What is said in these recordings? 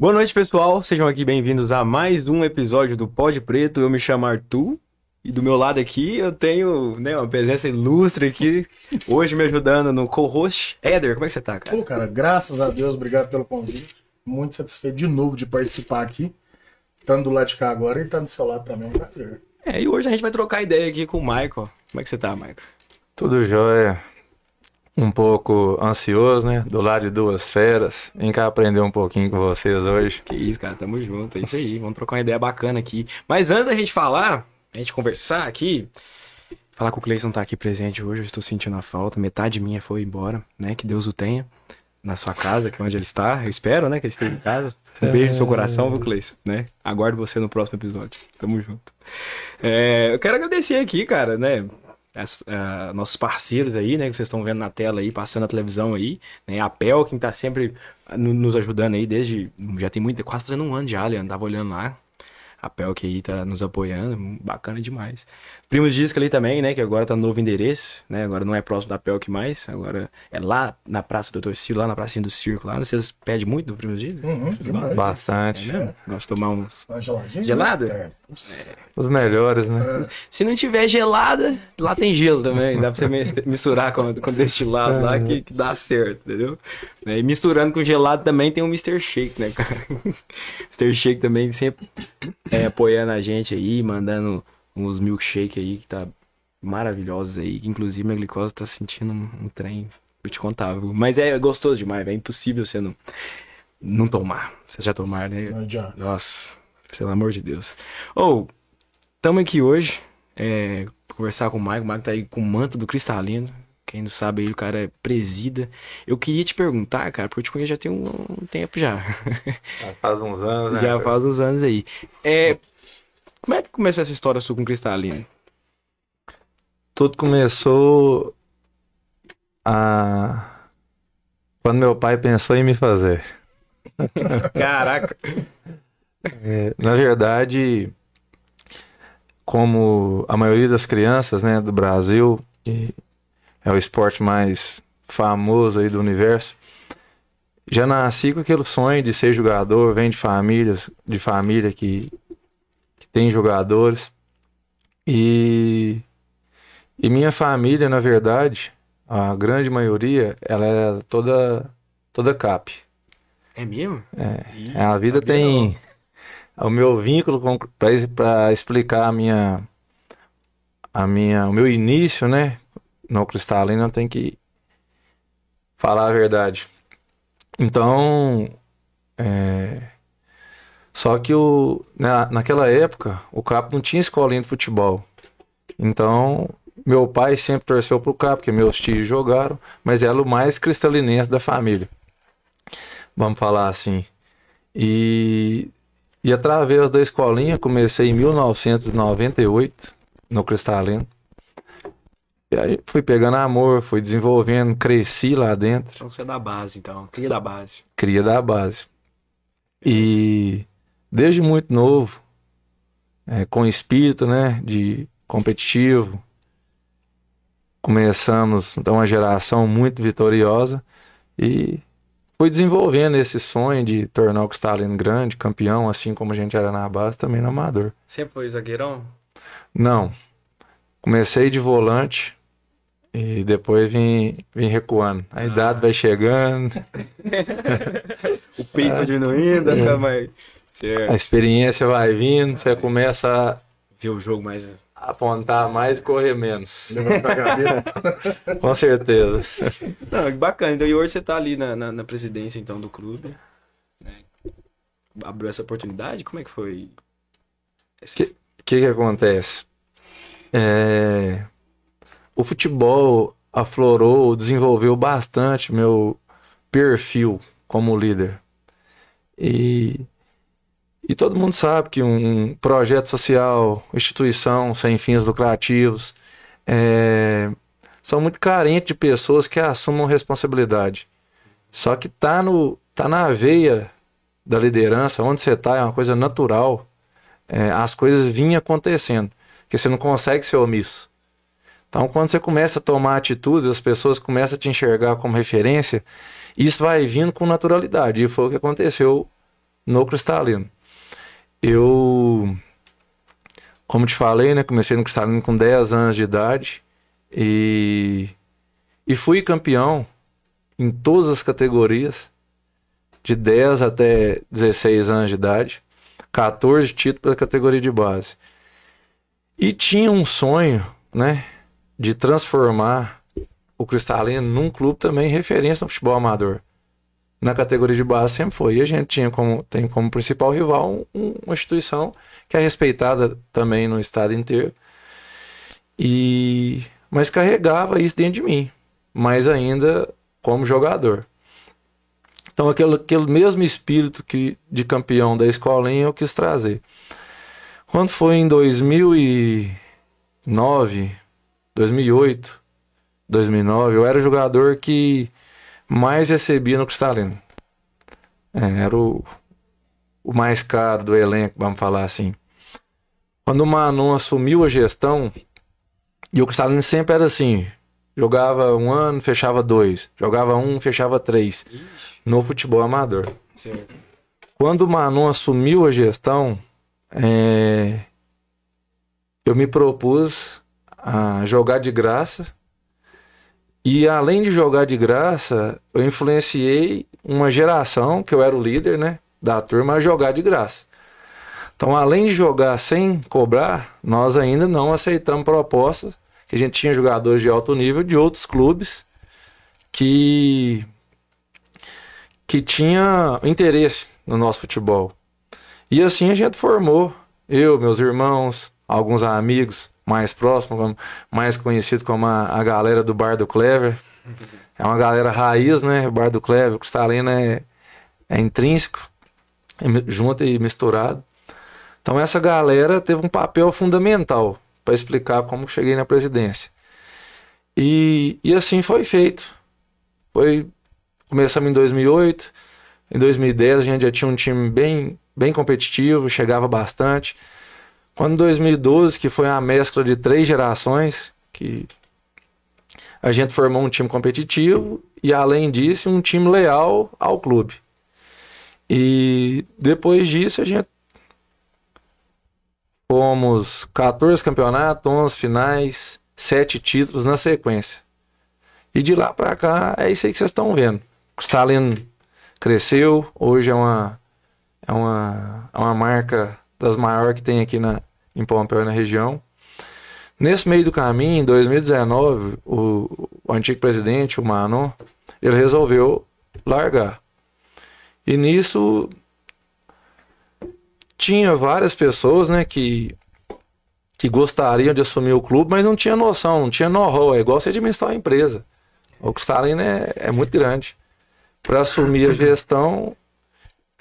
Boa noite, pessoal. Sejam aqui bem-vindos a mais um episódio do Pod Preto. Eu me chamo Arthur e do meu lado aqui eu tenho né, uma presença ilustre aqui, hoje me ajudando no co-host. Éder, como é que você tá, cara? Pô, cara, graças a Deus, obrigado pelo convite. Muito satisfeito de novo de participar aqui. Estando do lado de cá agora e estando do seu lado também é um prazer. É, e hoje a gente vai trocar ideia aqui com o Michael. Como é que você tá, Michael? Tudo jóia. Um pouco ansioso, né? Do lado de duas feras. Vem cá aprender um pouquinho com vocês hoje. Que isso, cara. Tamo junto. É isso aí. Vamos trocar uma ideia bacana aqui. Mas antes da gente falar, a gente conversar aqui, falar que o Cleison tá aqui presente hoje, eu estou sentindo a falta. Metade minha foi embora, né? Que Deus o tenha na sua casa, que é onde ele está. Eu espero, né, que ele esteja em casa. Um beijo no seu coração, viu, Cleison, né? Aguardo você no próximo episódio. Tamo junto. É, eu quero agradecer aqui, cara, né? As, uh, nossos parceiros aí, né? Que vocês estão vendo na tela aí, passando na televisão aí, né? A Pel, quem tá sempre nos ajudando aí desde. Já tem muito, quase fazendo um ano já, Leandro. Tava olhando lá. A Pel que aí tá nos apoiando, bacana demais. Primo Disco ali também, né? Que agora tá no novo endereço, né? Agora não é próximo da Pelk mais, agora é lá na Praça do Doutor Ciro, lá na pracinha do Circo lá. Vocês pedem muito no Primo Disco? Uhum, Bastante. É Gosto de tomar uns... Né? Gelada? É. Os melhores, né? É. Se não tiver gelada, lá tem gelo também. Dá pra você misturar com, com destilado lá que, que dá certo, entendeu? E misturando com gelado também tem o Mr. Shake, né, cara? Mr. Shake também sempre é, apoiando a gente aí, mandando uns milkshake aí que tá maravilhosos aí, que inclusive minha glicose tá sentindo um, trem, vou te contar, viu? Mas é gostoso demais, é impossível você não, não tomar. Vocês já tomaram, né? Não adianta. Nossa, pelo amor de Deus. Ou, oh, tamo aqui hoje, é, conversar com o Maicon, o Maicon tá aí com o manto do cristalino, quem não sabe aí, o cara é presida. Eu queria te perguntar, cara, porque eu te conheço já tem um, um tempo já. Já faz uns anos, né? Já faz uns anos aí. É, como é que começou essa história sua com cristalino? Tudo começou a... quando meu pai pensou em me fazer. Caraca! É, na verdade, como a maioria das crianças né, do Brasil, é o esporte mais famoso aí do universo, já nasci com aquele sonho de ser jogador, vem de famílias, de família que tem jogadores. E, e minha família, na verdade, a grande maioria, ela é toda, toda cap. É mesmo? É, Ih, a vida tem. O meu vínculo para explicar a minha, a minha, o meu início, né, no cristalino, eu tenho que falar a verdade. Então, é, só que o, na, naquela época, o Cap não tinha escolinha de futebol. Então, meu pai sempre torceu pro Cap, porque meus tios jogaram, mas era o mais cristalinense da família. Vamos falar assim. E, e através da escolinha, comecei em 1998 no Cristalino. E aí fui pegando amor, fui desenvolvendo, cresci lá dentro. Então você é da base, então. Cria da base. Cria da base. E desde muito novo, é, com espírito né, de competitivo. Começamos então uma geração muito vitoriosa e foi desenvolvendo esse sonho de tornar o Stalin grande, campeão, assim como a gente era na base, também no amador. Sempre foi zagueirão? Não. Comecei de volante e depois vim, vim recuando. A ah. idade vai chegando. o peito vai diminuindo, é. mais Certo. A experiência vai vindo, você começa a ver o jogo mais. Apontar mais e correr menos. Com certeza. Não, bacana. Então, e hoje você está ali na, na, na, presidência então do clube. Né? Abriu essa oportunidade? Como é que foi? O que, que, que acontece? É... O futebol aflorou, desenvolveu bastante meu perfil como líder. E e todo mundo sabe que um projeto social, instituição sem fins lucrativos, é, são muito carentes de pessoas que assumam responsabilidade. Só que tá, no, tá na veia da liderança, onde você está, é uma coisa natural. É, as coisas vinham acontecendo, que você não consegue ser omisso. Então, quando você começa a tomar atitudes, as pessoas começam a te enxergar como referência, isso vai vindo com naturalidade. E foi o que aconteceu no Cristalino. Eu, como te falei, né, comecei no Cristalino com 10 anos de idade e, e fui campeão em todas as categorias, de 10 até 16 anos de idade, 14 títulos para categoria de base. E tinha um sonho, né, de transformar o Cristalino num clube também referência no futebol amador. Na categoria de base sempre foi. E a gente tinha como, tem como principal rival um, uma instituição que é respeitada também no estado inteiro. E mas carregava isso dentro de mim, mais ainda como jogador. Então aquele, aquele mesmo espírito que de campeão da escolinha eu quis trazer. Quando foi em 2009, 2008, 2009, eu era o jogador que mais recebia no Cristalino. É, era o, o mais caro do elenco, vamos falar assim. Quando o Manon assumiu a gestão, e o Cristalino sempre era assim: jogava um ano, fechava dois, jogava um, fechava três, Ixi. no futebol amador. Certo. Quando o Manon assumiu a gestão, é, eu me propus a jogar de graça. E além de jogar de graça, eu influenciei uma geração, que eu era o líder né, da turma, a jogar de graça. Então, além de jogar sem cobrar, nós ainda não aceitamos propostas que a gente tinha jogadores de alto nível de outros clubes que que tinha interesse no nosso futebol. E assim a gente formou, eu, meus irmãos, alguns amigos mais próximos, mais conhecidos como a, a galera do Bar do Clever. É uma galera raiz, né? O Bar do Clever, o é, é intrínseco, é junto e misturado. Então essa galera teve um papel fundamental para explicar como cheguei na presidência. E, e assim foi feito. Foi começamos em 2008, em 2010 a gente já tinha um time bem bem competitivo, chegava bastante. Quando em 2012, que foi a mescla de três gerações, que a gente formou um time competitivo e além disso um time leal ao clube. E depois disso a gente Fomos 14 campeonatos, 11 finais, 7 títulos na sequência. E de lá para cá é isso aí que vocês estão vendo. O Stalin cresceu, hoje é uma, é uma, é uma marca das maiores que tem aqui na, em Pompeu na região. Nesse meio do caminho, em 2019, o, o antigo presidente, o Mano, ele resolveu largar. E nisso tinha várias pessoas, né, que, que gostariam de assumir o clube, mas não tinha noção, não tinha know-how. É igual você administrar uma empresa. O Stalin é, é muito grande. Para assumir a gestão,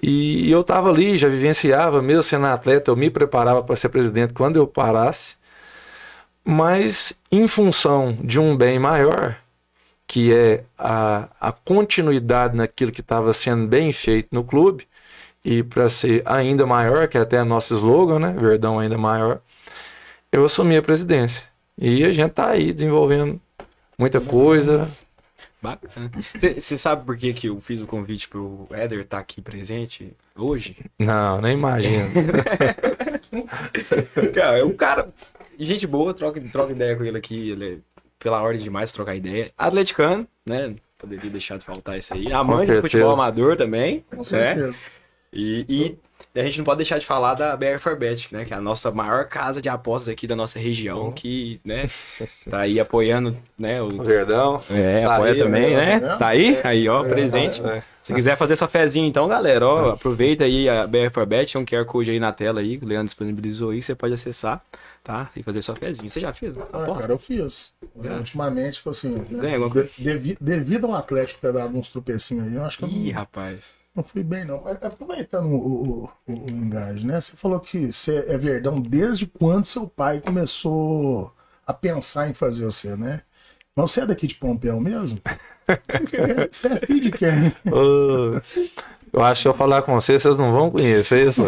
e eu estava ali, já vivenciava, mesmo sendo atleta, eu me preparava para ser presidente quando eu parasse. Mas em função de um bem maior, que é a, a continuidade naquilo que estava sendo bem feito no clube, e para ser ainda maior, que é até nosso slogan, né? Verdão ainda maior, eu assumi a presidência. E a gente tá aí desenvolvendo muita coisa. Bacana. Você sabe por que, que eu fiz o convite pro Éder estar tá aqui presente hoje? Não, nem imagino. cara, é um cara. Gente boa, troca, troca ideia com ele aqui. Ele é pela ordem demais trocar ideia. Atleticano, né? Poderia deixar de faltar isso aí. Amante de futebol amador também. Com certeza. E, e a gente não pode deixar de falar da BR Forbet, né? Que é a nossa maior casa de apostas aqui da nossa região, que, né, tá aí apoiando, né? O, o Verdão. É, tá apoia aí, também, né? né? Tá aí? Aí, ó, é, presente. É. Se quiser fazer sua fezinha, então, galera, ó, aproveita aí a BR Forbet, tem um QR Code aí na tela aí, que o Leandro disponibilizou aí, você pode acessar, tá? E fazer sua fezinha. Você já fez? Ah, cara, eu fiz. É. Ultimamente, tipo assim, né, de, devido, devido ao Atlético ter dado uns tropecinhos aí, eu acho que eu Ih, não... rapaz não fui bem, não. Aproveitando o, o, o, o né? Você falou que você é verdão desde quando seu pai começou a pensar em fazer você, né? Mas você é daqui de Pompeu mesmo? você é filho de quem? Uh, eu acho que se eu falar com vocês, vocês não vão conhecer isso.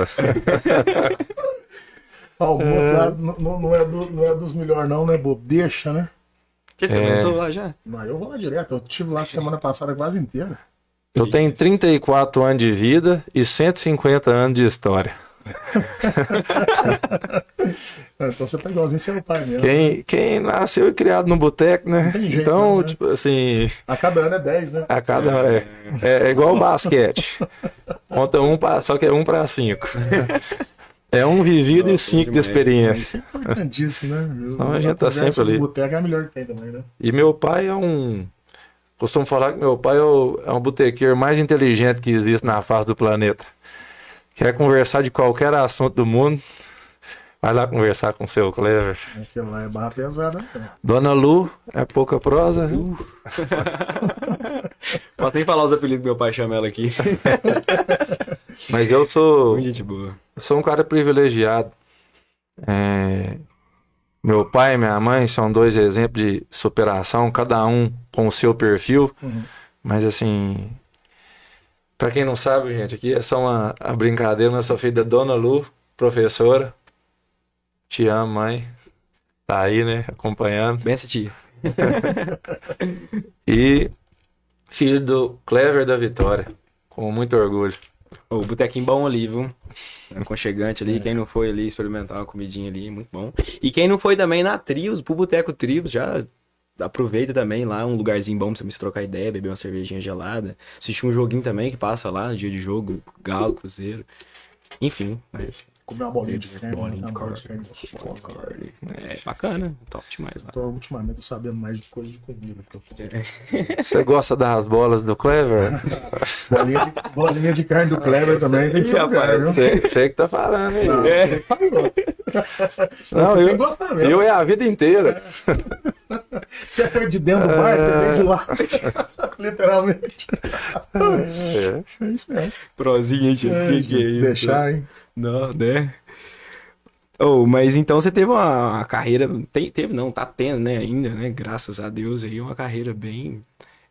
ah, o é... não, não, é do, não é dos melhores, não, né, Bobo? Deixa, né? Que você é... lá já? Não, eu vou lá direto. Eu estive lá semana passada quase inteira. Eu tenho 34 anos de vida e 150 anos de história. É, então você tá igualzinho seu pai mesmo. Quem, quem nasceu e criado no boteco, né? Não tem jeito, então, né? tipo assim, A cada ano é 10, né? a cada. É, é, é igual o basquete. Conta um pra, só que é um para cinco. É um vivido e Nossa, cinco de experiência. Isso é importantíssimo, né? Então, a gente tá sempre ali. boteco é a melhor que tem também, né? E meu pai é um. Costumo falar que meu pai é, o, é um botequeiro mais inteligente que existe na face do planeta. Quer conversar de qualquer assunto do mundo, vai lá conversar com o seu Clever. Aquilo lá é barra pesada. Né? Dona Lu é pouca prosa. Posso nem falar os apelidos que meu pai chama ela aqui. Mas eu sou, Muito gente boa. eu sou um cara privilegiado. É, meu pai e minha mãe são dois exemplos de superação, cada um com o seu perfil. Uhum. Mas assim, pra quem não sabe, gente, aqui é só uma, uma brincadeira. Eu sou filho da Dona Lu, professora. Te amo, mãe. Tá aí, né? Acompanhando. Benção, tia. E filho do Clever da Vitória. Com muito orgulho. O botequinho bom ali, viu? Aconchegante ali. Quem não foi ali experimentar uma comidinha ali, muito bom. E quem não foi também na Trios, pro Boteco Trios, já aproveita também lá, um lugarzinho bom pra você trocar ideia, beber uma cervejinha gelada. Assistir um joguinho também que passa lá no dia de jogo, Galo, Cruzeiro. Enfim, mas Comer uma bolinha de carne. Bolinha né? de carne. de carne. É bacana, top demais lá. Tô, ultimamente tô sabendo mais de coisa de comida. Porque eu tô... Você gosta das bolas do Clever? bolinha, de, bolinha de carne do Kleber também tem seu lugar, viu? Você, você que tá falando aí. Não, É. você falou. Não, eu, gostar mesmo. eu é a vida inteira. Você foi de dentro do bar, você veio de lá. Literalmente. É. É isso mesmo. Prozinha, gente. É, que, que é isso? Deixar, hein? Não, né? Oh, mas então você teve uma, uma carreira. Tem, teve, não, tá tendo, né, ainda, né? Graças a Deus aí, uma carreira bem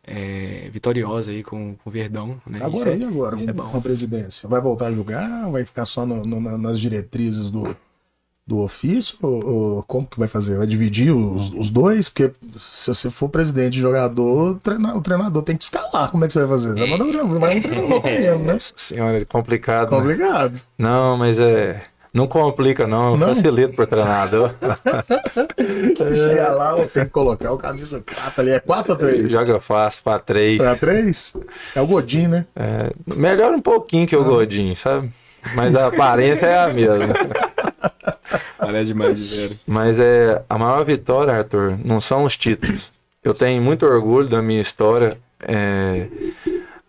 é, vitoriosa aí com com o Verdão, né? Isso Agora, é- e agora? isso é com bom. com a presidência? Vai voltar a jogar? Vai ficar só no- no- na- nas diretrizes do, do ofício? Ou, ou como que vai fazer? Vai dividir os, os dois? Porque se você for presidente e jogador, o treina- o treinador tem que escalar. Como é que você vai fazer? Vai mandar um vai um treinador mesmo, né? Senhora, é complicado. né? Complicado. Não, mas é. Não complica, não. Não? Facilita pro treinador. Chega lá, tem que colocar o camisa 4 ali. É 4 ou 3? Joga fácil pra três. É 3? É o Godinho, né? É, melhora um pouquinho que o Godinho, sabe? Mas a aparência é a mesma. Parece demais de zero. Mas é a maior vitória, Arthur, não são os títulos. Eu tenho muito orgulho da minha história. É,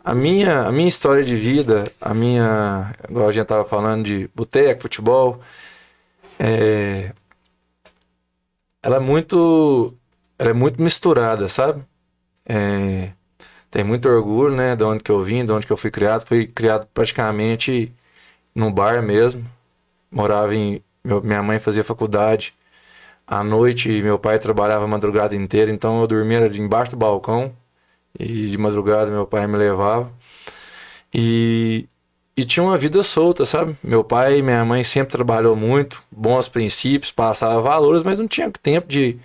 a, minha, a minha história de vida, a minha. Igual a gente tava falando de boteco, futebol. é, ela é muito. Ela é muito misturada, sabe? É, tem muito orgulho, né? De onde que eu vim, de onde que eu fui criado. Fui criado praticamente no bar mesmo. Morava em. Meu- minha mãe fazia faculdade. À noite, meu pai trabalhava a madrugada inteira, então eu dormia embaixo do balcão. E de madrugada meu pai me levava. E, e tinha uma vida solta, sabe? Meu pai e minha mãe sempre trabalhou muito, bons princípios, passava valores, mas não tinha tempo de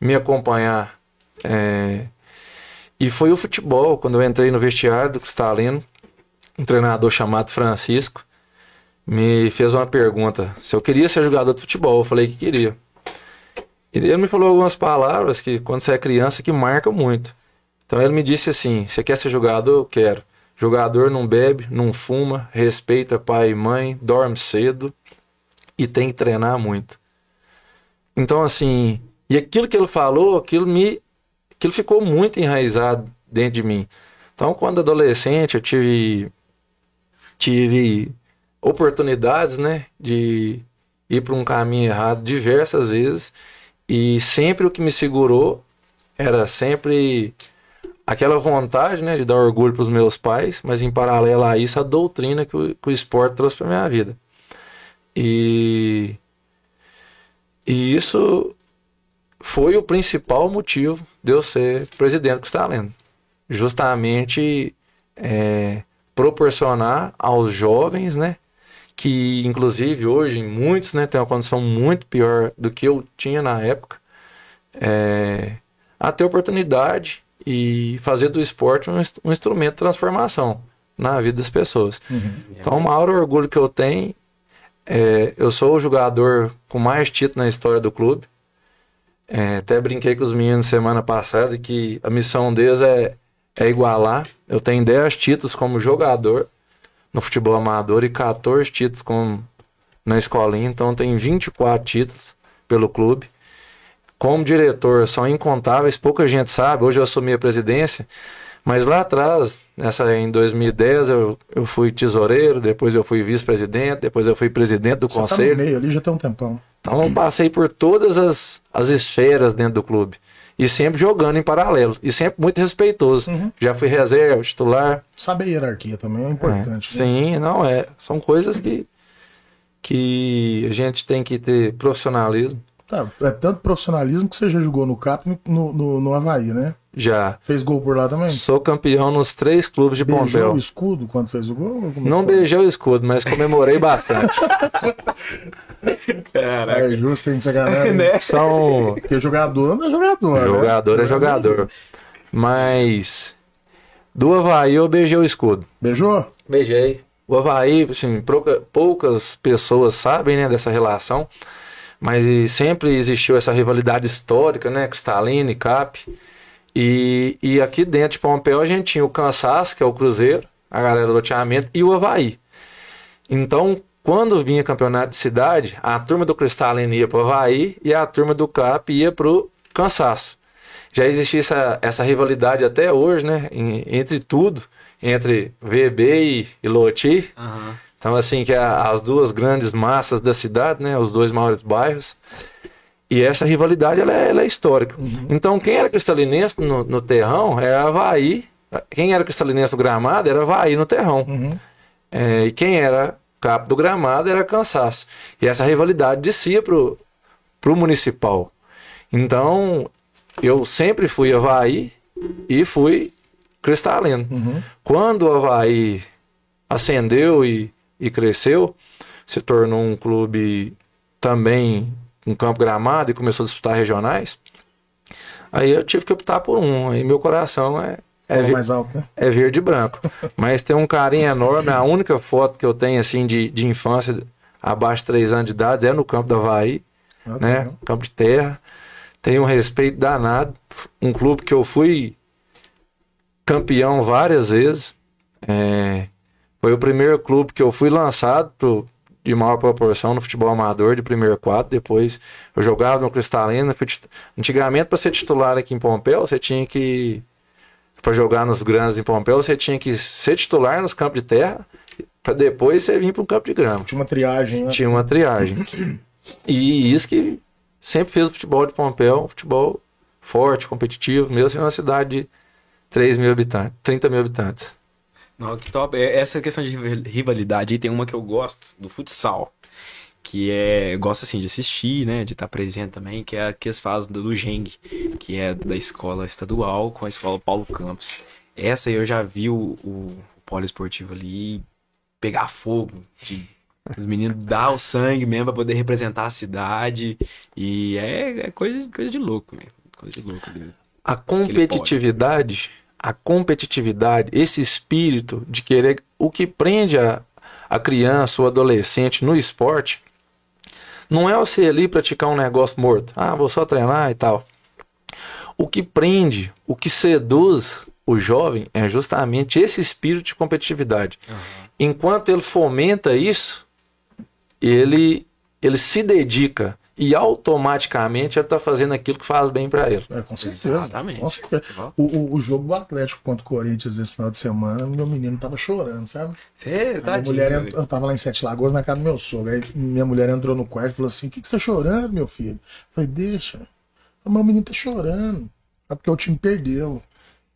me acompanhar. É, E foi o futebol, quando eu entrei no vestiário do Cristalino, um treinador chamado Francisco me fez uma pergunta se eu queria ser jogador de futebol. Eu falei que queria. E ele me falou algumas palavras que, quando você é criança, que marcam muito. Então ele me disse assim: Você quer ser jogador? Eu quero. Jogador não bebe, não fuma, respeita pai e mãe, dorme cedo e tem que treinar muito. Então, assim, e aquilo que ele falou, aquilo me. aquilo ficou muito enraizado dentro de mim. Então, quando adolescente, eu tive. tive oportunidades, né, de ir para um caminho errado diversas vezes e sempre o que me segurou era sempre aquela vontade, né, de dar orgulho para os meus pais, mas em paralelo a isso a doutrina que o, que o esporte trouxe para minha vida. E e isso foi o principal motivo de eu ser presidente do Stalin. Justamente é, proporcionar aos jovens, né, que inclusive hoje muitos né, têm uma condição muito pior do que eu tinha na época, é, a ter oportunidade e fazer do esporte um, um instrumento de transformação na vida das pessoas. Então, o maior orgulho que eu tenho é eu sou o jogador com mais títulos na história do clube. É, até brinquei com os meninos semana passada que a missão deles é, é igualar. Eu tenho 10 títulos como jogador no futebol amador e 14 títulos como na escolinha, então tenho 24 títulos pelo clube. Como diretor, são incontáveis, pouca gente sabe. Hoje eu assumi a presidência, mas lá atrás, nessa, em 2010, eu, eu fui tesoureiro, depois eu fui vice-presidente, depois eu fui presidente do Você tá no conselho. meio ali já tem um tempão. Então eu passei por todas as, as esferas dentro do clube. E sempre jogando em paralelo. E sempre muito respeitoso. Já fui reserva, titular. Saber hierarquia também é importante. né? Sim, não é. São coisas que, que a gente tem que ter profissionalismo. Tá, é tanto profissionalismo que você já jogou no CAP no, no, no Havaí, né? Já. Fez gol por lá também? Sou campeão nos três clubes de Beijou Pompeu. o escudo quando fez o gol? Como é Não foi? beijei o escudo, mas comemorei bastante. Caraca. É justo, tem que sacanagem. Né? São. Porque jogador não é jogador. né? Jogador é jogador. Mas. Do Havaí eu beijei o escudo. Beijou? Beijei. O Havaí, assim, pouca- poucas pessoas sabem, né, dessa relação, mas sempre existiu essa rivalidade histórica, né, Cristalina e Cap. E, e aqui dentro de Pompeu a gente tinha o Cansaço, que é o Cruzeiro, a galera do loteamento, e o Havaí. Então, quando vinha campeonato de cidade, a turma do Cristalina ia pro Havaí e a turma do Cap ia pro Cansaço. Já existia essa, essa rivalidade até hoje, né, em- entre tudo, entre VB e, e Loti. Aham. Então, assim, que é as duas grandes massas da cidade, né? Os dois maiores bairros. E essa rivalidade, ela é, ela é histórica. Então, quem era cristalinense no, no terrão era Havaí. Quem era cristalinense no gramado era Havaí no terrão. Uhum. É, e quem era capo do gramado era Cansaço. E essa rivalidade descia pro, pro municipal. Então, eu sempre fui Havaí e fui cristalino. Uhum. Quando o Havaí ascendeu e, e cresceu, se tornou um clube também com campo gramado e começou a disputar regionais, aí eu tive que optar por um. Aí meu coração é, é, mais alto, né? é verde e branco. Mas tem um carinho enorme. A única foto que eu tenho assim de, de infância abaixo de 3 anos de idade é no campo do Havaí, Ah, né? Campo de terra. Tenho um respeito danado. Um clube que eu fui campeão várias vezes. É, foi o primeiro clube que eu fui lançado pro, de maior proporção no futebol amador de primeiro quadro. Depois eu jogava no Cristalina. Antigamente, para ser titular aqui em Pompeu, você tinha que. Para jogar nos grandes em Pompeu, você tinha que ser titular nos campos de terra. Para depois você vir para um campo de grama. Tinha uma triagem, né? Tinha uma triagem. E isso que sempre fez o futebol de Pompeu um futebol forte, competitivo, mesmo sendo uma cidade de 3 mil habitantes, 30 mil habitantes. Não, que top. É, Essa questão de rival- rivalidade tem uma que eu gosto, do futsal. Que é. Eu gosto assim de assistir, né? De estar presente também, que é a que eles fazem do Geng, que é da escola estadual com a escola Paulo Campos. Essa aí eu já vi o, o poliesportivo ali pegar fogo. De, os meninos dar o sangue mesmo pra poder representar a cidade. E é, é coisa, coisa de louco, mesmo. Coisa de louco. A competitividade, a competitividade, esse espírito de querer o que prende a, a criança ou adolescente no esporte, não é você ali praticar um negócio morto. Ah, vou só treinar e tal. O que prende, o que seduz o jovem é justamente esse espírito de competitividade. Enquanto ele fomenta isso, ele, ele se dedica e automaticamente ele está fazendo aquilo que faz bem para ele. É, com certeza. Exatamente. Com certeza. O, o, o jogo do Atlético contra o Corinthians esse final de semana, meu menino tava chorando, sabe? Tá minha mulher eu tava lá em Sete Lagoas na casa do meu sogro. Aí minha mulher entrou no quarto e falou assim: O que, que você tá chorando, meu filho? Eu falei, deixa. Eu falei, meu menino tá chorando. É porque o time perdeu.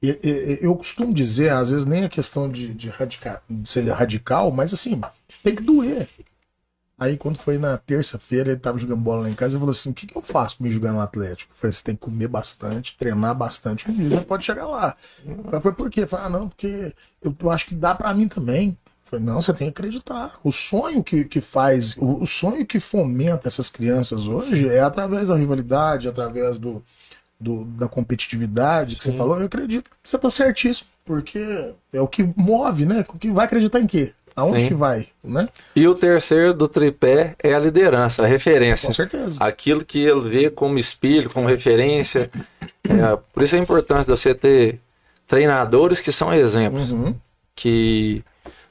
E- e- e- eu costumo dizer, às vezes nem a questão de, de, radica- de ser radical, mas assim, tem que doer. Aí quando foi na terça-feira, ele tava jogando bola lá em casa e falou assim: o que, que eu faço pra me jogar no Atlético? Eu falei, você tem que comer bastante, treinar bastante, um dia já pode chegar lá. Eu falei, por quê? Eu falei, ah, não, porque eu, eu acho que dá pra mim também. Eu falei, não, você tem que acreditar. O sonho que, que faz, o, o sonho que fomenta essas crianças hoje é através da rivalidade, através do, do- da competitividade que você falou, eu acredito que você tá certíssimo, porque é o que move, né? O que vai acreditar em quê? Aonde Sim. que vai, né? E o terceiro do tripé é a liderança, a referência. Com certeza. Aquilo que ele vê como espelho, como referência. É, por isso a importância de você ter treinadores que são exemplos. Uhum. Que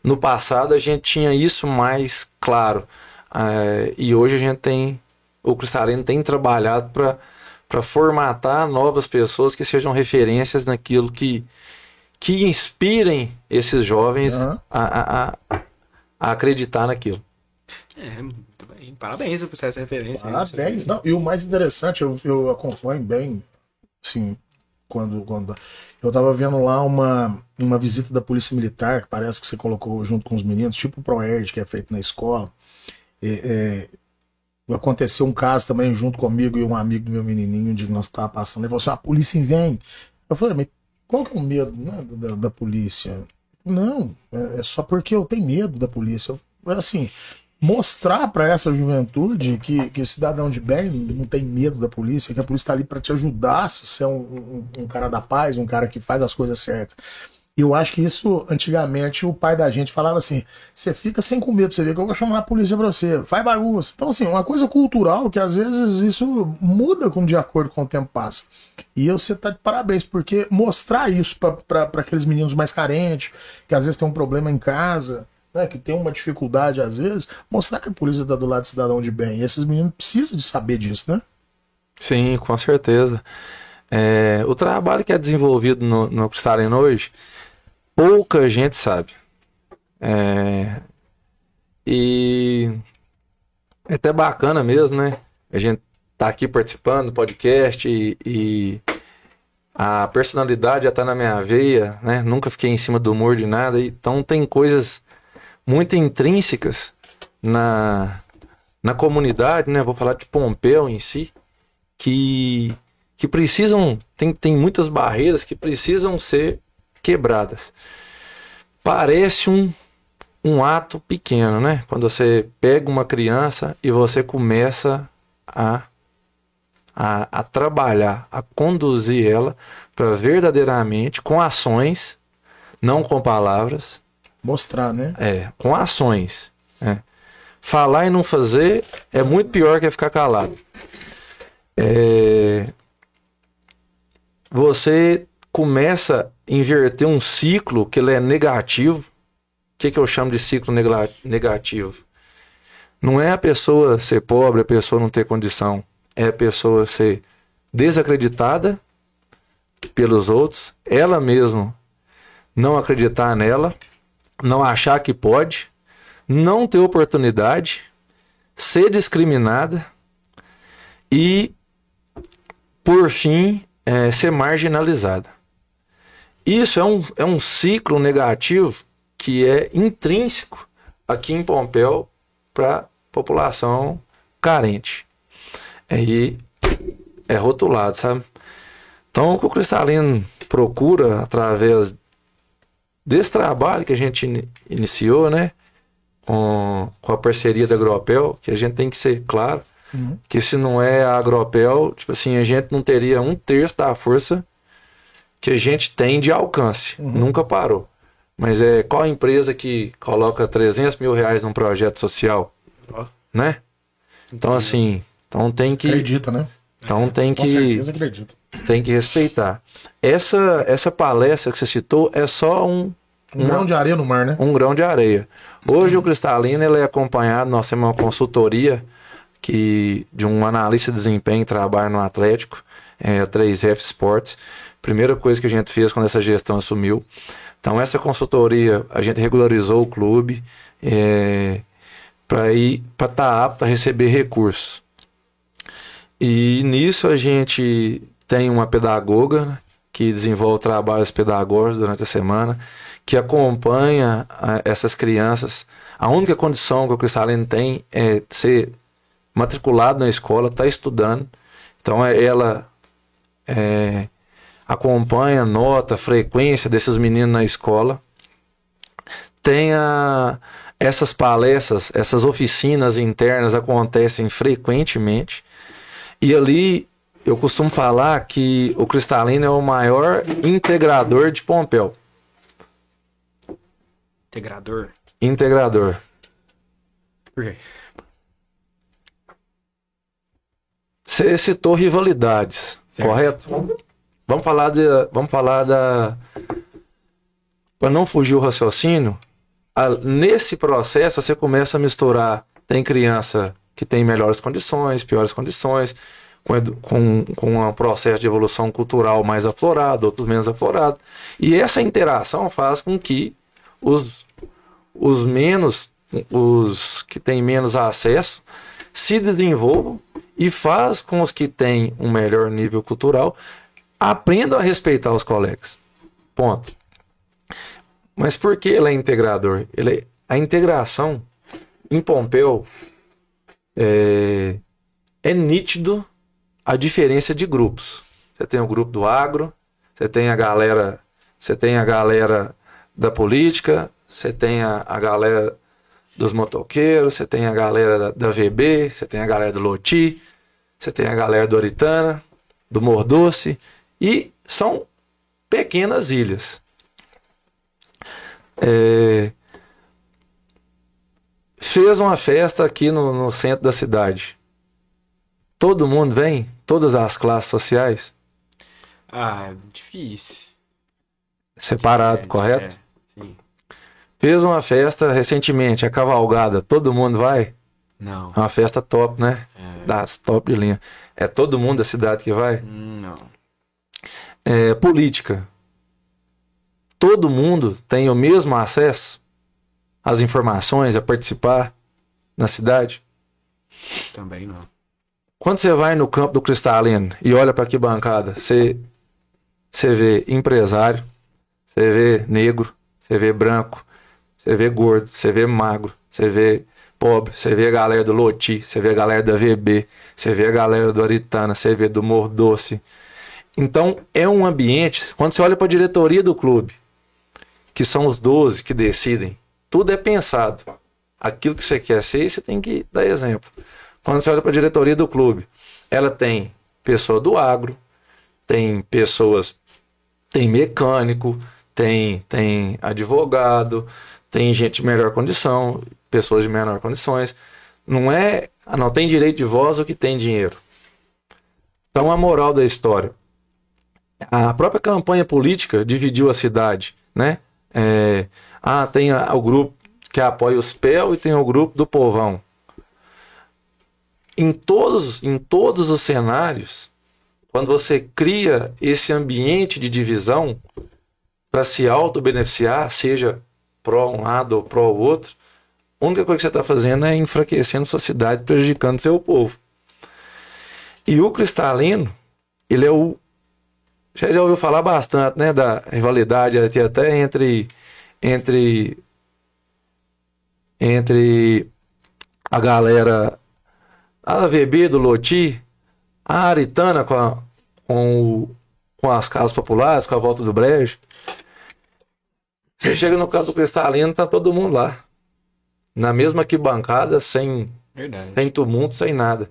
no passado a gente tinha isso mais claro. É, e hoje a gente tem. O Cristalino tem trabalhado para formatar novas pessoas que sejam referências naquilo que, que inspirem esses jovens Aham. a, a, a- a acreditar naquilo. É, muito bem. Parabéns por essa referência. Parabéns. Não, e o mais interessante, eu, eu acompanho bem, assim, quando, quando. Eu tava vendo lá uma, uma visita da Polícia Militar, que parece que você colocou junto com os meninos, tipo o ProErd, que é feito na escola. É, é, aconteceu um caso também junto comigo e um amigo do meu menininho, onde nós tava passando. Ele falou assim: a polícia vem. Eu falei, mas qual que é o medo né, da, da polícia? Não, é, é só porque eu tenho medo da polícia. Assim, mostrar para essa juventude que, que cidadão de bem não tem medo da polícia, que a polícia está ali para te ajudar se você é um, um- um cara da paz, um cara que faz as coisas certas. Eu acho que isso, antigamente, o pai da gente falava assim: você fica sem com medo, você vê que eu vou chamar a polícia pra você, faz bagunça. Então, assim, uma coisa cultural que às vezes isso muda com de acordo com o tempo passa. E eu, você tá de parabéns, porque mostrar isso para aqueles meninos mais carentes, que às vezes tem um problema em casa, né, que tem uma dificuldade às vezes, mostrar que a polícia está do lado do cidadão de bem. E esses meninos precisam de saber disso, né? Sim, com certeza. É, o trabalho que é desenvolvido no, no Cristalino hoje, pouca gente sabe. É, e é até bacana mesmo, né? A gente tá aqui participando do podcast e, e a personalidade já tá na minha veia, né? Nunca fiquei em cima do humor de nada, então tem coisas muito intrínsecas na, na comunidade, né? Vou falar de Pompeu em si, que, que precisam, tem, tem muitas barreiras que precisam ser quebradas. Parece um, um ato pequeno, né? Quando você pega uma criança e você começa a, a, a trabalhar, a conduzir ela para verdadeiramente, com ações, não com palavras, Mostrar, né? é, com ações. é. Falar e não fazer é muito pior que ficar calado. É, Você começa a inverter um ciclo que ele é negativo. O que, que eu chamo de ciclo negativo? Não é a pessoa ser pobre, a pessoa não ter condição. É a pessoa ser desacreditada pelos outros, ela mesma não acreditar nela, não achar que pode, não ter oportunidade, ser discriminada e, por fim, é, ser marginalizada. Isso é um, é um ciclo negativo que é intrínseco aqui em Pompéu para a população carente. Aí é rotulado, sabe? Então, o que o Cristalino procura através desse trabalho que a gente ini- iniciou, né? Com, com a parceria da Agropel, que a gente tem que ser claro, Uhum. que se não é a Agropel, tipo assim, a gente não teria um terço da força que a gente tem de alcance. Nunca parou. Mas é qual a empresa que coloca 300 mil reais num projeto social, Ó, né? Então, assim, então tem que, Acredita, né? então tem Com que, certeza acredita. tem que respeitar. Essa, essa palestra que você citou é só um, Um grão de areia no mar, né? um grão de areia. Hoje o Cristalino ele é acompanhado, nós temos uma consultoria que, de um analista de desempenho que trabalha no Atlético, é, a 3F Sports. Primeira coisa que a gente fez quando essa gestão assumiu. Então essa consultoria, a gente regularizou o clube é, para estar apto a receber recursos. E nisso a gente tem uma pedagoga né, que desenvolve trabalhos pedagógicos durante a semana, que acompanha ah, essas crianças. A única condição que o Cristalino tem é ser matriculado na escola, estar estudando. Então é- ela é, acompanha, nota, a frequência desses meninos na escola. Tem a- essas palestras, essas oficinas internas acontecem frequentemente. E ali eu costumo falar que o Cristalino é o maior integrador de Pompeu. Integrador. Integrador. Por quê? Você citou rivalidades, Certo. correto? Vamos falar de, vamos falar da para não fugir o raciocínio, a- nesse processo você começa a misturar, tem criança que tem melhores condições, piores condições, com, com, com um processo de evolução cultural mais aflorado, outros menos aflorado. E essa interação faz com que os, os menos, os que têm menos acesso, se desenvolvam e faz com os que têm um melhor nível cultural aprendam a respeitar os colegas. Ponto. Mas por que ele é integrador? Ele é- a integração em Pompeu é, é nítido a diferença de grupos. Você tem o grupo do agro, você tem a galera, você tem a galera da política, você tem a, a galera dos motoqueiros, você tem a galera da, da VB, você tem a galera do Loti, você tem a galera do Aritana, do Mordoce, e são pequenas ilhas. É, fez uma festa aqui no, no centro da cidade. Todo mundo vem? Todas as classes sociais? Ah, é difícil. Separado, É, correto? é, sim. Fez uma festa recentemente, a cavalgada. Todo mundo vai? Não. É uma festa top, né? É, Das top de linha. É todo mundo da cidade que vai? não. É, política. Todo mundo tem o mesmo acesso às informações, a participar na cidade? Também não. Quando você vai no campo do Cristalino e olha para que bancada, você, você vê empresário, você vê negro, você vê branco, você vê gordo, você vê magro, você vê pobre, você vê a galera do Loti, você vê a galera da VB, você vê a galera do Aritana, você vê do Mordoce. Então é um ambiente, quando você olha para a diretoria do clube, que são os 12 que decidem, tudo é pensado. Aquilo que você quer ser, você tem que dar exemplo. Quando você olha para a diretoria do clube, ela tem pessoa do agro, tem pessoas, tem mecânico, tem, tem advogado, tem gente de melhor condição, pessoas de menor condições. Não é, ah, não tem direito de voz o que tem dinheiro. Então a moral da história, a própria campanha política dividiu a cidade, né? É, ah, tem o grupo que apoia os PEL e tem o grupo do povão em todos, em todos os cenários, quando você cria esse ambiente de divisão para se auto-beneficiar, seja pró um lado ou pró outro, a única coisa que você está fazendo é enfraquecendo sua cidade, prejudicando seu povo. E o cristalino, ele é o. Já, já ouviu falar bastante, né? Da rivalidade até, até entre. Entre. Entre a galera a VB do Loti, a Aritana com, a- com, o- com as casas populares, com a volta do Brejo. Você chega no canto do Cristalino, tá todo mundo lá. Na mesma que bancada, sem, Verdade. sem tumulto, sem nada.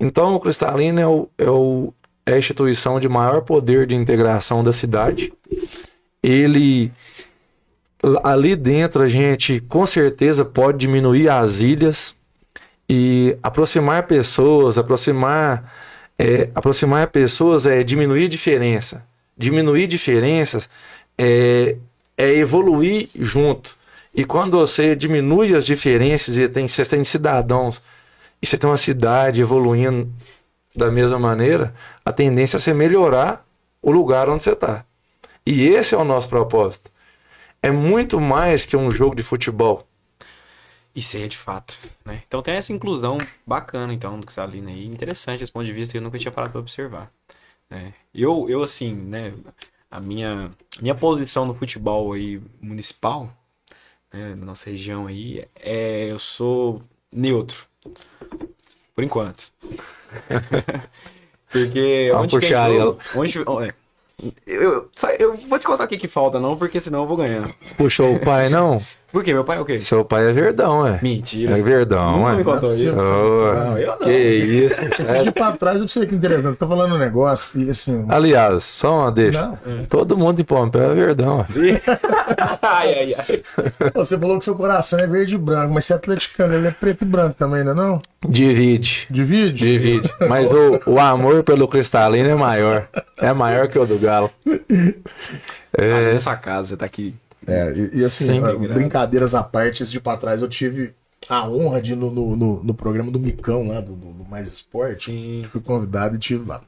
Então o Cristalino é, o, é, o, é a instituição de maior poder de integração da cidade. Ele ali dentro a gente com certeza pode diminuir as ilhas e aproximar pessoas, aproximar é, aproximar pessoas é diminuir diferença. Diminuir diferenças é, é evoluir junto. E quando você diminui as diferenças e tem, você tem cidadãos e você tem uma cidade evoluindo da mesma maneira, a tendência é você melhorar o lugar onde você está. E esse é o nosso propósito. É muito mais que um jogo de futebol. Isso é de fato, né? Então tem essa inclusão bacana, então, do Cristalino aí. Interessante esse ponto de vista que eu nunca tinha parado pra observar. né? Eu, eu, assim, né? A minha, minha posição no futebol aí municipal, né, na nossa região aí, é eu sou neutro. Por enquanto. Porque Vamos onde puxar tem jogo, onde, é, eu, eu, sai- eu vou te contar o que que falta não, porque senão eu vou ganhar. Puxou o pai, não? Por quê? Meu pai é o quê? Seu pai é verdão, é. Mentira. É verdão, Nunca é. me contou isso. Ô, Não, eu não. Que isso. Esse de pra trás, eu sei que interessante. Você tá falando um negócio e assim. Aliás, só uma deixa. Não. Todo mundo em Pompeu é verdão. ó. ai, ai, ai. Você falou que seu coração é verde e branco, mas você é atleticano, ele é preto e branco também, não é não? Divide. Divide? Divide. Mas o, o amor pelo cristalino é maior. É maior que o do Galo. É. Nessa casa, você tá aqui. É, e, e assim, Sim. brincadeiras à parte, esse de pra trás, eu tive a honra de ir no, no, no- no programa do Micão lá, do, do- Mais Esporte. Sim. Fui convidado e tive lá.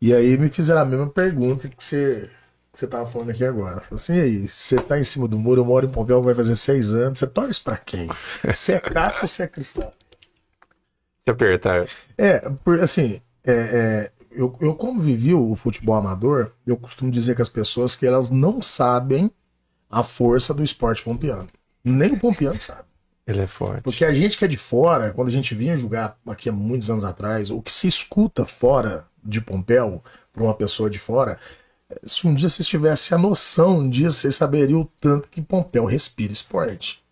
E aí me fizeram a mesma pergunta que você, que você tava falando aqui agora. Assim, e aí, você tá em cima do muro, eu moro em Pompeu, vai fazer seis anos, você torce pra quem? Você é capo ou você é cristão? Se apertar. É, assim, é, é, eu, eu como vivi o futebol amador, eu costumo dizer que as pessoas que elas não sabem a força do esporte pompiano. Nem o pompiano sabe. Ele é forte. Porque a gente que é de fora, quando a gente vinha jogar aqui há muitos anos atrás, o que se escuta fora de Pompeu, para uma pessoa de fora, se um dia vocês tivessem a noção disso, vocês saberiam o tanto que Pompeu respira esporte.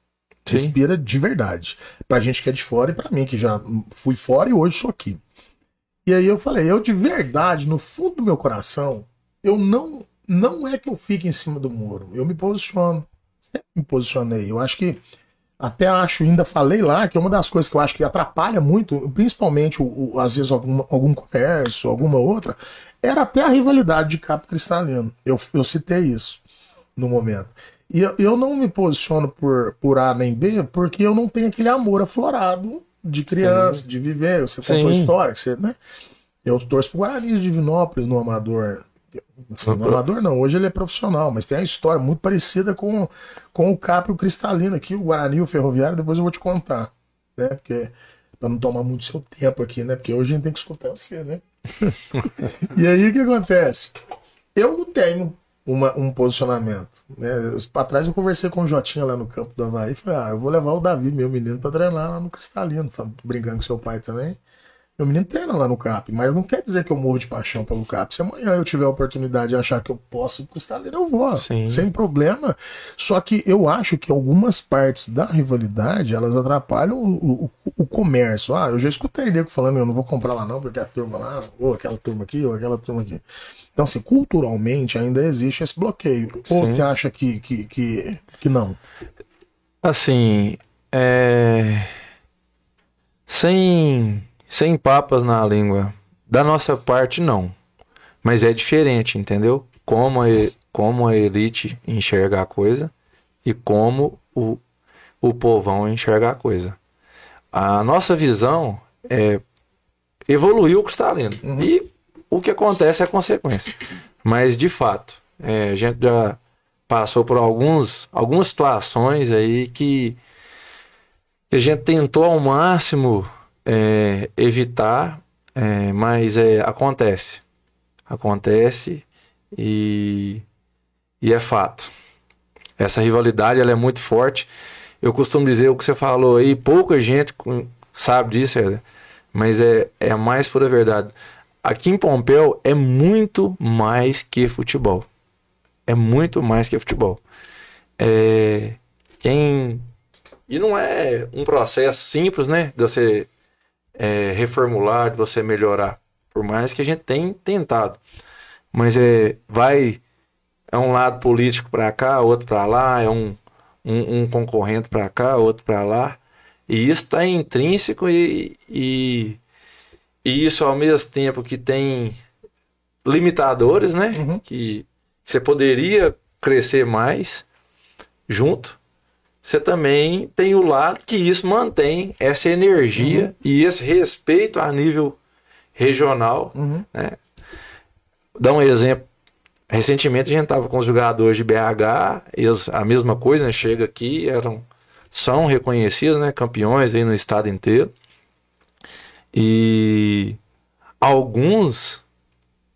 Sim. Respira de verdade. Pra gente que é de fora e pra mim, que já fui fora e hoje sou aqui. E aí eu falei, eu de verdade, no fundo do meu coração, eu não não é que eu fique em cima do muro. Eu me posiciono. Sempre me posicionei. Eu acho que até acho, ainda falei lá, que uma das coisas que eu acho que atrapalha muito, principalmente, o, o- às vezes, algum, algum comércio, alguma outra, era até a rivalidade de Capo Cristalino. Eu, eu citei isso no momento. E eu, eu não me posiciono por, por A nem B, porque eu não tenho aquele amor aflorado de criança, de viver. Você contou Sim. história, você, né? Eu torço pro Guarani de Divinópolis no Amador. No Amador não, hoje ele é profissional, mas tem a história muito parecida com, com o Capri e o Cristalino aqui, o Guarani o Ferroviário, depois eu vou te contar, né? Porque para não tomar muito seu tempo aqui, né? Porque hoje a gente tem que escutar você, né? e aí o que acontece? Eu não tenho uma, um posicionamento. Né? Para trás eu conversei com o Jotinha lá no campo do Havaí e falei: ah, eu vou levar o Davi, meu menino, para treinar lá no Cristalino. Brincando com seu pai também. Meu menino treina lá no CAP, mas não quer dizer que eu morro de paixão pelo CAP. Se amanhã eu tiver a oportunidade de achar que eu posso pro Cristalino, eu vou, Sim. sem problema. Só que eu acho que algumas partes da rivalidade, elas atrapalham o, o, o comércio. Ah, eu já escutei nego falando, eu não vou comprar lá não, porque a turma lá, ou aquela turma aqui, ou aquela turma aqui. Então, assim, culturalmente ainda existe esse bloqueio. Ou Sim. você acha que, que, que, que não? Assim, é... sem sem papas na língua. Da nossa parte não. Mas é diferente, entendeu? Como a, como a elite enxerga a coisa e como o, o povão enxerga a coisa. A nossa visão é evoluir o cristalino. E o que acontece é consequência. Mas, de fato, é, a gente já passou por alguns, algumas situações aí que a gente tentou ao máximo é, evitar, é, mas é, acontece. Acontece e, e é fato. Essa rivalidade ela é muito forte. Eu costumo dizer o que você falou aí, pouca gente sabe disso, Éder, mas é, é a mais pura verdade. Aqui em Pompeu é muito mais que futebol. É muito mais que futebol. É, quem e não é um processo simples, né? De você é, reformular, de você melhorar. Por mais que a gente tenha tentado. Mas é, vai. É um lado político para cá, outro para lá, é um, um, um concorrente para cá, outro para lá. E isso está intrínseco e, e, e isso ao mesmo tempo que tem limitadores, né? Uhum. Que você poderia crescer mais junto. Você também tem o lado que isso mantém essa energia e esse respeito a nível regional. Uhum. Dá um exemplo. Recentemente a gente estava com os jogadores de BH, eles, a mesma coisa, né? chega aqui, eram, são reconhecidos, né? campeões aí no estado inteiro. E alguns,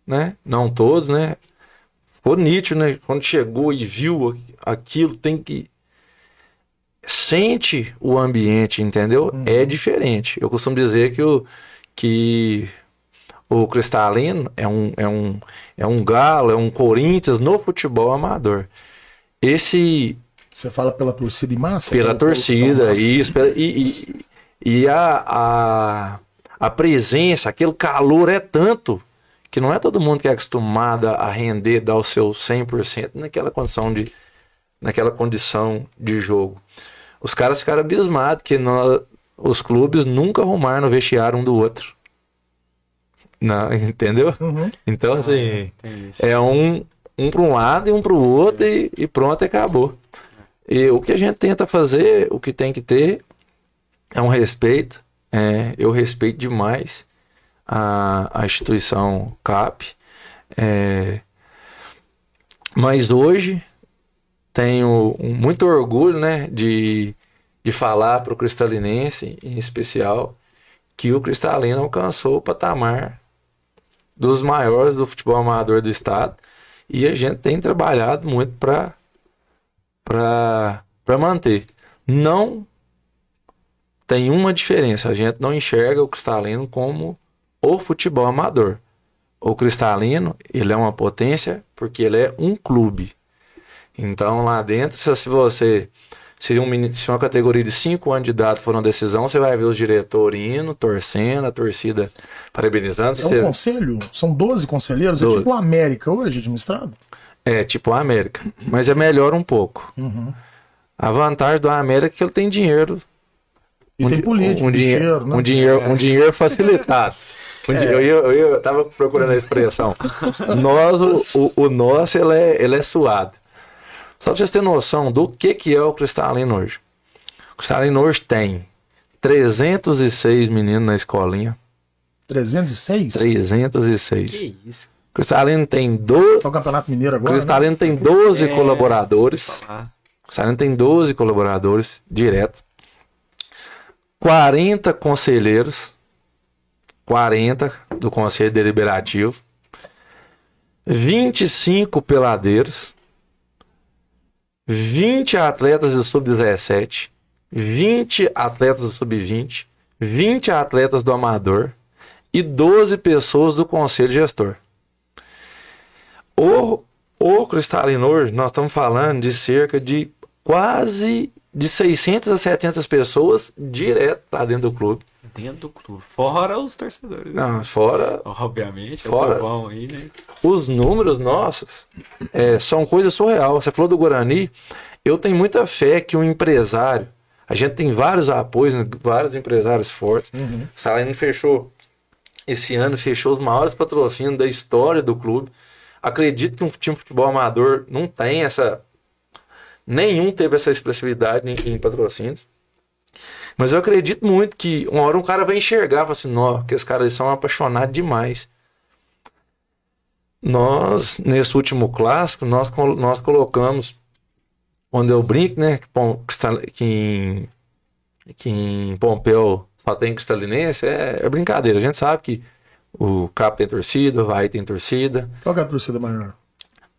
né? não todos, né? ficou nítido, né? quando chegou e viu aquilo, tem que sente o ambiente, entendeu? É diferente. Eu costumo dizer que o, que o Cristalino é um, é, um, é um galo, é um Corinthians no futebol amador. Esse Você fala pela torcida em massa? Pela Pelo- torcida, isso. pela- e e, e a, a, a presença, aquele calor é tanto que não é todo mundo que é acostumado a render, dar o seu 100% naquela condição de, naquela condição de jogo. Os caras ficaram abismados que nós, os clubes nunca arrumaram no vestiário um do outro. Não, entendeu? Uhum. Então, assim, Tem isso. é um, um para um lado e um para o outro e, e pronto, acabou. E o que a gente tenta fazer, o que tem que ter, é um respeito. É, eu respeito demais a, a instituição CAP. É, mas hoje tenho muito orgulho né, de, de falar para o cristalinense, em especial, que o Cristalino alcançou o patamar dos maiores do futebol amador do estado e a gente tem trabalhado muito para manter. Não tem uma diferença, a gente não enxerga o Cristalino como o futebol amador. O Cristalino, ele é uma potência porque ele é um clube. Então lá dentro, se se você seria um, se uma categoria de cinco anos de idade for uma decisão, você vai ver os diretores indo, torcendo, a torcida parabenizando. É você- um conselho? São 12 conselheiros? É Doze. tipo o América hoje, administrado? É, tipo a América. Mas é melhor um pouco. Uhum. A vantagem do América é que ele tem dinheiro. E um tem político, um, dinheiro, dinheiro, né? um dinheiro, um dinheiro facilitado. Um di- eu, eu, eu tava procurando a expressão. Nós, o, o, o nosso, ele é, ele é suado. Só pra vocês terem noção do que, que é o Cristalino hoje. O Cristalino hoje tem 306 meninos na escolinha. 306? 306. Que isso? O Cristalino tem, do... Tá o Campeonato Mineiro agora, né? Cristalino tem 12 É. colaboradores. Falar. O Salino tem 12 colaboradores direto, 40 conselheiros, 40 do Conselho Deliberativo, 25 peladeiros, 20 atletas do Sub-17, 20 atletas do Sub-20, 20 atletas do Amador e 12 pessoas do Conselho Gestor. O, o Cristalino hoje, nós estamos falando de cerca de quase de 600 a 700 pessoas direto lá dentro do clube. Dentro do clube. Fora os torcedores. né? Não, fora Obviamente, é Fora. povão aí, né? os números nossos é, são coisa surreal. Você falou do Guarani, eu tenho muita fé que um empresário, a gente tem vários apoios, vários empresários fortes. Uhum. Salino fechou esse ano, fechou os maiores patrocínios da história do clube. Acredito que um time de futebol amador não tem essa. Nenhum teve essa expressividade em, em patrocínios. Mas eu acredito muito que uma hora um cara vai enxergar e falar assim, nó, que os caras são apaixonados demais. Nós, nesse último clássico, nós, nós colocamos, quando eu brinco, né, que, que em, que em Pompeu só tem cristalinense, é, é brincadeira. A gente sabe que o Cap tem torcida, o Vai tem torcida. Qual que é a torcida maior?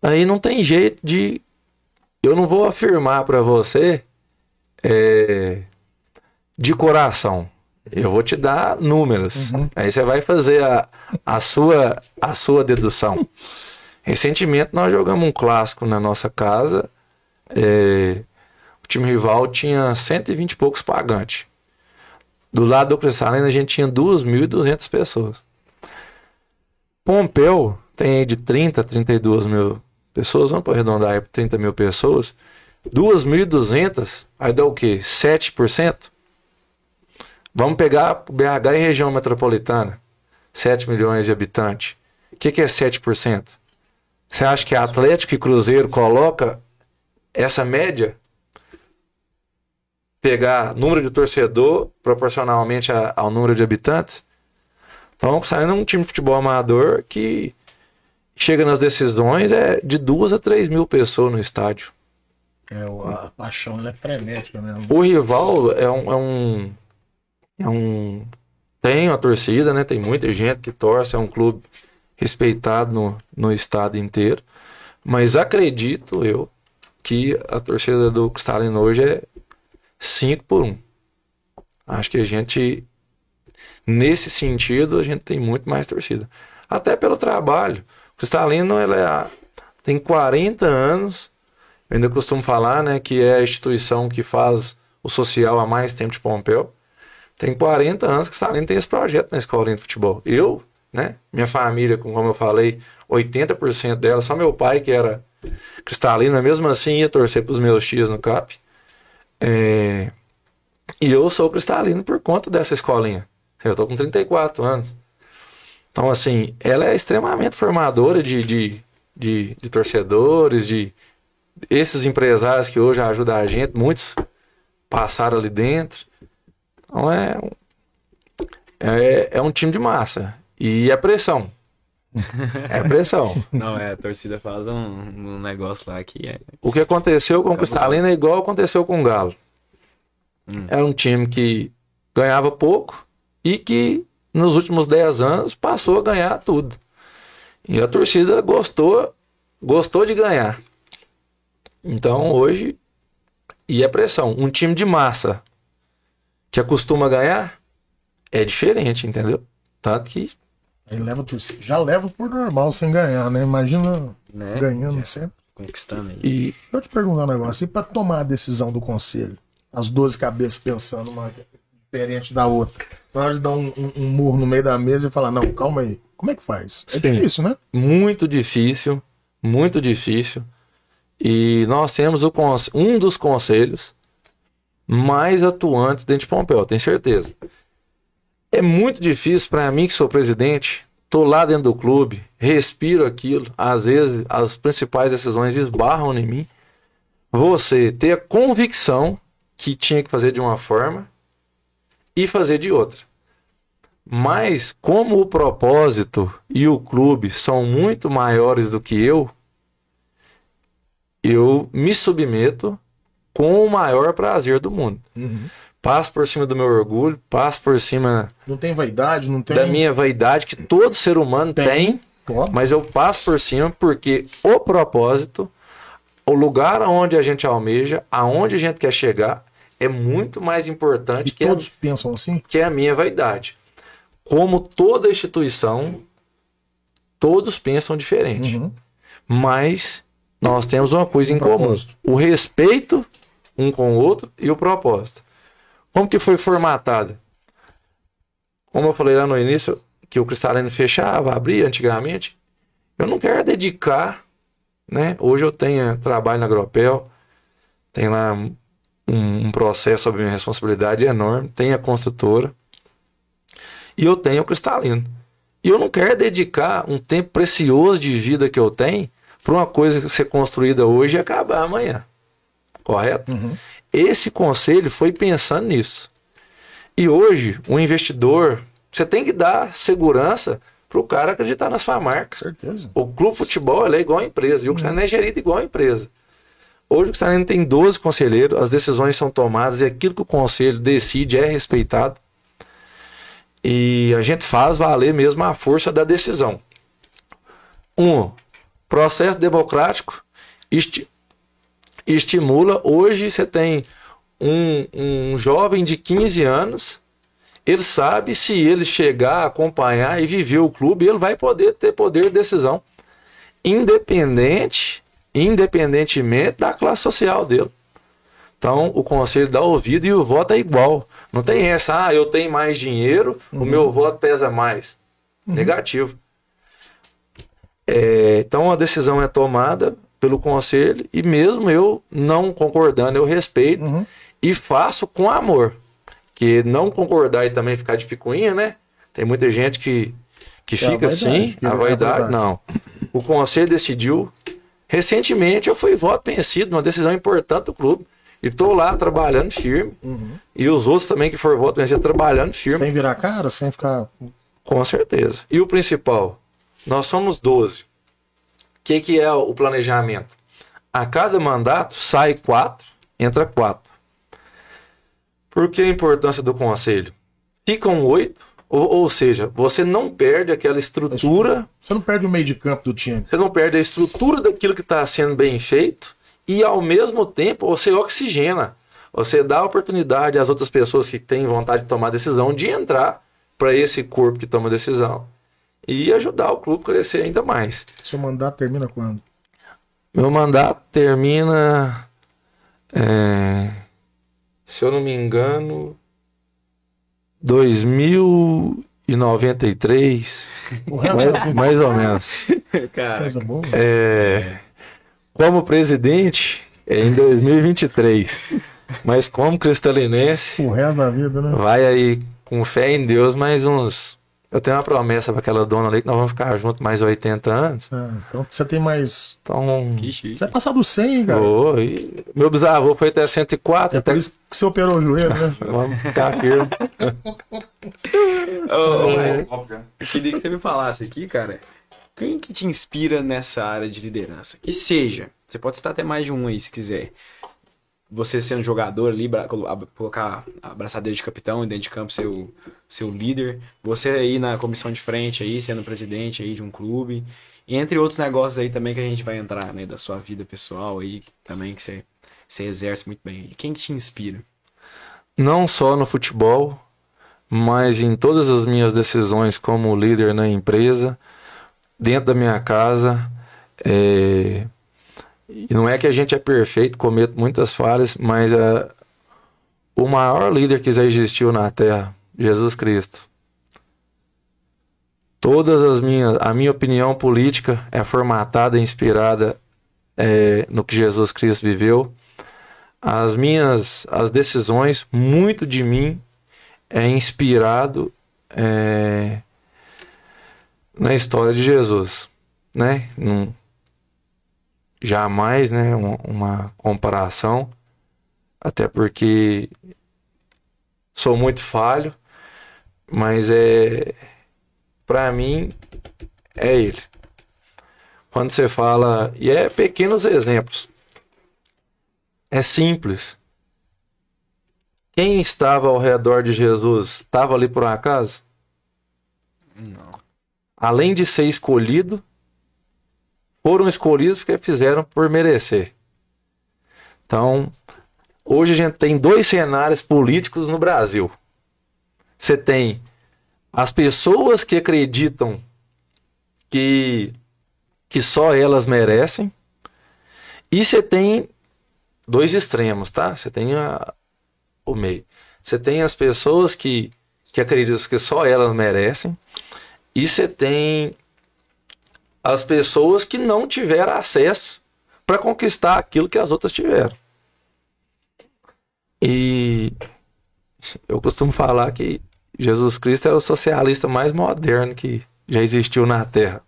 Aí não tem jeito de. Eu não vou afirmar para você é, de coração. Eu vou te dar números. Aí você vai fazer a, a, sua, a sua dedução. Recentemente nós jogamos um clássico na nossa casa. é, o time rival tinha 120 e poucos pagantes. Do lado do Cristalino a gente tinha 2.200 pessoas. Pompeu tem aí de 30 a 32 mil pessoas, vamos para arredondar aí para 30 mil pessoas. 2.200, aí dá o quê? 7%? Vamos pegar BH e região metropolitana, 7 milhões de habitantes. O que, que é 7%? Você acha que Atlético e Cruzeiro coloca essa média? Pegar número de torcedor proporcionalmente ao número de habitantes? Então, saindo um time de futebol amador que chega nas decisões é de duas a três mil pessoas no estádio. É, o- a paixão é frenética mesmo. O rival é um, é um, é um- tem uma torcida, né? Tem muita gente que torce, é um clube respeitado no, no estado inteiro. Mas acredito eu que a torcida do Stalin hoje é 5 por 1. Acho que a gente, nesse sentido, a gente tem muito mais torcida. Até pelo trabalho. Cristalino ele é, tem 40 anos Eu ainda costumo falar, né, que é a instituição que faz o social há mais tempo de Pompeu. Tem 40 anos que o Salino tem esse projeto na escolinha de futebol. Eu, né, minha família, como eu falei, 80% dela, só meu pai que era cristalino, mesmo assim ia torcer para os meus tios no CAP. É... E eu sou cristalino por conta dessa escolinha. Eu tô com 34 anos. Então, assim, ela é extremamente formadora de, de, de, de torcedores, de esses empresários que hoje ajudam a gente, muitos passaram ali dentro. Então é, é, é um time de massa. E é pressão. É pressão. Não, é, a torcida faz um, um negócio lá que é. O que aconteceu com o Cristalina é igual aconteceu com o Galo. Hum. Era um time que ganhava pouco e que nos últimos 10 anos passou a ganhar tudo. E a torcida gostou, gostou de ganhar. Então hoje, e é pressão. Um time de massa que acostuma ganhar é diferente, entendeu? Tanto que Aí leva já leva por normal sem ganhar, né? Imagina Né? ganhando Já sempre. Conquistando aí. e Deixa eu te perguntar um negócio. E pra tomar a decisão do conselho? As 12 cabeças pensando uma diferente da outra. Na hora de dar um, um- um murro no meio da mesa e falar, não, calma aí. Como é que faz? É Sim. difícil, né? muito difícil, muito difícil. E nós temos o um dos conselhos mais atuantes dentro de Pompeu, tenho certeza. É muito difícil para mim que sou presidente, tô lá dentro do clube, respiro aquilo, às vezes as principais decisões esbarram em mim. Você ter a convicção que tinha que fazer de uma forma e fazer de outra. Mas como o propósito e o clube são muito maiores do que eu, eu me submeto com o maior prazer do mundo. Uhum. Passo por cima do meu orgulho, passo por cima Não tem vaidade, não tem. da minha vaidade que todo ser humano Tem. tem, mas eu passo por cima porque o propósito, o lugar aonde a gente almeja, aonde a gente quer chegar, é muito mais importante E que a todos pensam assim? que é a minha vaidade. Como toda instituição, todos pensam diferente. Uhum. Mas nós temos uma coisa Um em comum: propósito. o respeito um com o outro e o propósito. Como que foi formatada? Como eu falei lá no início, que o cristalino fechava, abria antigamente. Eu não quero dedicar, né? Hoje eu tenho trabalho na Agropel, tem lá um, um processo sob minha responsabilidade enorme, tem a construtora e eu tenho o cristalino. E eu não quero dedicar um tempo precioso de vida que eu tenho para uma coisa ser construída hoje e acabar amanhã. Correto? Uhum. Esse conselho foi pensando nisso. E hoje, um investidor, você tem que dar segurança para o cara acreditar na sua marca. Certeza. O clube futebol ele é igual a empresa, e o Cristalino é gerido igual a empresa. Hoje o Cristalino tem 12 conselheiros, as decisões são tomadas e aquilo que o conselho decide é respeitado. E a gente faz valer mesmo a força da decisão. Um, processo democrático esti- estimula. Hoje você tem um, um jovem de 15 anos, ele sabe se ele chegar, acompanhar e viver o clube, ele vai poder ter poder de decisão, independente, independentemente da classe social dele. Então, o conselho dá ouvido e o voto é igual. Não tem essa, ah, eu tenho mais dinheiro, o meu voto pesa mais. Negativo. É, então, a decisão é tomada pelo conselho e mesmo eu não concordando, eu respeito Uhum. e faço com amor. Que não concordar e também ficar de picuinha, né? Tem muita gente que, que É fica assim, é a a vaidade, não. O conselho decidiu. Recentemente eu fui voto vencido numa decisão importante do clube. E tô lá trabalhando firme. Uhum. E os outros também que foram vencido trabalhando firme. Sem virar cara, sem ficar. Com certeza. E o principal? Nós somos 12. O que, que é o planejamento? A cada mandato sai quatro, entra quatro. Por que a importância do conselho? Ficam oito, ou, ou seja, você não perde aquela estrutura, Você não perde o meio de campo do time. você não perde a estrutura daquilo que está sendo bem feito e ao mesmo tempo você oxigena. Você dá oportunidade às outras pessoas que têm vontade de tomar decisão de entrar para esse corpo que toma decisão e ajudar o clube a crescer ainda mais. Seu mandato termina quando? Meu mandato termina, é, se eu não me engano, 2093, O resto mais, mais ou menos. Cara, coisa boa. É, como presidente é em 2023, mas como cristalinense O resto da vida, né? vai aí com fé em Deus mais uns. Eu tenho uma promessa para aquela dona ali que nós vamos ficar juntos mais 80 anos. Ah, então você tem mais. Então. Você vai passar do 100, hein, cara? vou, e meu bisavô foi até 104, É por até isso que você operou o joelho, né? vamos ficar firme. Ô, eu queria que você me falasse aqui, cara. Quem que te inspira nessa área de liderança? Que seja. Você pode citar até mais de um aí, se quiser. Você sendo jogador ali, colocar a de capitão e dentro de campo ser o seu líder. Você aí na comissão de frente aí, sendo presidente aí de um clube. Entre outros negócios aí também que a gente vai entrar, né? Da sua vida pessoal aí, também que você, você exerce muito bem. Quem que te inspira? Não só no futebol, mas em todas as minhas decisões como líder na empresa, dentro da minha casa. é, E não é que a gente é perfeito, cometo muitas falhas, mas é o maior líder que já existiu na Terra, Jesus Cristo. Todas as minhas, a minha opinião política é formatada inspirada é, no que Jesus Cristo viveu. As minhas, as decisões, muito de mim é inspirado é, na história de Jesus, né? Não, jamais, né? Uma, uma comparação, até porque sou muito falho, mas é para mim é ele. Quando você fala e é pequenos exemplos, é simples. Quem estava ao redor de Jesus estava ali por um acaso? Não. Além de ser escolhido, foram escolhidos porque fizeram por merecer. Então, hoje a gente tem dois cenários políticos no Brasil. Você tem as pessoas que acreditam que, que só elas merecem, e você tem dois extremos, tá? Você tem a, o meio. Você tem as pessoas que, que acreditam que só elas merecem, e você tem as pessoas que não tiveram acesso para conquistar aquilo que as outras tiveram. E eu costumo falar que Jesus Cristo era o socialista mais moderno que já existiu na Terra.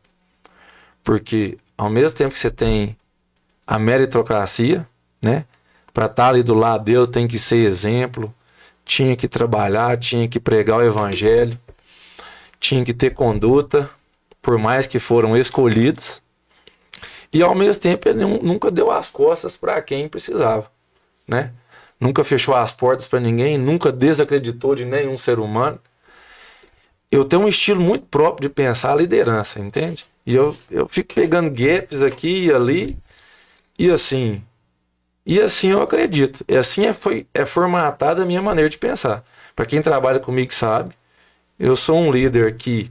Porque ao mesmo tempo que você tem a meritocracia, né? Para estar ali do lado dele tem que ser exemplo, tinha que trabalhar, tinha que pregar o evangelho, tinha que ter conduta, por mais que foram escolhidos. E ao mesmo tempo ele nu- nunca deu as costas para quem precisava, né? Nunca fechou as portas para ninguém, nunca desacreditou de nenhum ser humano. Eu tenho um estilo muito próprio de pensar a liderança, entende? E eu, eu fico pegando gaps aqui e ali, e assim. E assim eu acredito. E assim é, foi, é formatada a minha maneira de pensar. Para quem trabalha comigo sabe, eu sou um líder que,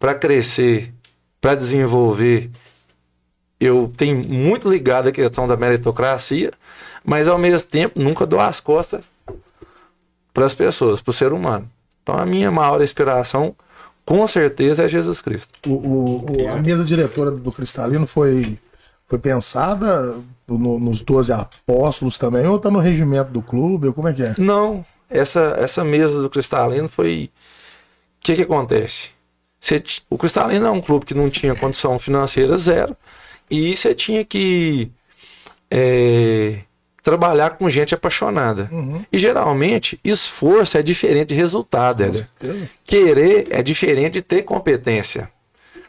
para crescer, para desenvolver, eu tenho muito ligado à questão da meritocracia, mas ao mesmo tempo nunca dou as costas para as pessoas, para o ser humano. Então a minha maior inspiração, com certeza, é Jesus Cristo. O, o- o- a mesa diretora do Cristalino foi, foi pensada no- nos 12 apóstolos também, ou tá no regimento do clube, ou como é que é? Não, essa, essa mesa do Cristalino foi. O que, que acontece? O Cristalino é um clube que não tinha condição financeira zero, e você tinha que é, trabalhar com gente apaixonada. Uhum. E geralmente, esforço é diferente de resultado, certeza. Querer é diferente de ter competência.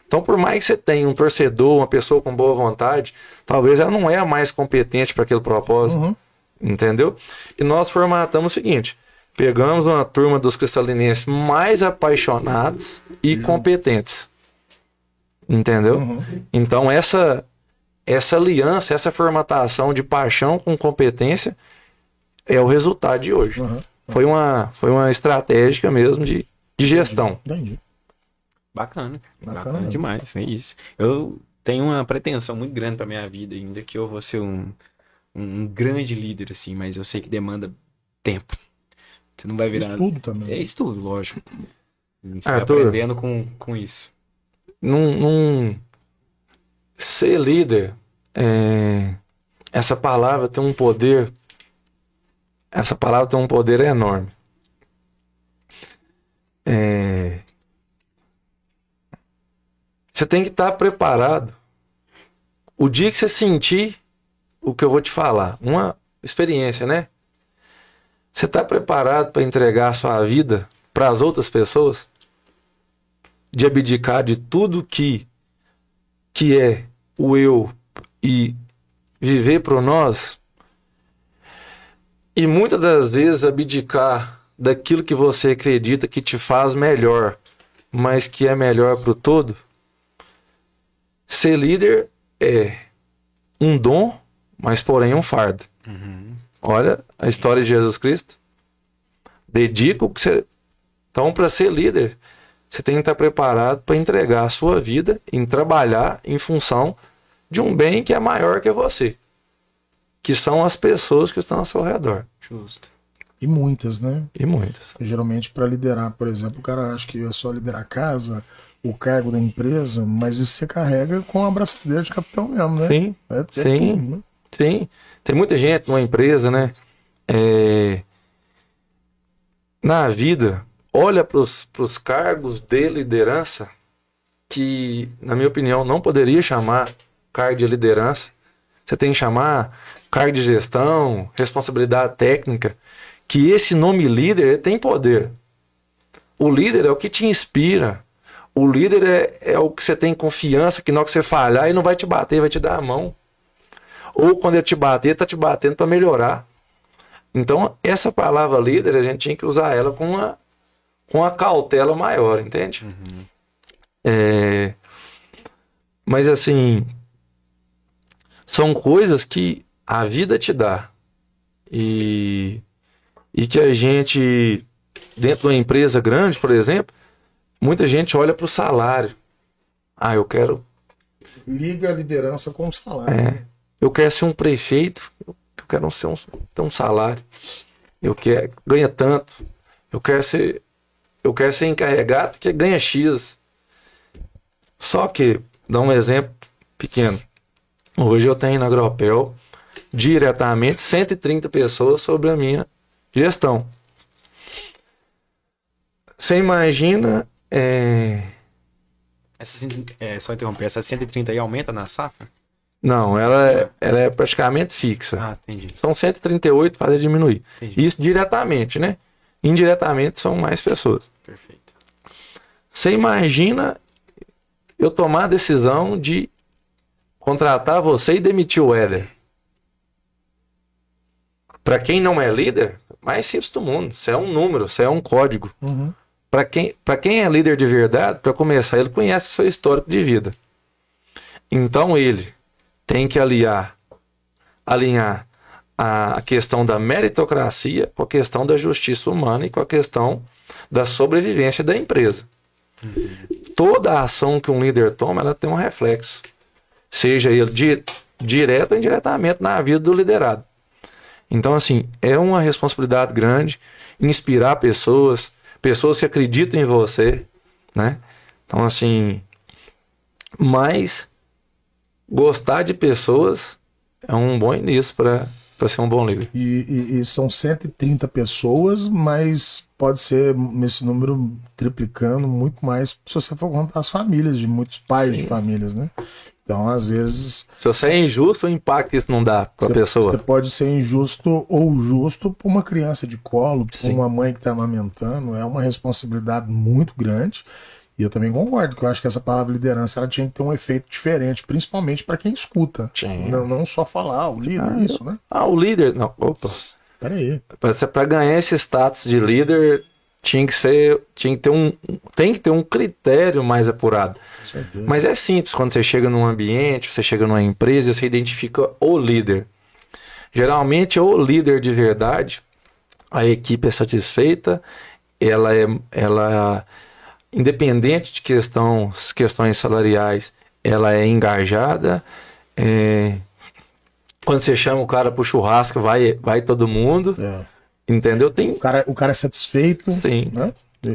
Então, por mais que você tenha um torcedor, uma pessoa com boa vontade, talvez ela não é a mais competente para aquele propósito. Uhum. Entendeu? E nós formatamos o seguinte: pegamos uma turma dos cristalinenses mais apaixonados e competentes. Entendeu? Uhum. Então, essa, essa aliança, essa formatação de paixão com competência é o resultado de hoje. Uhum. Foi uma, foi uma estratégica mesmo de, de gestão. Entendi. Bacana. Bacana Bacana, mesmo. demais, é isso. Eu tenho uma pretensão muito grande pra minha vida ainda, que eu vou ser um, um grande líder, assim, mas eu sei que demanda tempo. Você não vai virar. Estudo também. É estudo, lógico. Você Ah, vai Arthur. aprendendo com, com isso. Num, num- ser líder, é, essa palavra tem um poder. Essa palavra tem um poder enorme. É, você tem que estar preparado. O dia que você sentir o que eu vou te falar, uma experiência, né? Você está preparado para entregar a sua vida para as outras pessoas? De abdicar de tudo que que é o eu e viver para nós? E muitas das vezes abdicar daquilo que você acredita que te faz melhor, mas que é melhor para o todo? Ser líder é um dom, mas porém um fardo. Olha a história de Jesus Cristo. Dedica o que você. Então, para ser líder, você tem que estar preparado para entregar a sua vida em trabalhar em função de um bem que é maior que você, que são as pessoas que estão ao seu redor. Justo. E muitas, né? E muitas. Geralmente, para liderar, por exemplo, o cara acha que é só liderar a casa, o cargo da empresa, mas isso você carrega com a braçadeira de capitão mesmo, né? Sim, É, é Sim. tudo, né? Sim. Tem muita gente numa empresa, né? É, Na vida, olha para os cargos de liderança que, na minha opinião, não poderia chamar cargo de liderança. Você tem que chamar cargo de gestão, responsabilidade técnica, que esse nome líder tem poder. O líder é o que te inspira. O líder é, é o que você tem confiança que na hora que você falhar, ele não vai te bater, vai te dar a mão. Ou quando ele te bater, tá te batendo para melhorar. Então, essa palavra líder, a gente tinha que usar ela com uma, com uma cautela maior, entende? É, mas assim, são coisas que a vida te dá. E, e que a gente, dentro de uma empresa grande, por exemplo, muita gente olha para o salário. Ah, eu quero Liga a liderança com o salário. É. eu quero ser um prefeito, eu quero ser um, ter um salário, eu quero ganha tanto, eu quero ser eu quero ser encarregado porque ganha X. Só que, dá um exemplo pequeno. Hoje eu tenho na Agropel diretamente 130 pessoas sobre a minha gestão. Você imagina é, é, só interromper, essa 130 aí aumenta na safra? Não, ela é, ela é praticamente fixa. Ah, entendi. São 138, faz diminuir. Entendi. Isso diretamente, né? Indiretamente são mais pessoas. Perfeito. Você imagina eu tomar a decisão de contratar você e demitir o Éder. Para quem não é líder, mais simples do mundo. Você é um número, você é um código. Uhum. Para quem, pra quem é líder de verdade, para começar, ele conhece o seu histórico de vida. Então ele tem que aliar, alinhar a questão da meritocracia com a questão da justiça humana e com a questão da sobrevivência da empresa. Toda ação que um líder toma, ela tem um reflexo. Seja ele di- direto ou indiretamente na vida do liderado. Então, assim, é uma responsabilidade grande inspirar pessoas, pessoas que acreditam em você, né? Então, assim, mas gostar de pessoas é um bom início para ser um bom líder. E, e- e são 130 pessoas, mas pode ser nesse número triplicando muito mais se você for contar as famílias, de muitos pais de famílias, né? Então, às vezes, Se você é injusto, o impacto isso não dá para a você pessoa. pode ser injusto ou justo para uma criança de colo, para Sim. uma mãe que está amamentando. É uma responsabilidade muito grande. E eu também concordo, que eu acho que essa palavra liderança ela tinha que ter um efeito diferente, principalmente para quem escuta. Tinha. Não, não só falar, ah, o líder, Ah, isso, né? Ah, o líder. Não, opa. Peraí. Para ganhar esse status de líder, tinha que ser. Tinha que ter um. Tem que ter um critério mais apurado. Mas é simples, quando você chega num ambiente, você chega numa empresa, você identifica o líder. Geralmente, o líder de verdade, a equipe é satisfeita, ela é, ela, independente de questão, questões salariais, ela é engajada. é, Quando você chama o cara pro churrasco, vai, vai todo mundo. É. Entendeu? Tem. O, cara, o cara é satisfeito, Sim. né?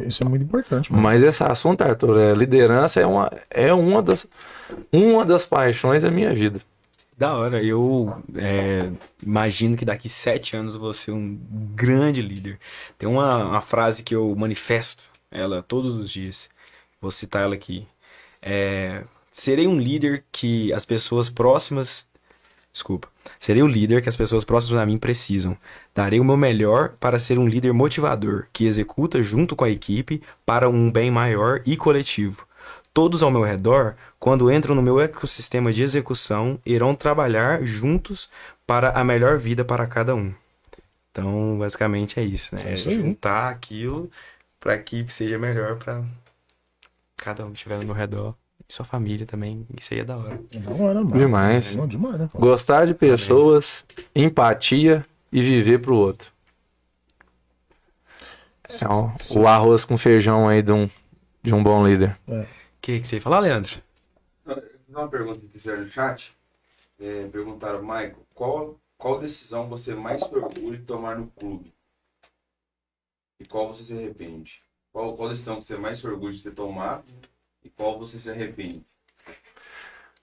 Isso é muito importante. mano. Mas esse assunto, Arthur, é, liderança é uma, é uma, das, uma das paixões da minha vida. Da hora, eu é, imagino que daqui sete anos eu vou ser um grande líder. Tem uma, uma frase que eu manifesto ela todos os dias, vou citar ela aqui. É, serei um líder que as pessoas próximas. Desculpa. Serei o líder que as pessoas próximas a mim precisam. Darei o meu melhor para ser um líder motivador, que executa junto com a equipe para um bem maior e coletivo. Todos ao meu redor, quando entram no meu ecossistema de execução, irão trabalhar juntos para a melhor vida para cada um. Então, basicamente é isso, né? É aí. juntar aquilo para que a equipe seja melhor para cada um que estiver no meu redor. E sua família também. Isso aí é da hora. É da hora, mano. Demais. Não, demais, né? Gostar de pessoas, empatia e viver pro outro. É o, o arroz com feijão aí de um, de um bom líder. O que, que você ia falar, Leandro? Fazer uma pergunta que fizeram no chat. É, perguntaram, Michael, qual, qual decisão você mais se orgulha de tomar no clube? E qual você se arrepende? Qual, qual decisão que você mais se orgulha de ter tomado e qual você se arrepende?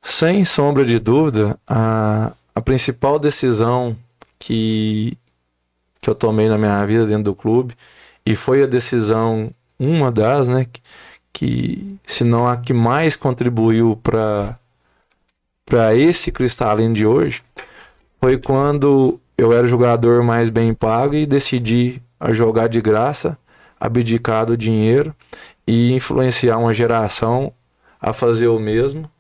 Sem sombra de dúvida, a, a principal decisão que, que eu tomei na minha vida dentro do clube, e foi a decisão, uma das, né, que, que se não a que mais contribuiu para para esse cristalino de hoje, foi quando eu era o jogador mais bem pago e decidi a jogar de graça, abdicar do dinheiro e influenciar uma geração a fazer o mesmo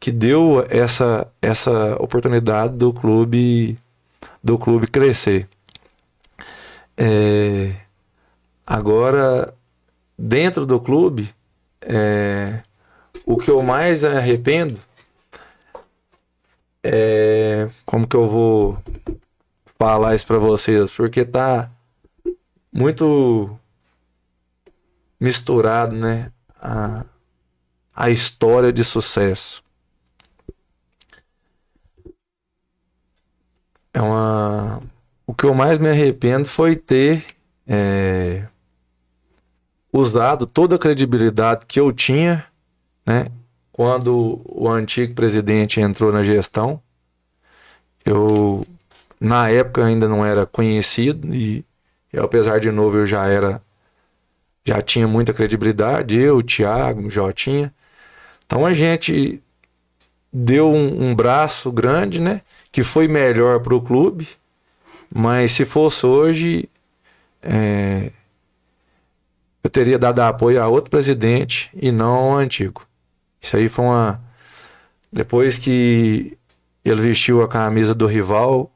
que deu essa essa oportunidade do clube do clube crescer. É, agora dentro do clube é, o que eu mais arrependo é como que eu vou falar isso para vocês porque tá muito misturado né a, a história de sucesso É uma. O que eu mais me arrependo foi ter é, usado toda a credibilidade que eu tinha, né? Quando o antigo presidente entrou na gestão, eu na época ainda não era conhecido e, e apesar de novo eu já era já tinha muita credibilidade, eu, o Thiago, o Jotinha. Então a gente deu um, um braço grande, né? Que foi melhor para o clube, mas se fosse hoje, é, eu teria dado apoio a outro presidente e não ao antigo. Isso aí foi uma. Depois que ele vestiu a camisa do rival,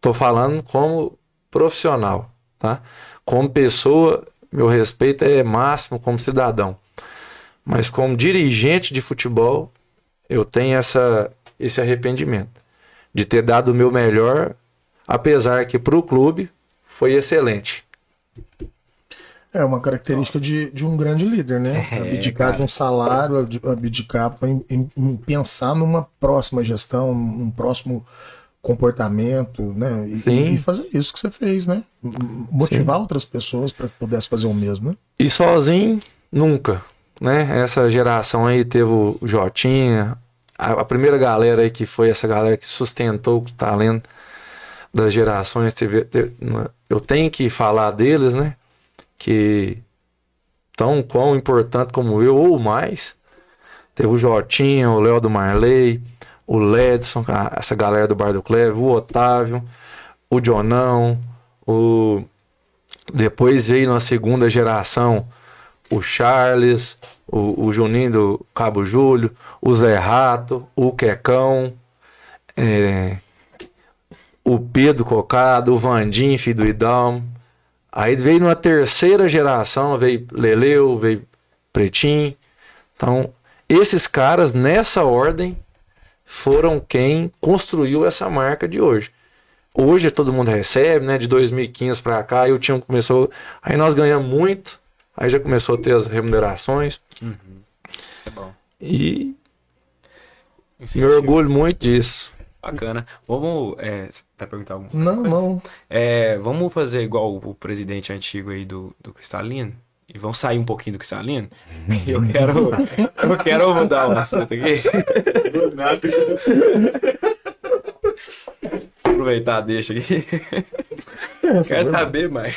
tô falando como profissional, tá? Como pessoa, meu respeito é máximo como cidadão. Mas como dirigente de futebol, eu tenho essa, esse arrependimento de ter dado o meu melhor, apesar que para o clube foi excelente. É uma característica de, de um grande líder, né? É, abdicar cara. de um salário, abdi- abdicar pra em, em- em pensar numa próxima gestão, num próximo comportamento, né? E, Sim. e fazer isso que você fez, né? Motivar outras pessoas para que pudesse fazer o mesmo, né? E sozinho, nunca. Né? Essa geração aí teve o Jotinha, a, a primeira galera aí que foi essa galera que sustentou o talento das gerações. Teve, teve- eu tenho que falar deles, né? Que tão quão importante como eu, ou mais. Teve o Jotinha, o Léo do Marley, o Ledson, essa galera do Bar do o Otávio, o Jonão, o. Depois veio na segunda geração o Charles, o, o Juninho do Cabo Júlio, o Zé Rato, o Quecão, é, o Pedro Cocado, o Vandim, filho do Idalmo. Aí veio numa terceira geração, veio Leleu, veio Pretinho. Então, esses caras, nessa ordem, foram quem construiu essa marca de hoje. Hoje todo mundo recebe, né? De 2015 para cá, aí o time começou. Aí nós ganhamos muito, aí já começou a ter as remunerações. É bom. E Me orgulho muito disso. Bacana. Vamos. É, você vai perguntar alguma coisa? Não, não. É, vamos fazer igual o presidente antigo aí do, do Cristalino? E vamos sair um pouquinho do Cristalino? Eu quero. Eu quero mudar o assunto aqui. Aproveitar, deixa aqui. Essa Quero saber, mais.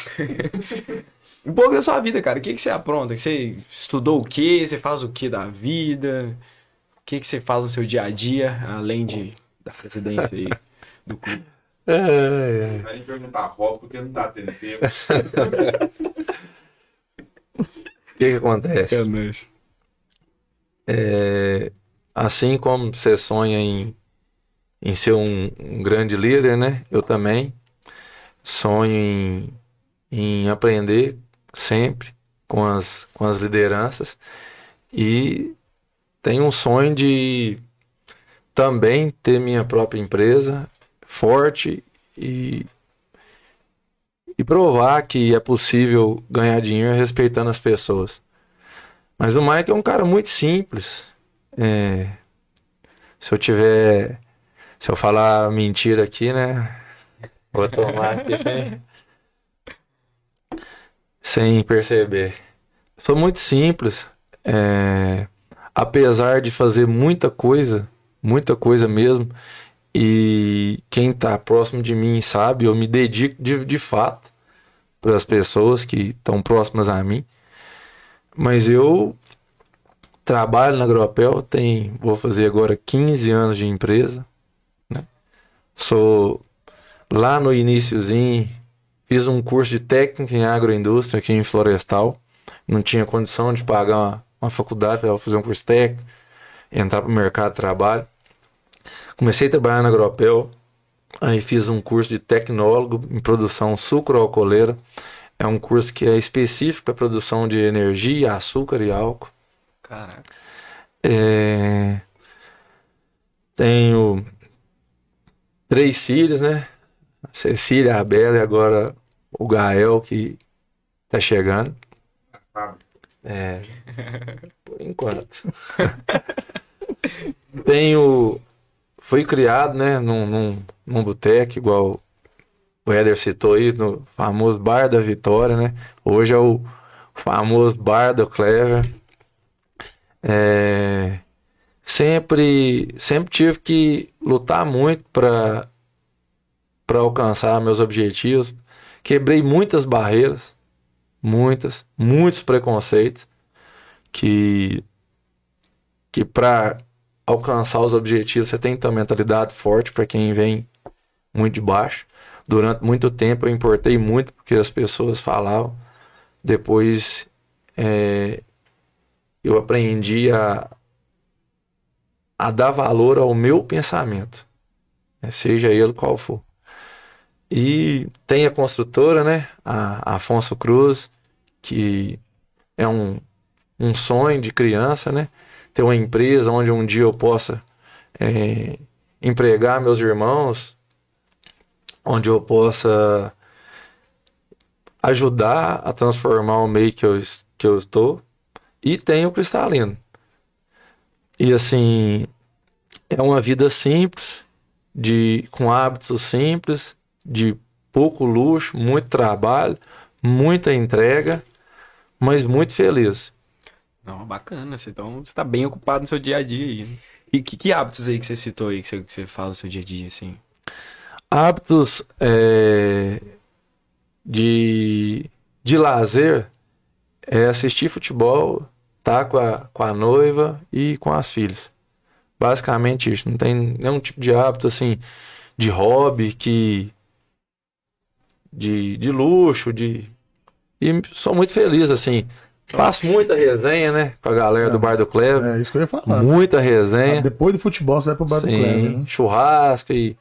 Um pouco da sua vida, cara. O que, que você apronta? Você estudou o quê? Você faz o que da vida? O que, que você faz no seu dia a dia, além de da presidência aí do clube? É, é. Vai nem perguntar roupa porque não tá tendo tempo. O que, que acontece? Canais. É, assim como você sonha em, em ser um, um grande líder, né? Eu também sonho em, em aprender sempre com as, com as lideranças e tenho um sonho de também ter minha própria empresa forte e, e provar que é possível ganhar dinheiro respeitando as pessoas. Mas o Mike é um cara muito simples. É, se eu tiver. Se eu falar mentira aqui, né? Vou tomar aqui sem. Sem perceber. Sou muito simples. é, apesar de fazer muita coisa, muita coisa mesmo, e quem tá próximo de mim sabe, eu me dedico de, de fato para as pessoas que estão próximas a mim. Mas eu trabalho na Agropel, tem, vou fazer agora 15 anos de empresa. né? Sou lá no iniciozinho, fiz um curso de técnica em agroindústria aqui em Florestal. Não tinha condição de pagar uma, uma faculdade para fazer um curso técnico, entrar para o mercado de trabalho. Comecei a trabalhar na Agropel, aí fiz um curso de tecnólogo em produção sucroalcooleira. É um curso que é específico para produção de energia, açúcar e álcool. Caraca. É, Tenho três filhos, né? A Cecília, a Bela e agora o Gael que tá chegando. É, por enquanto. Tenho. Fui criado, né, num, num, num boteco, igual o Éder citou aí, no famoso Bar da Vitória, né? Hoje é o famoso Bar do Clever. É, sempre, sempre tive que lutar muito para para alcançar meus objetivos. Quebrei muitas barreiras, muitas, muitos preconceitos que que para alcançar os objetivos você tem que ter uma mentalidade forte para quem vem muito de baixo. Durante muito tempo eu importei muito porque as pessoas falavam. Depois é, eu aprendi a, a dar valor ao meu pensamento, né, seja ele qual for. E tem a construtora, né? A, a Afonso Cruz, que é um, um sonho de criança, né? Ter uma empresa onde um dia eu possa é, empregar meus irmãos, onde eu possa ajudar a transformar o meio que eu, que eu estou. E tem o cristalino. E assim, é uma vida simples, de com hábitos simples, de pouco luxo, muito trabalho, muita entrega, mas muito feliz. Não, bacana. Você, então você tá bem ocupado no seu dia a dia aí. né? E que, que hábitos aí que você citou aí que você, que você faz no seu dia a dia, assim? Hábitos é, de, de lazer é assistir futebol, tá com a, com a noiva e com as filhas. Basicamente isso. Não tem nenhum tipo de hábito assim de hobby que de, de luxo, de e sou muito feliz assim. Faço muita resenha, né, com a galera do Bar do Clever. É isso que eu ia falar. Muita resenha. Depois do futebol, você vai pro bar do Sim, Kleber, né? churrasco e,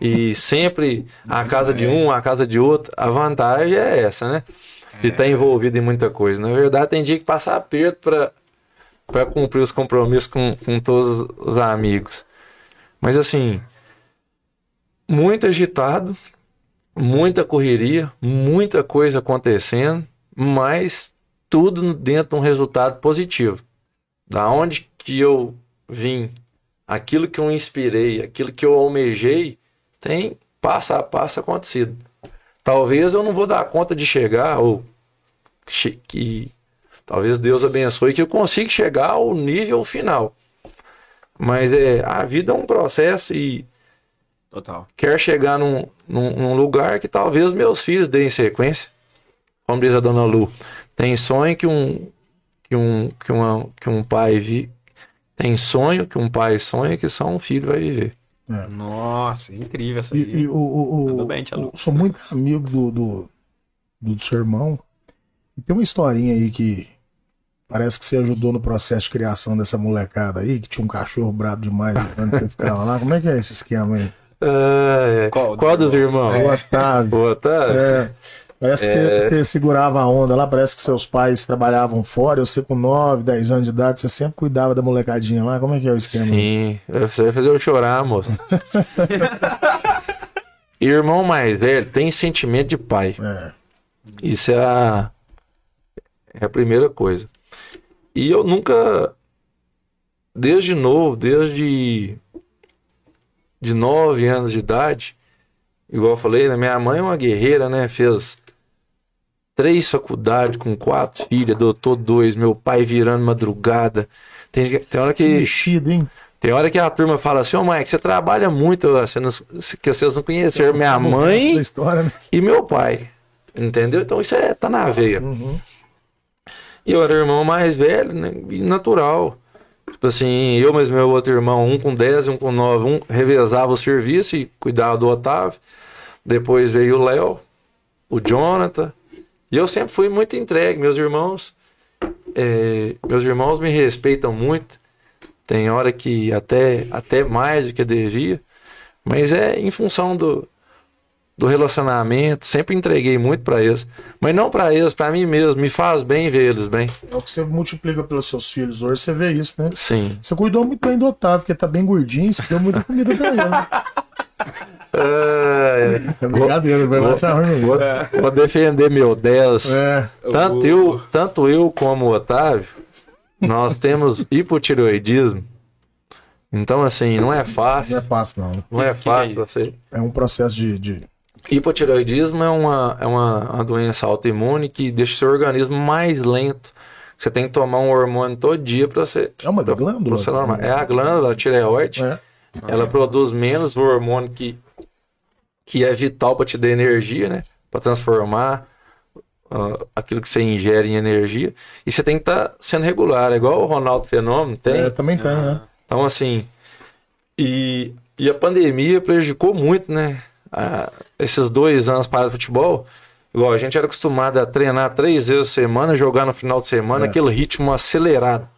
e sempre a casa de um, a casa de outro. A vantagem é essa, né? De estar envolvido em muita coisa. Na verdade, tem dia que passar aperto para para cumprir os compromissos com, com todos os amigos. Mas assim, muito agitado, muita correria, muita coisa acontecendo, mas tudo dentro de um resultado positivo. Da onde que eu vim aquilo que eu inspirei, aquilo que eu almejei, tem passo a passo acontecido. Talvez eu não vou dar conta de chegar, ou que talvez Deus abençoe que eu consiga chegar ao nível final. Mas é, a vida é um processo e Total. quer chegar num, num, num lugar que talvez meus filhos deem sequência. Como diz a dona Lu, tem sonho que um, que um, que uma, que um pai vi, tem sonho que um pai sonha que só um filho vai viver. Nossa, incrível essa E, e o, o, o- bem, eu sou muito amigo do, do, do seu irmão. E tem uma historinha aí que parece que você ajudou no processo de criação dessa molecada aí, que tinha um cachorro brabo demais quando você ficava lá. Como é que é esse esquema aí? Ah, é. Qual? Qual, dos irmãos? O Otávio. O Otávio? É, parece que você, você segurava a onda lá, parece que seus pais trabalhavam fora, eu sei com 9, 10 anos de idade, você sempre cuidava da molecadinha lá. Como é que é o esquema? Sim, você vai fazer eu chorar, moço. Irmão mais velho tem sentimento de pai. É. Isso é a, é a primeira coisa. E eu nunca, desde novo, desde de 9 anos de idade, igual eu falei, né? Minha mãe é uma guerreira, né? Fez três faculdades com quatro filhas, adotou dois, meu pai virando madrugada. Tem, tem hora que Mexido, hein? tem hora que a turma fala assim, ô Mike, você trabalha muito, você não- que vocês não conheceram minha mãe história, né? e meu pai. Entendeu? Então isso é, tá na veia. Uhum. E eu era o irmão mais velho, né? E natural. Tipo assim, eu mais meu outro irmão, um com 10 e um com 9, um revezava o serviço e cuidava do Otávio. Depois veio o Léo, o Jonathan. E eu sempre fui muito entregue. Meus irmãos, é, meus irmãos me respeitam muito. Tem hora que até, até mais do que devia. Mas é em função do, do relacionamento. Sempre entreguei muito pra eles. Mas não pra eles, pra mim mesmo. Me faz bem ver eles bem. É o que você multiplica pelos seus filhos hoje, você vê isso, né? Sim. Você cuidou muito bem do Otávio, porque tá bem gordinho, você deu muita comida pra ele. Né? É, É brincadeira, vai Vou- achar ruim. vou, vou defender meu 10. É, Tanto eu, tanto eu como o Otávio, nós temos hipotireoidismo. Então, assim, não é não fácil. é fácil, não. Não é Que fácil é você. É um processo de. de... Hipotireoidismo é uma, é uma, uma doença autoimune que deixa o seu organismo mais lento. Você tem que tomar um hormônio todo dia para você. É uma pra- glândula? pra você normal. É a glândula a tireoide. É. Ela produz menos o hormônio que, que é vital para te dar energia, né? Para transformar ah, aquilo que você ingere em energia. E você tem que estar sendo regular, é igual o Ronaldo Fenômeno tem. É, também tem, né? Então, assim, e, e a pandemia prejudicou muito, né? Ah, esses dois anos para o futebol, igual a gente era acostumado a treinar três vezes a semana, jogar no final de semana, É. aquele ritmo acelerado.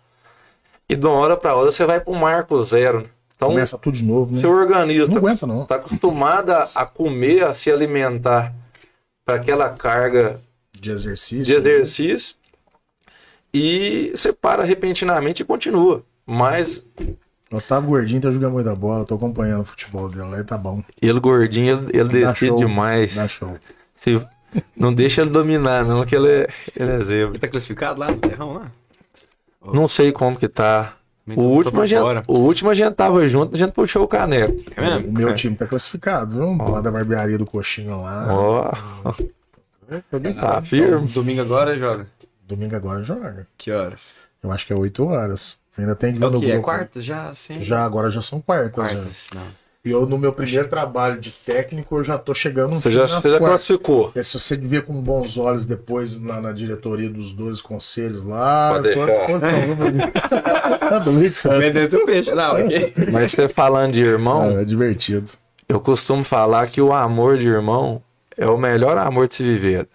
E de uma hora para outra você vai para o marco zero. Né? Então, Começa tudo de novo, né? seu organismo Não tá aguenta, não. está acostumado a comer, a se alimentar para aquela carga De exercício. de exercício e você para repentinamente e continua. Mas Otávio Gordinho tá jogando muita bola, tô acompanhando o futebol dele lá e tá bom. ele gordinho, ele, ele decide show, demais. Dá show. Se, não deixa ele dominar, não, que ele é, ele é zebra. Ele tá classificado lá no terrão lá? Não sei como que tá. O último, a gente, o último a gente tava junto, a gente puxou o caneco. É mesmo? O meu time tá classificado, viu? Lá da barbearia do Coxinha lá. Ó, É, tá bom. firme. Domingo agora joga. Domingo agora joga. Que horas? Eu acho que é 8 horas. Ainda tem que ver É no o que? É grupo. quarta já? Sim. Já, agora já são quartas. já. Quartas, não. E eu, no meu primeiro trabalho de técnico, eu já tô chegando no Você já, você já classificou. É, se você vê com bons olhos depois na, na diretoria dos dois conselhos lá. Pode tô deixar. disposição, viu? Tá peixe. Não, ok. Mas você falando de irmão, É, é divertido. eu costumo falar que o amor de irmão é o melhor amor de se viver.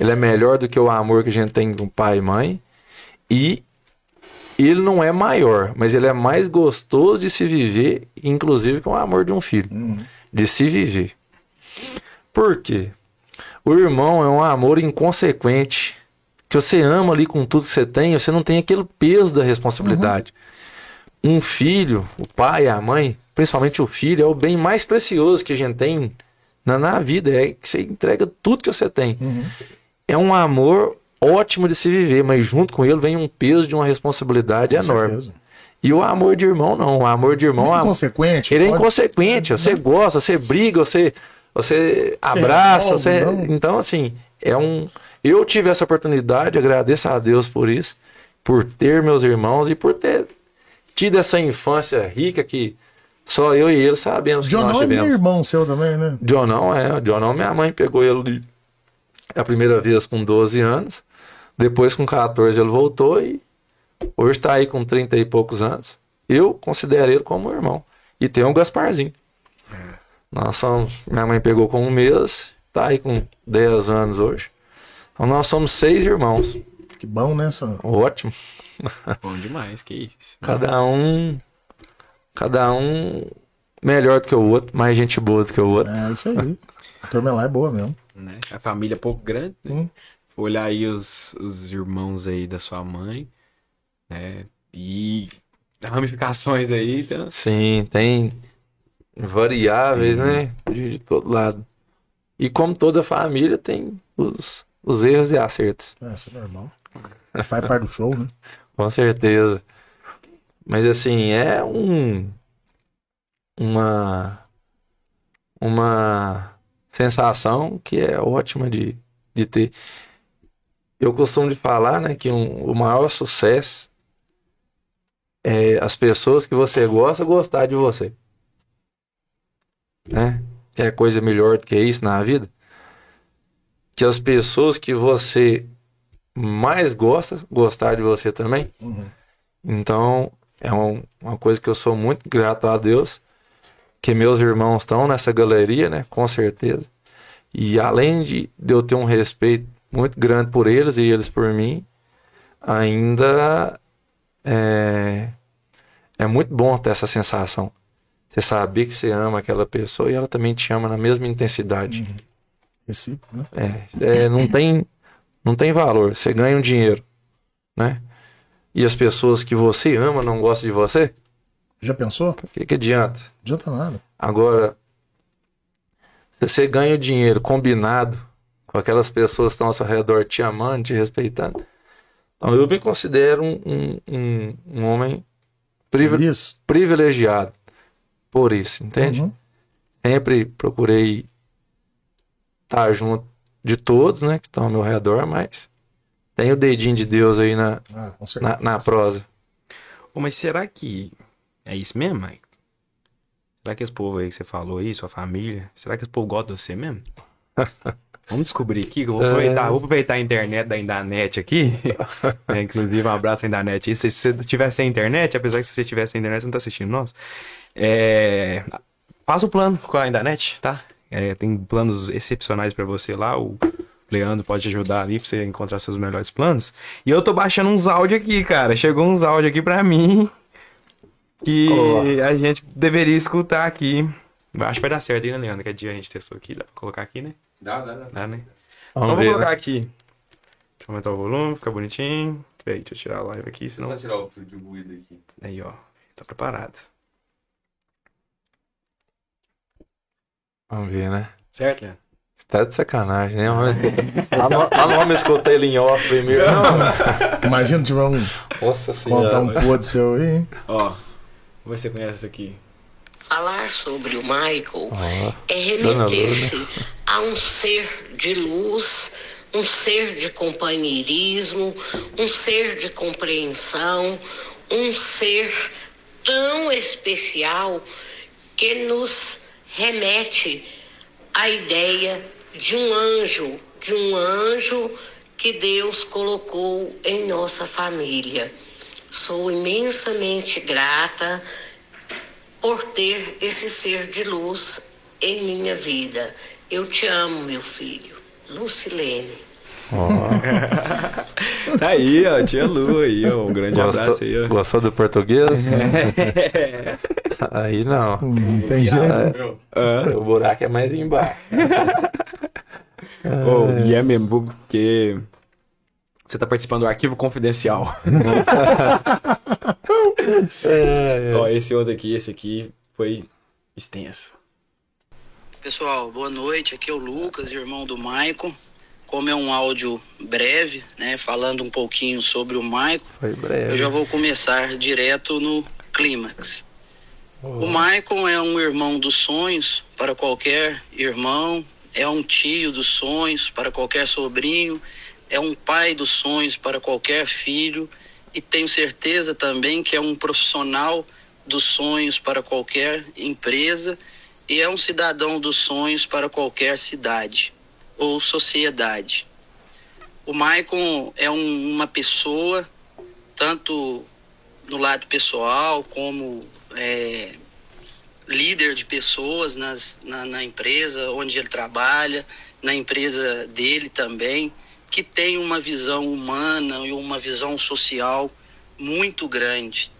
Ele é melhor do que o amor que a gente tem com pai e mãe. E ele não é maior, mas ele é mais gostoso de se viver, inclusive com o amor de um filho. De se viver. Por quê? O irmão é um amor inconsequente. Que você ama ali com tudo que você tem, você não tem aquele peso da responsabilidade. Um filho, o pai, a mãe, principalmente o filho, é o bem mais precioso que a gente tem na, na vida. É que você entrega tudo que você tem. É um amor ótimo de se viver, mas junto com ele vem um peso de uma responsabilidade Com enorme. certeza. E o amor de irmão, não. O amor de irmão. Não é a- inconsequente. Ele é pode- inconsequente. Você gosta, você briga, você, você abraça. Você... não? Então, assim, é um. Eu tive essa oportunidade, agradeço a Deus por isso, por ter meus irmãos e por ter tido essa infância rica que só eu e ele sabemos que nós é meu tivemos. irmão seu também, né? Jonão é, o Jonão, minha mãe pegou ele a primeira vez com 12 anos, depois com 14 ele voltou e hoje tá aí com 30 e poucos anos. Eu considero ele como irmão. E tem o Gasparzinho. Nós somos, minha mãe pegou com um mês, tá aí com 10 anos hoje. Então nós somos seis irmãos. Que bom, né? Essa... Ótimo. Bom demais, que isso. Cada um. Cada um melhor do que o outro, mais gente boa do que o outro. É isso aí. A turma lá é boa mesmo. Né? A família é pouco grande, né? Hum. Olhar aí os, os irmãos aí da sua mãe, né? E ramificações aí, então... Sim, tem variáveis, né? De, de todo lado. E como toda família, tem os, os erros e acertos. É, isso é normal. Faz parte do show, né? Com certeza. Mas assim, é um. Uma. Uma sensação que é ótima de, de ter. Eu costumo de falar, né, que um- o maior sucesso é as pessoas que você gosta gostar de você. Né? Tem coisa melhor do que isso na vida? Que as pessoas que você mais gosta gostar de você também. Uhum. Então, é um- uma coisa que eu sou muito grato a Deus, que meus irmãos estão nessa galeria, né? Com certeza. E além de, de eu ter um respeito muito grande por eles e eles por mim, ainda é, é muito bom ter essa sensação. Você saber que você ama aquela pessoa e ela também te ama na mesma intensidade. Recíproco, né? É, é, não tem não tem valor. Você ganha um dinheiro, né? E as pessoas que você ama não gostam de você, Já pensou? o que, que adianta? Não adianta nada. Agora, se você ganha o dinheiro combinado com aquelas pessoas que estão ao seu redor te amando, te respeitando, então eu me considero um, um, um, um homem privi- Isso. privilegiado por isso, entende? Uhum. Sempre procurei estar junto de todos, né, que estão ao meu redor, mas tem o dedinho de Deus aí na, Ah, na, na prosa. Ô, mas será que é isso mesmo, Mike? Será que esse povo aí que você falou aí, sua família, será que esse povo gosta de você mesmo? Vamos descobrir aqui, vou aproveitar, vou aproveitar a internet da Indanet aqui. É, inclusive, um abraço à Indanet. E se você tivesse sem internet, apesar que se você tivesse sem internet, você não tá assistindo nós. É... Faça o plano com a Indanet, tá? É, tem planos excepcionais pra você lá. O Leandro pode ajudar ali pra você encontrar seus melhores planos. E eu tô baixando uns áudios aqui, cara. Chegou uns áudios aqui pra mim que a gente deveria escutar aqui. Acho que vai dar certo ainda, Leandro. Que dia a gente testou aqui. Dá pra colocar aqui, né? Dá, dá, dá. Dá, né? Vamos Então, ver. colocar né? aqui. Deixa eu aumentar o volume, fica bonitinho. Peraí, deixa eu tirar a live aqui, Só senão. tirar o fio de ruído aqui. Aí, ó. Tá preparado. Vamos ver, né? Certo, Leandro? Você tá de sacanagem, né? Vamos escutar- Lá no- lá no vamos escutar ele em off primeiro. Imagina tiver um, Nossa contar um senhora. podre seu aí, hein? Ó. Vamos ver se você conhece isso aqui. Falar sobre o Michael Ó, é remeter-se a um ser de luz, um ser de companheirismo, um ser de compreensão, um ser tão especial que nos remete à ideia de um anjo, de um anjo que Deus colocou em nossa família. Sou imensamente grata por ter esse ser de luz em minha vida. Eu te amo, meu filho. Lucilene. ó. Tá aí, ó. Tia Lu aí, ó. Um grande abraço Gostou, aí, ó. gostou do português? Aí não. Não tem jeito. Ah. O buraco é mais embaixo. Oh, e é mesmo, porque você tá participando do arquivo confidencial. É, Ó, esse outro aqui, esse aqui foi extenso. Pessoal, boa noite. Aqui é o Lucas, irmão do Maicon. como é um áudio breve, né, falando um pouquinho sobre o Maico, Foi breve. eu já vou começar direto no clímax. O Maicon é um irmão dos sonhos para qualquer irmão, é um tio dos sonhos para qualquer sobrinho, é um pai dos sonhos para qualquer filho e tenho certeza também que é um profissional dos sonhos para qualquer empresa e é um cidadão dos sonhos para qualquer cidade ou sociedade. O Maicon é um- uma pessoa, tanto no lado pessoal como é, líder de pessoas nas, na, na empresa onde ele trabalha, na empresa dele também, que tem uma visão humana e uma visão social muito grande.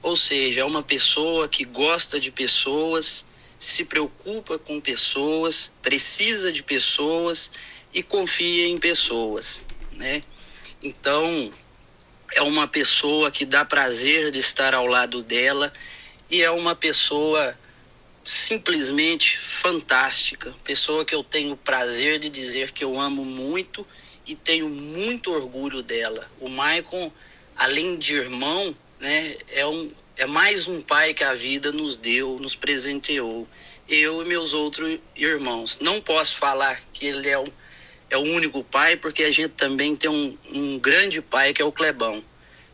Ou seja, é uma pessoa que gosta de pessoas, se preocupa com pessoas, precisa de pessoas e confia em pessoas, né? Então, é uma pessoa que dá prazer de estar ao lado dela e é uma pessoa simplesmente fantástica, pessoa que eu tenho prazer de dizer que eu amo muito e tenho muito orgulho dela. O Maicon, além de irmão, né, é um é mais um pai que a vida nos deu, nos presenteou. Eu e meus outros irmãos. Não posso falar que ele é o, é o único pai, porque a gente também tem um, um grande pai que é o Clebão.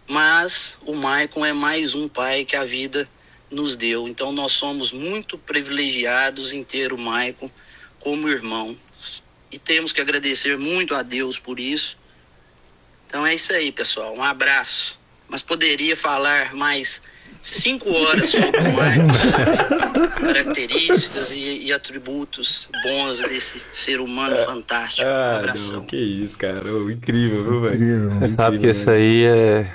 Mas o Maicon é mais um pai que a vida nos deu. Então nós somos muito privilegiados em ter o Maicon como irmão. E temos que agradecer muito a Deus por isso. Então é isso aí, pessoal. Um abraço. Mas poderia falar mais cinco horas sobre o Maicon, características e, e atributos bons desse ser humano fantástico. Um Ah, abração. não, que isso, cara. Ô, incrível, viu, velho? Incrível. Você sabe que Incrível, esse aí é.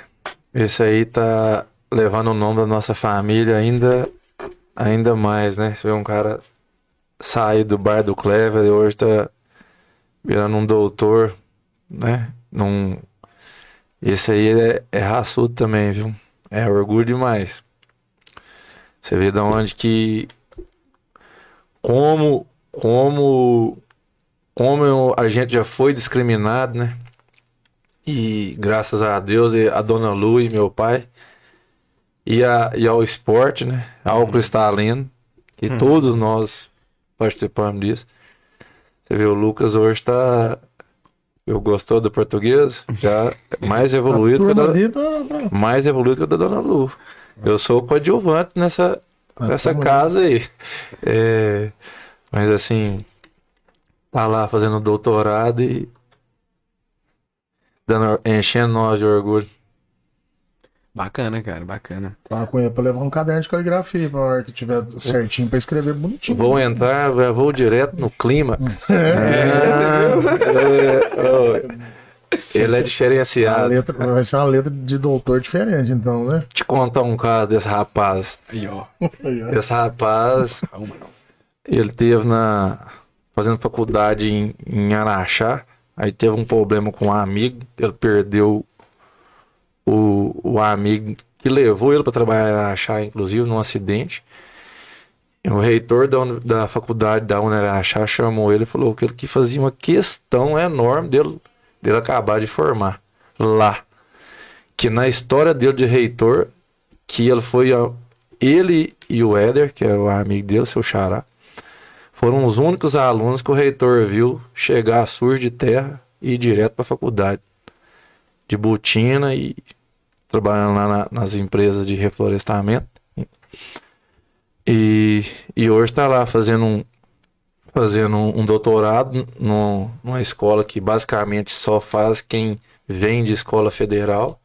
Esse aí tá levando o nome da nossa família ainda, ainda mais, né? Você vê um cara sair do bar do Clever e hoje tá virando um doutor, né? Num... Esse aí é, é raçudo também, viu? É orgulho demais. Você vê da onde que. Como. Como. Como a gente já foi discriminado, né? E graças a Deus, e a dona Lu e meu pai, e, a, e ao esporte, né? Ao cristalino, que todos nós participamos disso. Você vê, o Lucas hoje tá. Eu gostou do português? Já é mais A evoluído que turma da, tá, tá- mais evoluído que o da dona Lu. Eu sou coadjuvante nessa, nessa casa aí. É, mas assim, tá lá fazendo doutorado e dando, enchendo nós de orgulho. Bacana, cara, bacana. Fala com ele pra levar um caderno de caligrafia pra hora que tiver certinho pra escrever bonitinho. Vou entrar, já vou direto no clímax. Ah, eu- eu- ele é A diferenciado. letra, vai ser uma letra de doutor diferente, então, né? Te contar um caso desse rapaz. Aí, ó. Esse rapaz, ele teve na fazendo faculdade em, em Araxá, aí teve um problema com um amigo, ele perdeu o, o amigo que levou ele para trabalhar em Araxá, inclusive, num acidente. O reitor da, da faculdade da Unaraxá chamou ele e falou que ele que fazia uma questão enorme dele, dele acabar de formar lá. Que na história dele de reitor, que ele foi ele e o Éder, que é o amigo dele, seu xará, foram os únicos alunos que o reitor viu chegar a sur de terra e ir direto para a faculdade. De botina e trabalhando lá na- nas empresas de reflorestamento. E, e hoje está lá fazendo um, fazendo um doutorado no, numa escola que basicamente só faz quem vem de escola federal.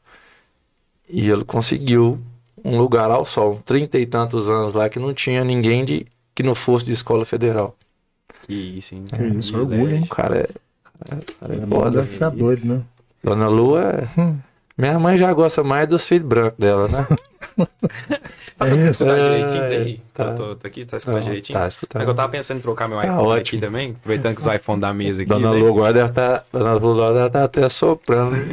E ele conseguiu um lugar ao sol, trinta e tantos anos lá que não tinha ninguém de que não fosse de escola federal. Que isso, hein? Que isso, orgulho, hein? O cara é, o cara é Deve foda. ficar doido, né? Dona Lu é. Minha mãe já gosta mais dos filhos brancos dela, né? É isso. Tá É, direitinho daí? tá. Tô, tô, tô aqui, tá escutando Não, direitinho? tá É escutando. que eu tava pensando em trocar meu Tá iPhone aqui ótimo. também, aproveitando que os iPhones da mesa aqui. Dona né? Lu agora deve estar. Dona Lu agora deve estar até soprando.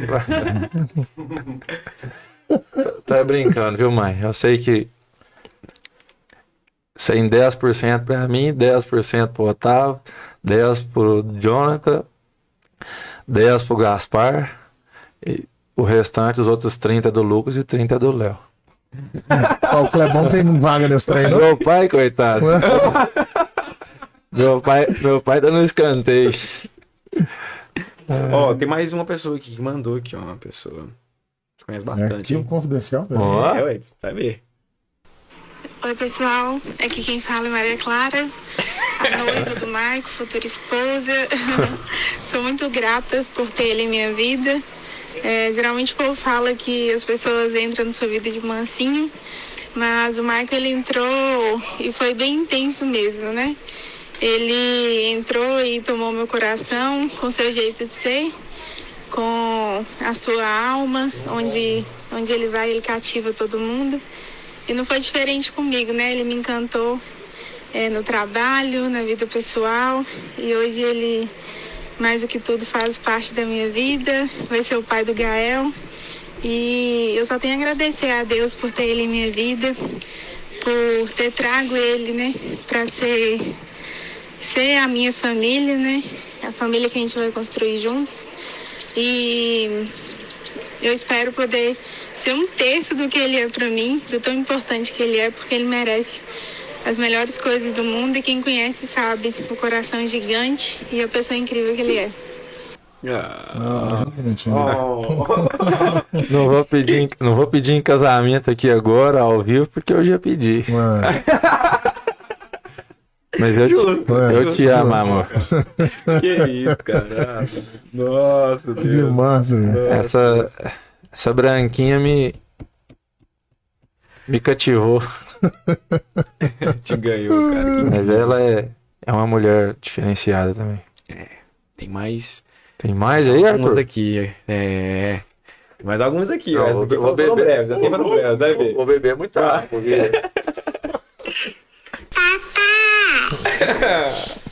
tá brincando, viu, mãe? Eu sei que. Sem 10% pra mim, 10% pro Otávio, 10% pro Jonathan 10 pro Gaspar. E o restante, os outros 30 do Lucas e 30 do Léo. O Clebão tem vaga nesse trem, não? Meu pai, coitado. meu pai, meu pai tá no escanteio. Ó, tem mais uma pessoa aqui que mandou aqui, ó. Uma pessoa. Te conhece bastante. Arquivo hein? confidencial, velho. Ó. É, ué, vai ver. Oi, pessoal. Aqui quem fala é Maria Clara, a noiva do Marco, futura esposa. Sou muito grata por ter ele em minha vida. É, geralmente o povo fala que as pessoas entram na sua vida de mansinho, mas o Marco ele entrou e foi bem intenso mesmo, né? Ele entrou e tomou meu coração com seu jeito de ser, com a sua alma, onde, onde ele vai, ele cativa todo mundo. E não foi diferente comigo, né? Ele me encantou é, no trabalho, na vida pessoal. E hoje ele, mais do que tudo, faz parte da minha vida. Vai ser o pai do Gael. E eu só tenho a agradecer a Deus por ter ele em minha vida, por ter trago ele, né? Pra ser, ser a minha família, né? A família que a gente vai construir juntos. E eu espero poder ser um terço do que ele é para mim, do tão importante que ele é, porque ele merece as melhores coisas do mundo e quem conhece sabe o coração gigante e a pessoa incrível que ele é. Ah, Gente, Não vou pedir, em- não vou pedir em casamento aqui agora, ao vivo, porque eu já pedi. mano. Mas eu, eu te amo, amor. que isso, cara. Nossa, Que Deus. massa, velho. Essa, essa branquinha me, me cativou. Te ganhou, cara. Que- Mas ela é, é uma mulher diferenciada também. Tem mais. Tem mais aí, algumas Arthur? aqui. É. Tem mais algumas aqui. Não, ó. vou- vou beber. breves, aqui foram breves, vai ver. Vou beber muito água. porque-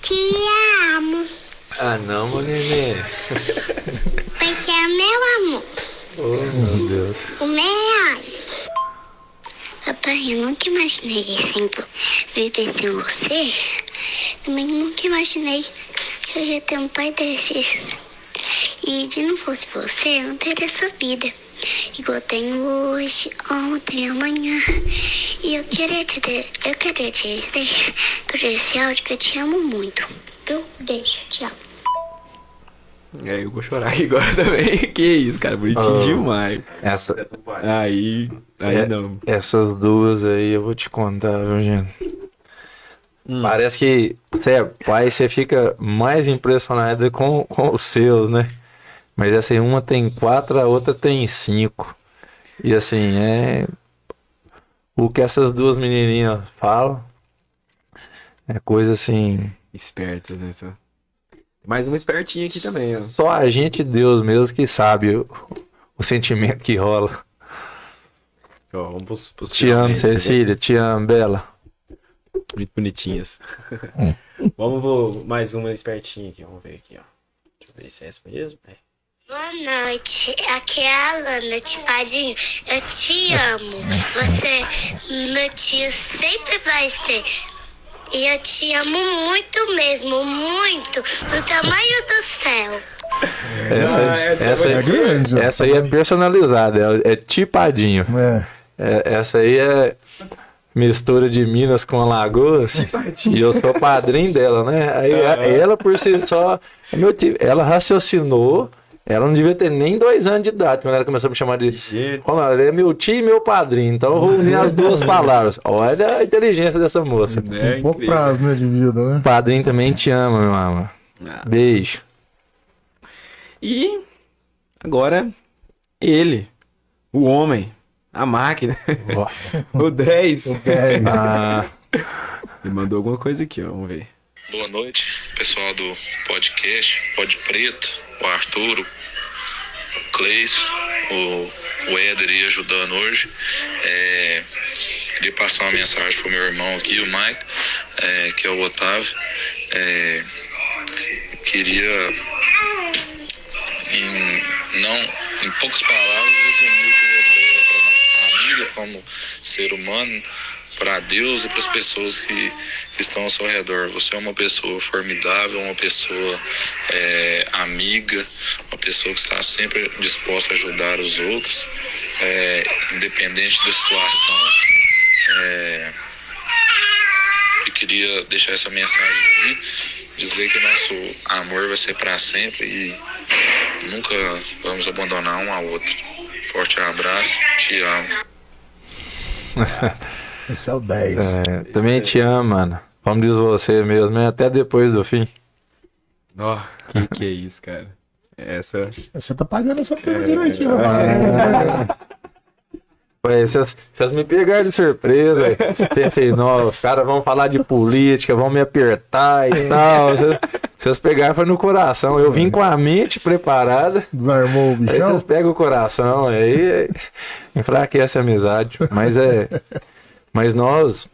Te amo. Ah, não, meu neném. Você é meu amor. Oh, meu Deus. O reais. Papai, eu nunca imaginei sempre viver sem você. Também nunca imaginei que eu ia ter um pai desses. E se não fosse você, eu não teria essa vida. Igual eu tenho hoje, ontem, amanhã. E eu queria te, de- eu queria te dizer por esse áudio que eu te amo muito. Eu beijo, amo. É, eu vou chorar aqui agora também. Que isso, cara. Bonitinho Oh. demais. Essa, Aí. Aí É. não. essas duas aí eu vou te contar, viu, gente? Parece que você é pai, você fica mais impressionado com, com os seus, né? Mas essa aí, uma tem quatro, a outra tem cinco. E assim, é. O que essas duas menininhas falam é coisa assim. Esperto, né? Mais uma espertinha aqui também, ó. Só a gente e Deus mesmo que sabe o, o sentimento que rola. Ó, vamos pros, pros Te amo, né? Cecília. Te amo, Bela. Muito bonitinhas. vamos pro mais uma espertinha aqui. Vamos ver aqui, ó. Deixa eu ver se é essa mesmo. É. Boa noite, aqui é a Alana, Tipadinho. Eu te amo. Você, meu tio, sempre vai ser. E eu te amo muito mesmo, muito, do tamanho do céu. Essa, Ah, essa essa, É grande. essa aí é personalizada, é, é tipadinho. É. É, essa aí é mistura de Minas com Alagoas. E eu sou padrinho dela, né? Aí ela por si só, ela raciocinou. Ela não devia ter nem dois anos de idade quando ela começou a me chamar de. Olha, ela é meu tio e meu padrinho, então eu vou unir as duas palavras. Olha a inteligência dessa moça. É Um pouco prazo, né, de vida, né? Padrinho também te ama, meu amor. Ah. Beijo. E agora, ele, o homem, a máquina, o 10. Ah, Ele mandou alguma coisa aqui, ó. Vamos ver. Boa noite, pessoal do podcast, Pod Preto, o Arturo, o Cleison, o, o Éder aí ajudando hoje. É, queria passar uma mensagem pro meu irmão aqui, o Mike, é, que é o Otávio. É, queria, em, não, em poucas palavras, resumir o que você é para nossa família como ser humano para Deus e para as pessoas que, que estão ao seu redor. Você é uma pessoa formidável, uma pessoa é, amiga, uma pessoa que está sempre disposta a ajudar os outros, é, independente da situação. É, eu queria deixar essa mensagem aqui, dizer que nosso amor vai ser para sempre e nunca vamos abandonar um ao outro. Forte abraço, te amo. Esse é o 10. É, também te amo, mano. Como diz você mesmo, é até depois do fim. Ó, que que é isso, cara? Essa. Você tá pagando essa perna É. direitinho, rapaz. Ué, Vocês vocês me pegaram de surpresa. ué. Pensei, não, os caras vão falar de política, vão me apertar e tal. Vocês pegaram foi no coração. Eu vim com a mente preparada. Desarmou o Aí bichão. vocês pegam o coração, aí enfraquece a amizade. Mas é. Mas nós,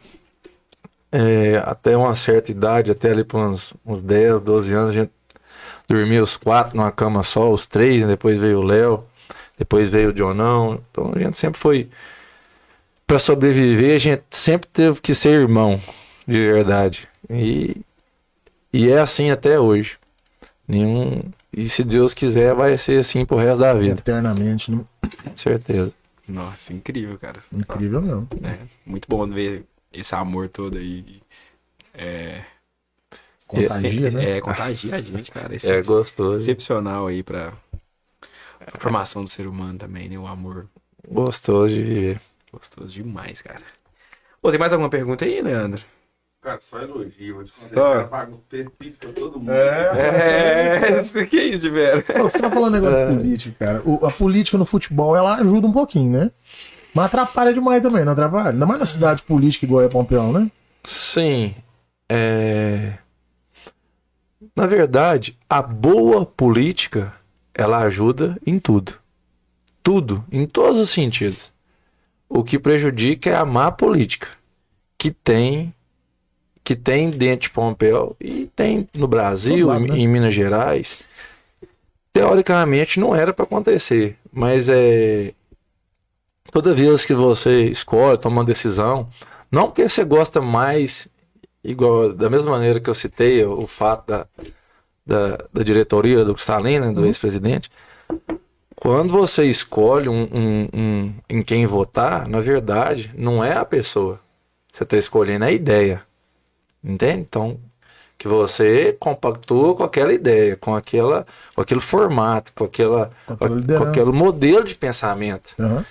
é, até uma certa idade, até ali por uns, uns 10, 12 anos, a gente dormia os quatro numa cama só, os três, né? depois veio o Léo, depois veio o Dionão. Então a gente sempre foi. Pra sobreviver, a gente sempre teve que ser irmão, de verdade. E, e é assim até hoje. Nenhum. E se Deus quiser, vai ser assim pro resto da vida, Eternamente. né? com certeza. Nossa, incrível, cara. Incrível mesmo. É, muito bom ver esse amor todo aí. É. Contagia, esse- né? É, contagia a gente, cara. Esse É gostoso. excepcional aí pra, pra formação do ser humano também, né? O amor Gostoso de viver. gostoso demais, cara. Ô, tem mais alguma pergunta aí, Leandro? Cara, só elogio. Vou te contar, Só. o cara pagou, fez pix pra todo mundo. É, isso que é isso, velho. Você tá falando negócio de política, cara. O- a política no futebol, ela ajuda um pouquinho, né? Mas atrapalha demais também, não atrapalha? Ainda mais na cidade política igual é Pompeu, né? Sim. É... Na verdade, a boa política, ela ajuda em tudo. Tudo, em todos os sentidos. O que prejudica é a má política, que tem que tem dentro de Pompeu e tem no Brasil, lado, em, né? em Minas Gerais. Teoricamente não era para acontecer, mas é toda vez que você escolhe, toma uma decisão, não porque você gosta mais, igual da mesma maneira que eu citei o fato da, da, da diretoria do Stalin, né, do ex-presidente, quando você escolhe um, um- um- em quem votar, na verdade, não é a pessoa. Você está escolhendo a ideia. Entende? Então, que você compactua com aquela ideia, com, aquela, com aquele formato, com, aquela, Com com aquele modelo de pensamento. Aham.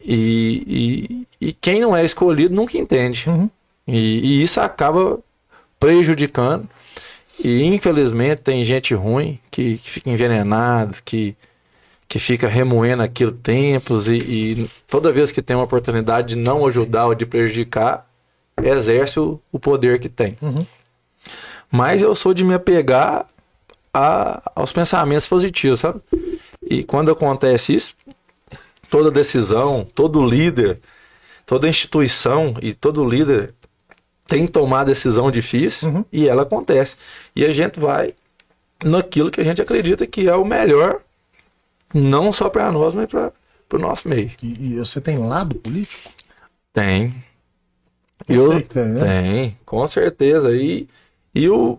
E, e, e quem não é escolhido nunca entende. Uhum. E, e isso acaba prejudicando. E infelizmente tem gente ruim que, que fica envenenado, que, que fica remoendo aquilo tempos e, e toda vez que tem uma oportunidade de não ajudar ou de prejudicar, exerce o, o poder que tem. Uhum. Mas eu sou de me apegar a- aos pensamentos positivos, sabe? E quando acontece isso, toda decisão, todo líder, toda instituição e todo líder tem que tomar decisão difícil Uhum. e ela acontece. E a gente vai naquilo que a gente acredita que é o melhor, não só para nós, mas para o nosso meio. E, e você tem lado político? Tem. Eu que tem, né? Tem, com certeza. E, e o,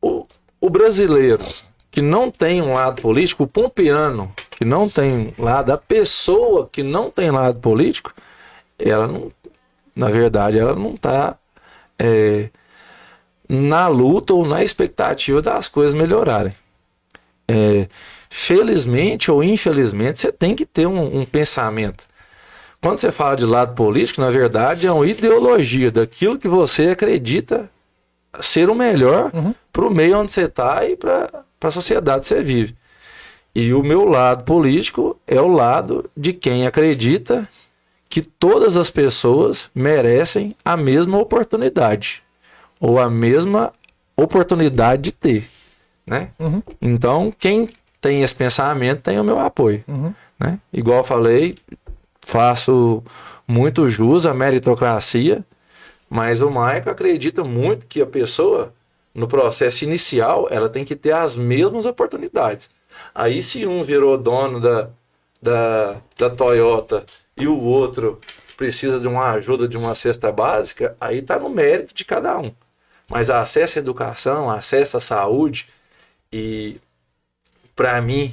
o, o brasileiro que não tem um lado político, o pompeano que não tem lado, a pessoa que não tem lado político, ela não, na verdade, ela não está na luta ou na expectativa das coisas melhorarem. É, felizmente ou infelizmente, você tem que ter um, um pensamento. Quando você fala de lado político, na verdade, é uma ideologia daquilo que você acredita ser o melhor Uhum. para o meio onde você está e para a sociedade que você vive. E o meu lado político é o lado de quem acredita que todas as pessoas merecem a mesma oportunidade ou a mesma oportunidade de ter, né? Uhum. Então, quem tem esse pensamento tem o meu apoio, Uhum. né? Igual eu falei, faço muito jus à meritocracia, mas o Maico acredita muito que a pessoa, no processo inicial, ela tem que ter as mesmas oportunidades. Aí, se um virou dono da, da, da Toyota e o outro precisa de uma ajuda de uma cesta básica, aí está no mérito de cada um. Mas acesso à educação, acesso à saúde, e para mim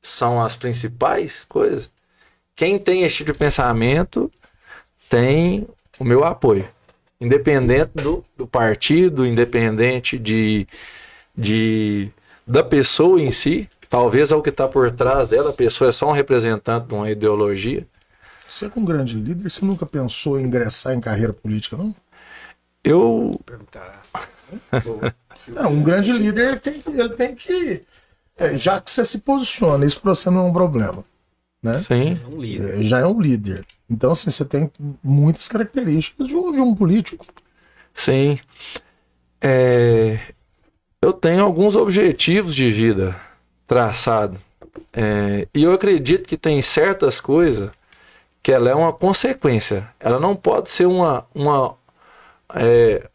são as principais coisas. Quem tem esse tipo de pensamento tem o meu apoio. Independente do, do partido, independente de, de da pessoa em si, talvez é o que está por trás dela, a pessoa é só um representante de uma ideologia. Você é um grande líder, você nunca pensou em ingressar em carreira política, não? Eu. Não, um grande líder ele tem que. Ele tem que é, já que você se posiciona, isso para você não é um problema. Né? Sim. É um líder. É, já é um líder. Então, assim, você tem muitas características de um, de um político. Sim. É, eu tenho alguns objetivos de vida traçado. É, e eu acredito que tem certas coisas que ela é uma consequência. Ela não pode ser uma, uma é,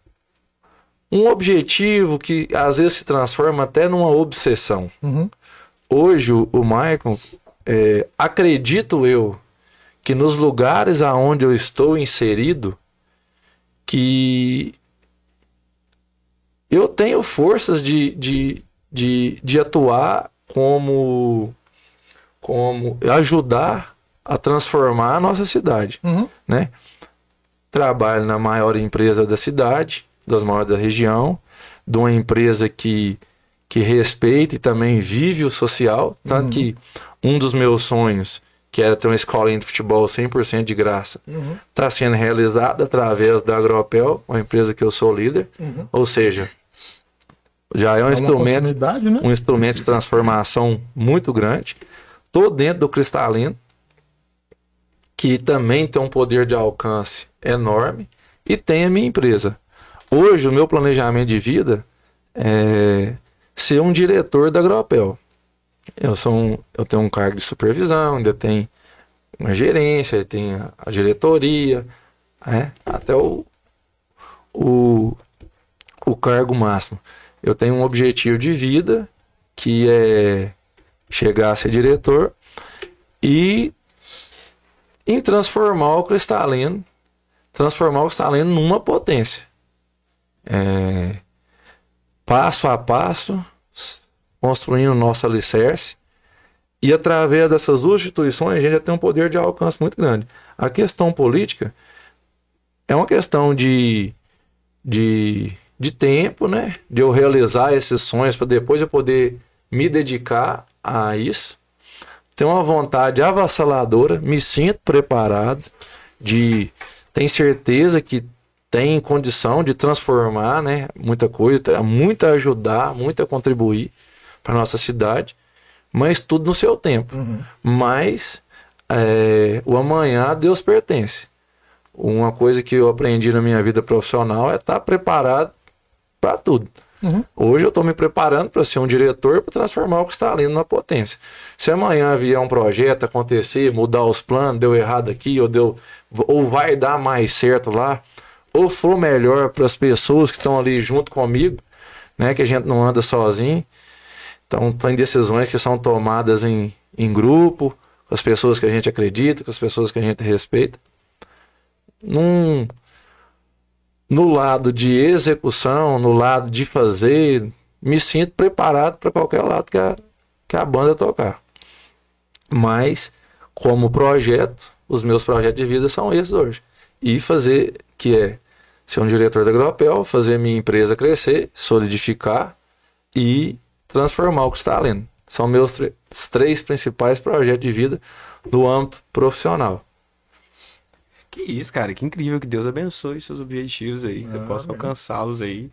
um objetivo que às vezes se transforma até numa obsessão. Uhum. Hoje o, o Michael, é, acredito eu, que nos lugares aonde eu estou inserido, que eu tenho forças de, de, de, de atuar como, como ajudar a transformar a nossa cidade, Uhum. né? Trabalho na maior empresa da cidade, das maiores da região, de uma empresa que, que respeita e também vive o social, tanto que um dos meus sonhos, que era ter uma escolinha de futebol 100% de graça, Uhum. está sendo realizado através da Agropel, uma empresa que eu sou líder, Uhum. ou seja, já é um É instrumento né? um instrumento de transformação muito grande. Tô dentro do cristalino, que também tem um poder de alcance enorme, e tem a minha empresa. Hoje, o meu planejamento de vida é ser um diretor da Agropel. Eu, sou um, eu tenho um cargo de supervisão, ainda tem uma gerência, tem a, diretoria, né? até o, o, o cargo máximo. Eu tenho um objetivo de vida que é chegar a ser diretor e em transformar o cristalino, transformar o cristalino numa potência. É, passo a passo, construindo o nosso alicerce. E através dessas duas instituições, a gente já tem um poder de alcance muito grande. A questão política é uma questão de, de, de tempo, né? De eu realizar esses sonhos para depois eu poder me dedicar a isso. Tenho uma vontade avassaladora, me sinto preparado, de tenho certeza que tem condição de transformar, né? Muita coisa, muito a ajudar, muito a contribuir para nossa cidade, mas tudo no seu tempo. Mas é, o amanhã a Deus pertence. Uma coisa que eu aprendi na minha vida profissional é estar preparado para tudo. Uhum. Hoje eu estou me preparando para ser um diretor para transformar o cristalino numa potência. Se amanhã vier um projeto acontecer, mudar os planos, deu errado aqui, ou deu, ou vai dar mais certo lá, ou for melhor para as pessoas que estão ali junto comigo, né, que a gente não anda sozinho. Então tem decisões que são tomadas em, em grupo, com as pessoas que a gente acredita, com as pessoas que a gente respeita. Num, no lado de execução, no lado de fazer, me sinto preparado para qualquer lado que a, que a banda tocar. Mas, como projeto, os meus projetos de vida são esses hoje. E fazer, que é ser um diretor da Gropel, fazer minha empresa crescer, solidificar e transformar o que está lendo. São meus três principais projetos de vida do âmbito profissional. Que isso, cara. Que incrível. Que Deus abençoe seus objetivos aí. Que você possa alcançá-los aí.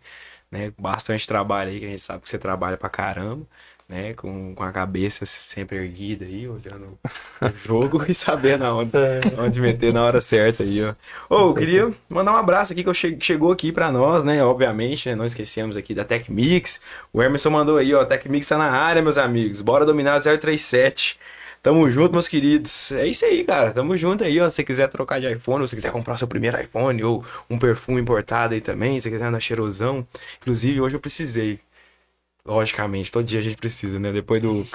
Né? Com bastante trabalho aí, que a gente sabe que você trabalha pra caramba. Né? Com, com a cabeça sempre erguida aí, olhando o jogo e sabendo aonde, aonde meter na hora certa aí, ó. Ô, eu queria mandar um abraço aqui que che- chegou aqui pra nós, né? Obviamente, né? Não esquecemos aqui da TecMix. O Emerson mandou aí, ó. TecMix tá na área, meus amigos. Bora dominar 037. Tamo junto, meus queridos. É isso aí, cara. Tamo junto aí, ó. Se você quiser trocar de iPhone, ou se quiser comprar seu primeiro iPhone, ou um perfume importado aí também, se você quiser andar cheirosão. Inclusive, hoje eu precisei. Logicamente, todo dia a gente precisa, né? Depois do,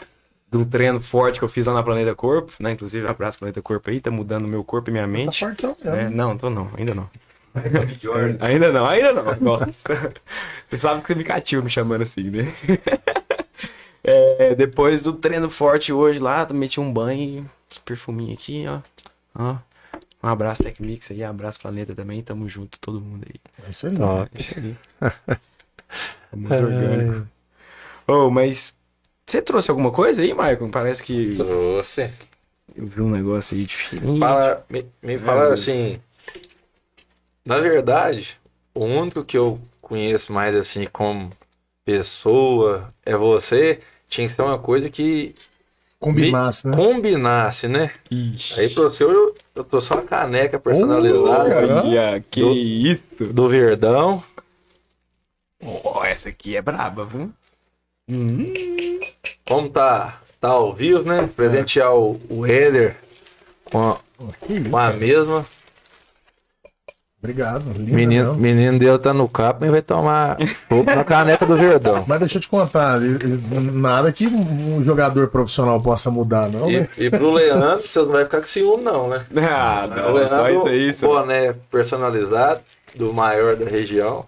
um treino forte que eu fiz lá na Planeta Corpo, né? Inclusive, abraço Planeta Corpo aí, tá mudando meu corpo e minha Tá mente. fortão mesmo. É, não, tô não, ainda não. Ainda não, ainda não. Nossa. Você sabe que você me cativa me chamando assim, né? É, depois do treino forte hoje lá, meti um banho, perfuminho aqui, ó. ó. Um abraço Tecmix aí, abraço Planeta também, tamo junto, todo mundo aí. É isso aí. Top. É isso aí. Famoso orgânico. Oh, mas você trouxe alguma coisa aí, Maicon? Parece que Trouxe. eu vi um negócio aí diferente. Fala, me, me fala Deus. assim. Na verdade, o único que eu conheço mais assim como pessoa é você. Tinha que ser uma coisa que Combinasse, né? combinasse, né? Ixi. Aí pro seu eu, eu tô só uma caneca personalizada. Olha, que Do- isso. do Verdão. Ó, essa aqui é braba, viu? Hum. Como tá, tá ao vivo, né? Presentear o, o Éder com a, com a mesma. Obrigado. lindo Menino, menino dele tá no capo, mas vai tomar fogo na caneca do Verdão. Mas deixa eu te contar, nada que um jogador profissional possa mudar, não, né? E, e pro Leandro, você não vai ficar com ciúme, não, né? Ah, o não, Leandro, só isso aí, boné personalizado, do maior da região.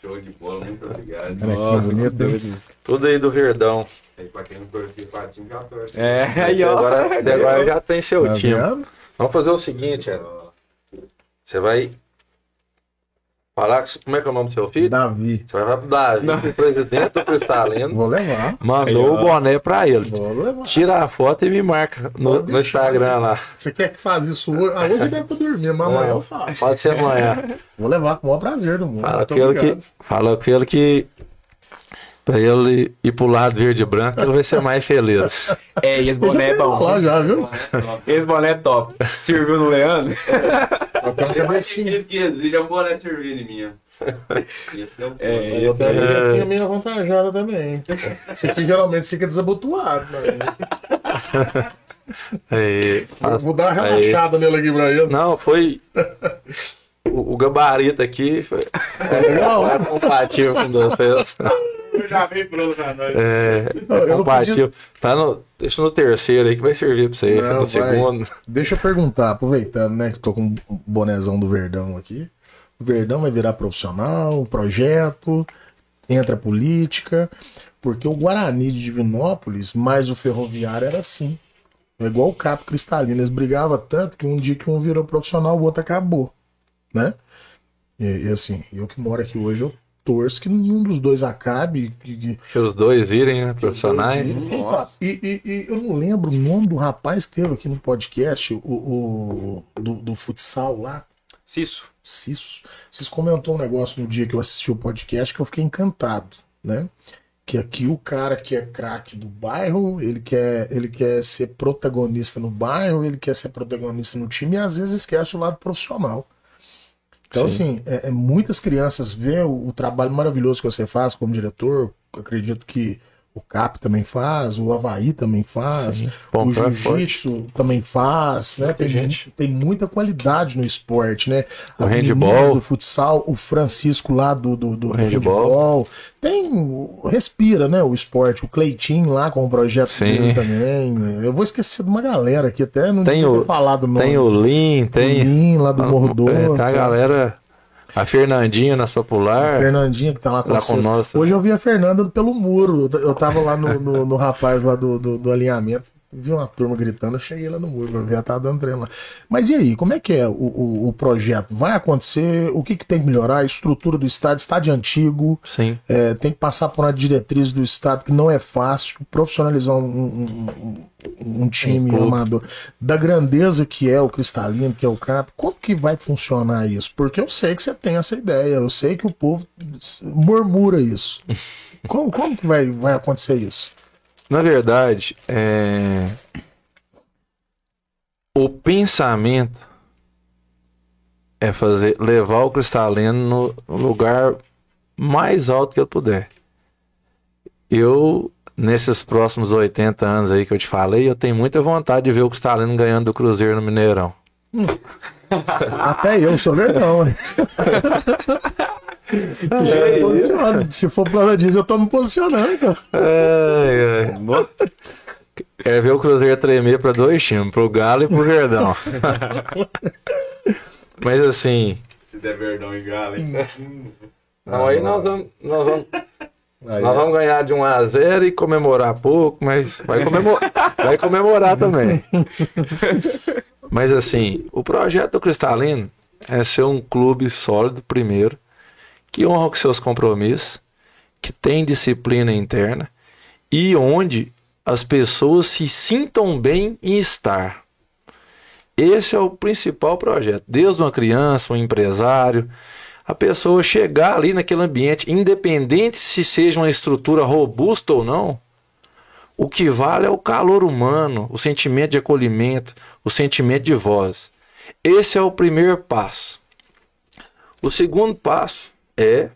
Show de bola, muito obrigado. Olha que bonito, hein? Tudo aí do Verdão. Aí, pra quem não torce patinho, já torce. É, aí, ó. Agora, agora já tem seu Tá time. vendo? Vamos fazer o seguinte, Éder. Você vai com- Como é que é o nome do seu filho? Davi. Você vai falar pro Davi, o presidente do Cristalino. Vou levar. Mandou Aí, o boné pra ele. Vou levar. Tira a foto e me marca no, no. Instagram lá. Você quer que faça isso hoje? Ah, hoje deve dormindo, mas amanhã eu faço. Pode ser amanhã. Vou levar com o maior prazer do mundo. Fala Muito com ele obrigado. que. Fala com ele que. Pra ele ir pro lado verde e branco, ele vai ser mais feliz. É, e esse boné é bom. lá já, viu? Esse boné é top. Serviu no Leandro? Uma cabecinha. Esse que exige é um boné servindo em minha. Esse é o É, Eu tenho cabecinha meio avantajada também. Esse aqui geralmente fica desabotoado. Né? Aí, Vou dar uma relaxada nele aqui pra ele. não, foi. O, o gabarito aqui foi, É legal. é compatível com vocês. Eu já vi pronto pra nós. É, é não compatível. Tá no, deixa no terceiro aí que vai servir pra você. Não, no vai. segundo. Deixa eu perguntar, aproveitando, né, que tô com um bonezão do Verdão aqui. O Verdão vai virar profissional, projeto, entra política, porque o Guarani de Divinópolis mais o Ferroviário era assim. É igual o Capo Cristalino, eles brigavam tanto que um dia que um virou profissional, o outro acabou, né? E, e assim, eu que moro aqui hoje, eu torço que nenhum dos dois acabe, que- que, Que os dois virem, né? Profissionais. e, e- e eu não lembro o nome do rapaz que teve aqui no podcast, o, o- do, do futsal lá, Cisso. Cisso. Cisso comentou um negócio no dia que eu assisti o podcast que eu fiquei encantado, né? Que aqui o cara que é craque do bairro, ele quer, ele quer ser protagonista no bairro, ele quer ser protagonista no time e às vezes esquece o lado profissional. Então, assim, é, é muitas crianças vê o, o trabalho maravilhoso que você faz como diretor. Acredito que o CAP também faz, o Havaí também faz, o Pompeu é Jiu-Jitsu também faz, né? Tem, gente. tem muita qualidade no esporte, né? O As handball. do futsal, o Francisco lá do, do, do, handball. handball. Tem. Respira, né? O esporte. O Cleitinho lá com o projeto Sim. dele também. Eu vou esquecer de uma galera aqui, até não Tem o- falado o nome. Tem o Lin, tem. Lin, lá do Morro Doce. É, tá a galera. A Fernandinha na Popular. Fernandinha que tá lá com Lá com nós. Hoje eu vi a Fernanda pelo muro. Eu tava lá no, no, no rapaz lá do, do, do alinhamento. Vi uma turma gritando, eu cheguei lá no muro ela tava dando treino lá. Mas e aí, como é que é o, o, o projeto? Vai acontecer? O que, que tem que melhorar? A estrutura do estádio, estádio antigo, Sim. é, tem que passar por uma diretriz do Estado que não é fácil, profissionalizar um, um, um- um time clube. amador da grandeza que é o Cristalino, que é o CAP. Como que vai funcionar isso? Porque eu sei que você tem essa ideia, eu sei que o povo murmura isso. Como, como que vai, vai acontecer isso? Na verdade, é... o pensamento é fazer levar o cristalino no lugar mais alto que eu puder. Eu, nesses próximos 80 anos aí que eu te falei, eu tenho muita vontade de ver o cristalino ganhando do Cruzeiro no Mineirão. Até eu sou verdão. Se for plano de eu tô me posicionando, cara. Ai. é ver o Cruzeiro tremer para dois times, pro Galo e pro Verdão. Mas assim, Se der verdão e galo, hein? não, aí nós vamos, nós vamos, Aí, nós vamos ganhar de 1 a 0 e comemorar pouco, mas vai comemorar, vai comemorar também. Mas assim, o projeto do Cristalino é ser um clube sólido, primeiro, que honra com seus compromissos, que tem disciplina interna e onde as pessoas se sintam bem em estar. Esse é o principal projeto. Desde uma criança, um empresário, a pessoa chegar ali naquele ambiente, independente se seja uma estrutura robusta ou não, o que vale é o calor humano, o sentimento de acolhimento, o sentimento de voz. Esse é o primeiro passo. O segundo passo é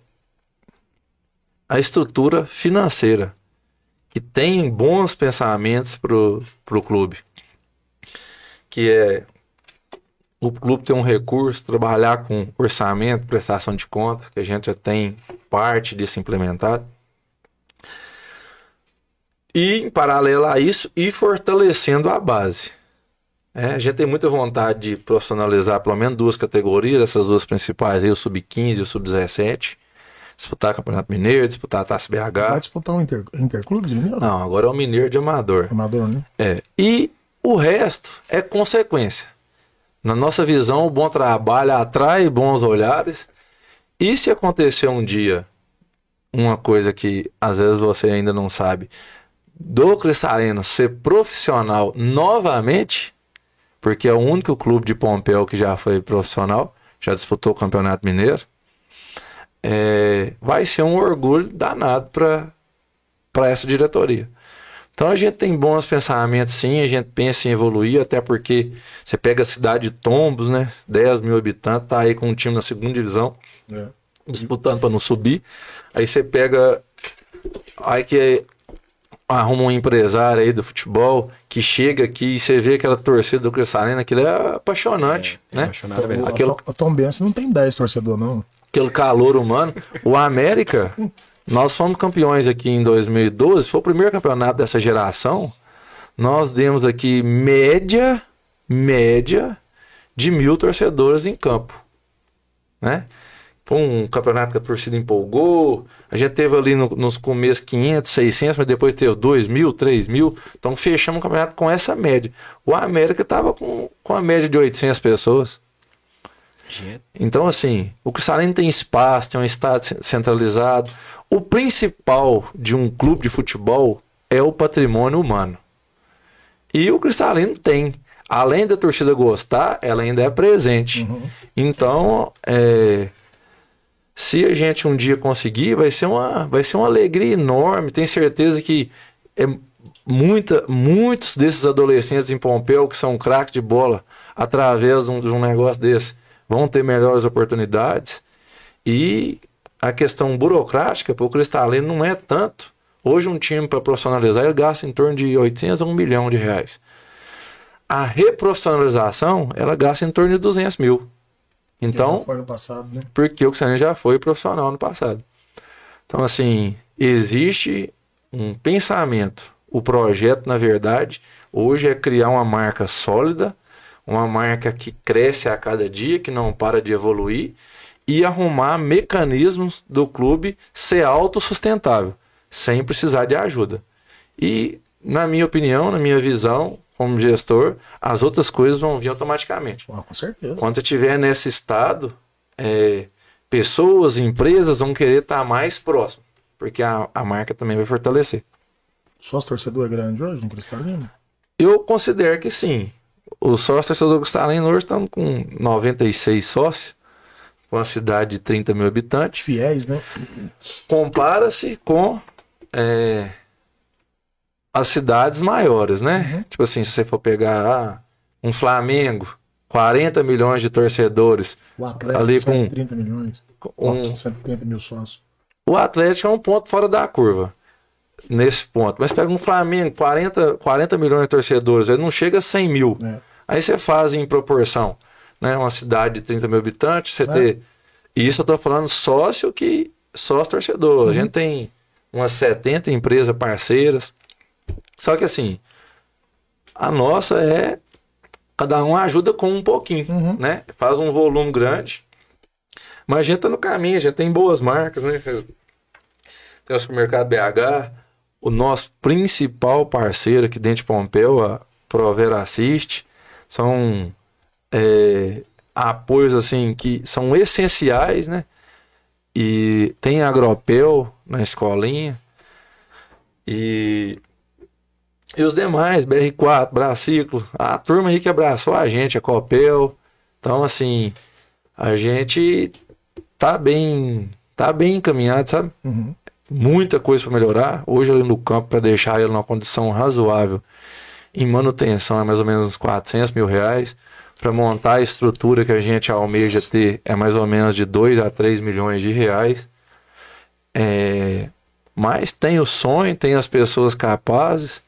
a estrutura financeira, que tem bons pensamentos para o clube. Que é o clube ter um recurso, trabalhar com orçamento, prestação de conta, que a gente já tem parte disso implementado. E, em paralelo a isso, ir fortalecendo a base. É, a gente tem muita vontade de profissionalizar pelo menos duas categorias, essas duas principais, aí, o Sub-15 e o Sub-17. Disputar Campeonato Mineiro, disputar a Taça vai BH. disputar um inter, interclube de Mineiro? Não, agora é o Mineiro de Amador. Amador, né? É. E o resto é consequência. Na nossa visão, o bom trabalho atrai bons olhares. E se acontecer um dia uma coisa que às vezes você ainda não sabe, do Cristalino ser profissional novamente, porque é o único clube de Pompeu que já foi profissional, já disputou o Campeonato Mineiro, é, vai ser um orgulho danado para essa diretoria. Então a gente tem bons pensamentos sim, a gente pensa em evoluir, até porque você pega a cidade de Tombos, né? 10 mil habitantes, tá aí com um time na segunda divisão, É. disputando para não subir. Aí você pega. Aí que arruma um empresário aí do futebol que chega aqui e você vê aquela torcida do Cristalino, aquilo é apaixonante, É né? apaixonado mesmo. O, Aquilo- o Tom Benz não tem 10 torcedor, não. aquele calor humano. O América, nós fomos campeões aqui em 2012, foi o primeiro campeonato dessa geração. Nós demos aqui média, média de mil torcedores em campo, né? Foi um campeonato que a torcida empolgou. A gente teve ali no- nos começos 500, 600, mas depois teve 2 mil, 3 mil. Então fechamos o campeonato com essa média. O América estava com, com a média de 800 pessoas. Então, assim, o Cristalino tem espaço, tem um estado ce- centralizado. O principal de um clube de futebol é o patrimônio humano. E o Cristalino tem. Além da torcida gostar, ela ainda é presente. Então, é, se a gente um dia conseguir, vai ser uma, vai ser uma alegria enorme. Tenho certeza que é muita, muitos desses adolescentes em Pompeu que são craques de bola através de um, de um negócio desse vão ter melhores oportunidades. E a questão burocrática para o Cristalino não é tanto. Hoje um time para profissionalizar ele gasta em torno de 800 a 1 milhão de reais. A reprofissionalização ela gasta em torno de 200 mil. Então, no passado, né? porque o Cristalino já foi profissional no passado. Então, assim, existe um pensamento. O projeto, na verdade, hoje é criar uma marca sólida, uma marca que cresce a cada dia, que não para de evoluir, e arrumar mecanismos do clube ser autossustentável, sem precisar de ajuda. E, na minha opinião, na minha visão, como gestor, as outras coisas vão vir automaticamente. Pô, com certeza. Quando você estiver nesse estado, é, pessoas, empresas vão querer estar mais próximo, porque a, a marca também vai fortalecer. Sócio torcedor é grande hoje no Cristalino? Eu considero que sim. Os sócios torcedores do Cristalino hoje estão com 96 sócios, com uma cidade de 30 mil habitantes. Fiéis, né? Compara-se com é, as cidades maiores, né? Tipo assim, se você for pegar ah, um Flamengo, 40 milhões de torcedores, O Atlético, Ali com- 130 milhões. um, 130 mil sócios. O Atlético é um ponto fora da curva. Nesse ponto. Mas pega um Flamengo, 40, 40 milhões de torcedores, ele não chega a 100 mil. É. Aí você faz em proporção. Né? Uma cidade de 30 mil habitantes, você É. ter. E isso eu tô falando sócio que. Sócio torcedor. A Uhum. gente tem umas 70 empresas parceiras. Só que assim, A nossa é cada um ajuda com um pouquinho, Uhum. né? Faz um volume grande. Mas a gente tá no caminho, a gente tem boas marcas, né? Tem o supermercado BH, o nosso principal parceiro aqui dentro de Pompeu, a Provera Assist, são é, apoios assim que são essenciais, né? E tem Agropel na escolinha. E e os demais, BR4, Braciclo, a turma aí que abraçou a gente, a Copel. Então, assim, a gente tá bem, tá bem encaminhado, sabe? Uhum. Muita coisa para melhorar. Hoje ali no campo, para deixar ele numa condição razoável, em manutenção é mais ou menos uns 400 mil reais. Para montar a estrutura que a gente almeja ter é mais ou menos de 2 a 3 milhões de reais. É, mas tem o sonho, tem as pessoas capazes.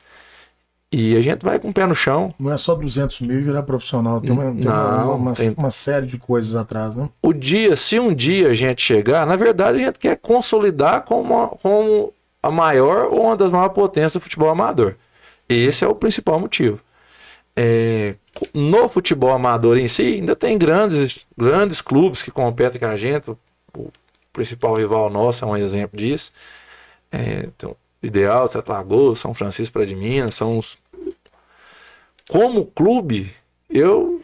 E a gente vai com o pé no chão. Não é só 200 mil e virar profissional. Tem uma, tem uma, Não, uma- tem- uma série de coisas atrás, né? O dia, se um dia a gente chegar, na verdade a gente quer consolidar como, como a maior ou uma das maiores potências do futebol amador. Esse é o principal motivo. É, no futebol amador em si, ainda tem grandes, grandes clubes que competem com a gente. O, principal rival nosso é um exemplo disso. É, tem o Ideal, Sete Lagoas, São Francisco para de Minas, são os... Como clube, eu,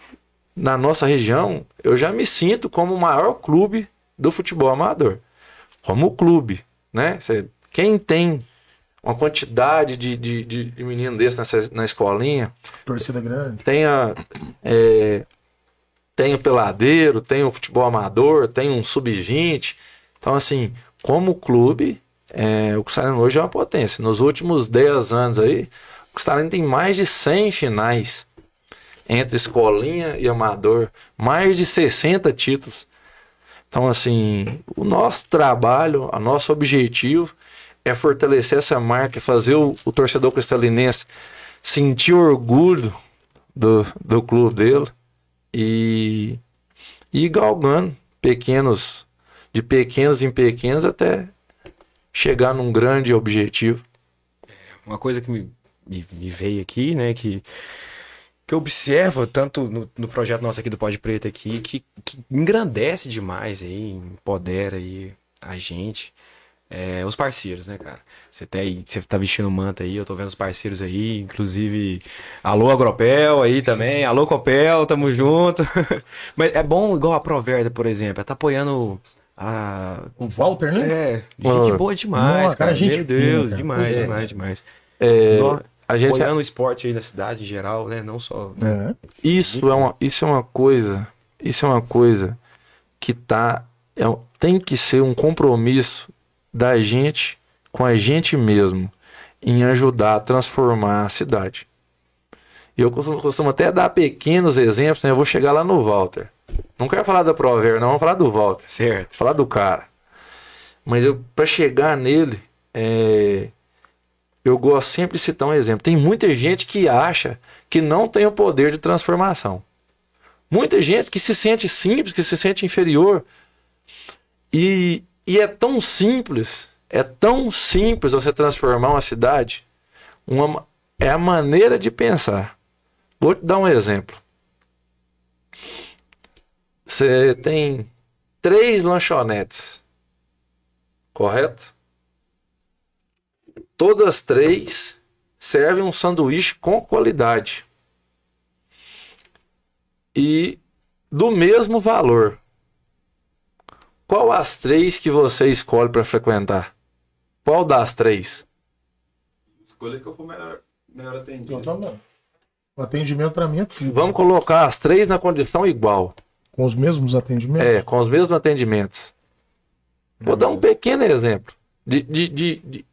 na nossa região, eu já me sinto como o maior clube do futebol amador. Como clube, né? Quem tem uma quantidade de, de, de, menino desse nessa, na escolinha, Torcida grande. tem, a, é, tem o peladeiro, tem o futebol amador, tem um sub-20. Então, assim, como clube, é, o Cristalino hoje é uma potência. Nos últimos 10 anos aí, o Cristalino tem mais de 100 finais entre escolinha e amador, mais de 60 títulos. Então, assim, o nosso trabalho, o nosso objetivo é fortalecer essa marca, fazer o, o torcedor cristalinense sentir orgulho do, do clube dele e e galgando pequenos de pequenos em pequenos até chegar num grande objetivo. Uma coisa que me, me, me veio aqui, né, que, que eu observo tanto no, no projeto nosso aqui do Pode Preto aqui, que, que engrandece demais aí, empodera aí a gente, é, os parceiros, né, cara? Você tá aí, você tá vestindo manta aí, eu tô vendo os parceiros aí, inclusive, alô Agropel aí também, alô Copel, tamo junto. Mas é bom, igual a Proverda, por exemplo, tá apoiando a... O Walter, né? É, gente boa demais, nossa, cara, cara, gente meu Deus, fina, cara. demais, É. demais, demais. É, Nó- a gente apoiando o esporte aí na cidade em geral, né? Não só. É. Isso é uma, isso é uma coisa, isso é uma coisa que tá, é tem que ser um compromisso da gente com a gente mesmo em ajudar a transformar a cidade. E eu costumo, costumo até dar pequenos exemplos, né? Eu vou chegar lá no Walter. Não quero falar da Prover, não, vamos falar do Walter, Certo. falar do cara. Mas eu para chegar nele, é, eu gosto sempre de citar um exemplo. Tem muita gente que acha que não tem o poder de transformação. Muita gente que se sente simples, que se sente inferior. E, e é tão simples, é tão simples você transformar uma cidade. Uma, é a maneira de pensar. Vou te dar um exemplo. Você tem três lanchonetes, correto? Todas três servem um sanduíche com qualidade e do mesmo valor. Qual as três que você escolhe para frequentar? Qual das três? Escolha que eu for melhor, melhor atendido. Eu também. O atendimento pra mim é tudo. Vamos colocar as três na condição igual. Com os mesmos atendimentos? É, com os mesmos atendimentos. Vou dar um pequeno exemplo de, de, de, de,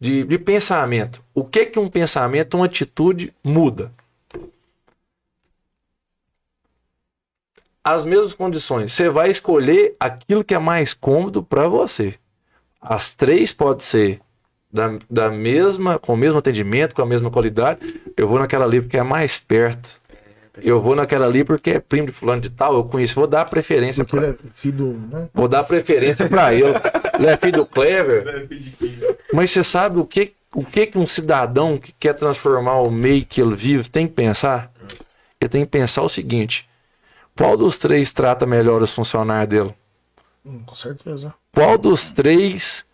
de, de pensamento. O que que um pensamento, uma atitude muda? As mesmas condições. Você vai escolher aquilo que é mais cômodo para você. As três pode ser da, da mesma, com o mesmo atendimento, com a mesma qualidade. Eu vou naquela ali porque é mais perto. Eu vou naquela ali porque é primo de fulano de tal, eu conheço, vou dar preferência Porque pra ele é filho do. Né? Vou dar preferência pra ele. Ele é filho do Clever. Mas você sabe o que, o que, que um cidadão que quer transformar o meio que ele vive tem que pensar? Ele tem que pensar o seguinte: qual dos três trata melhor os funcionários dele? Hum, com certeza. Qual dos três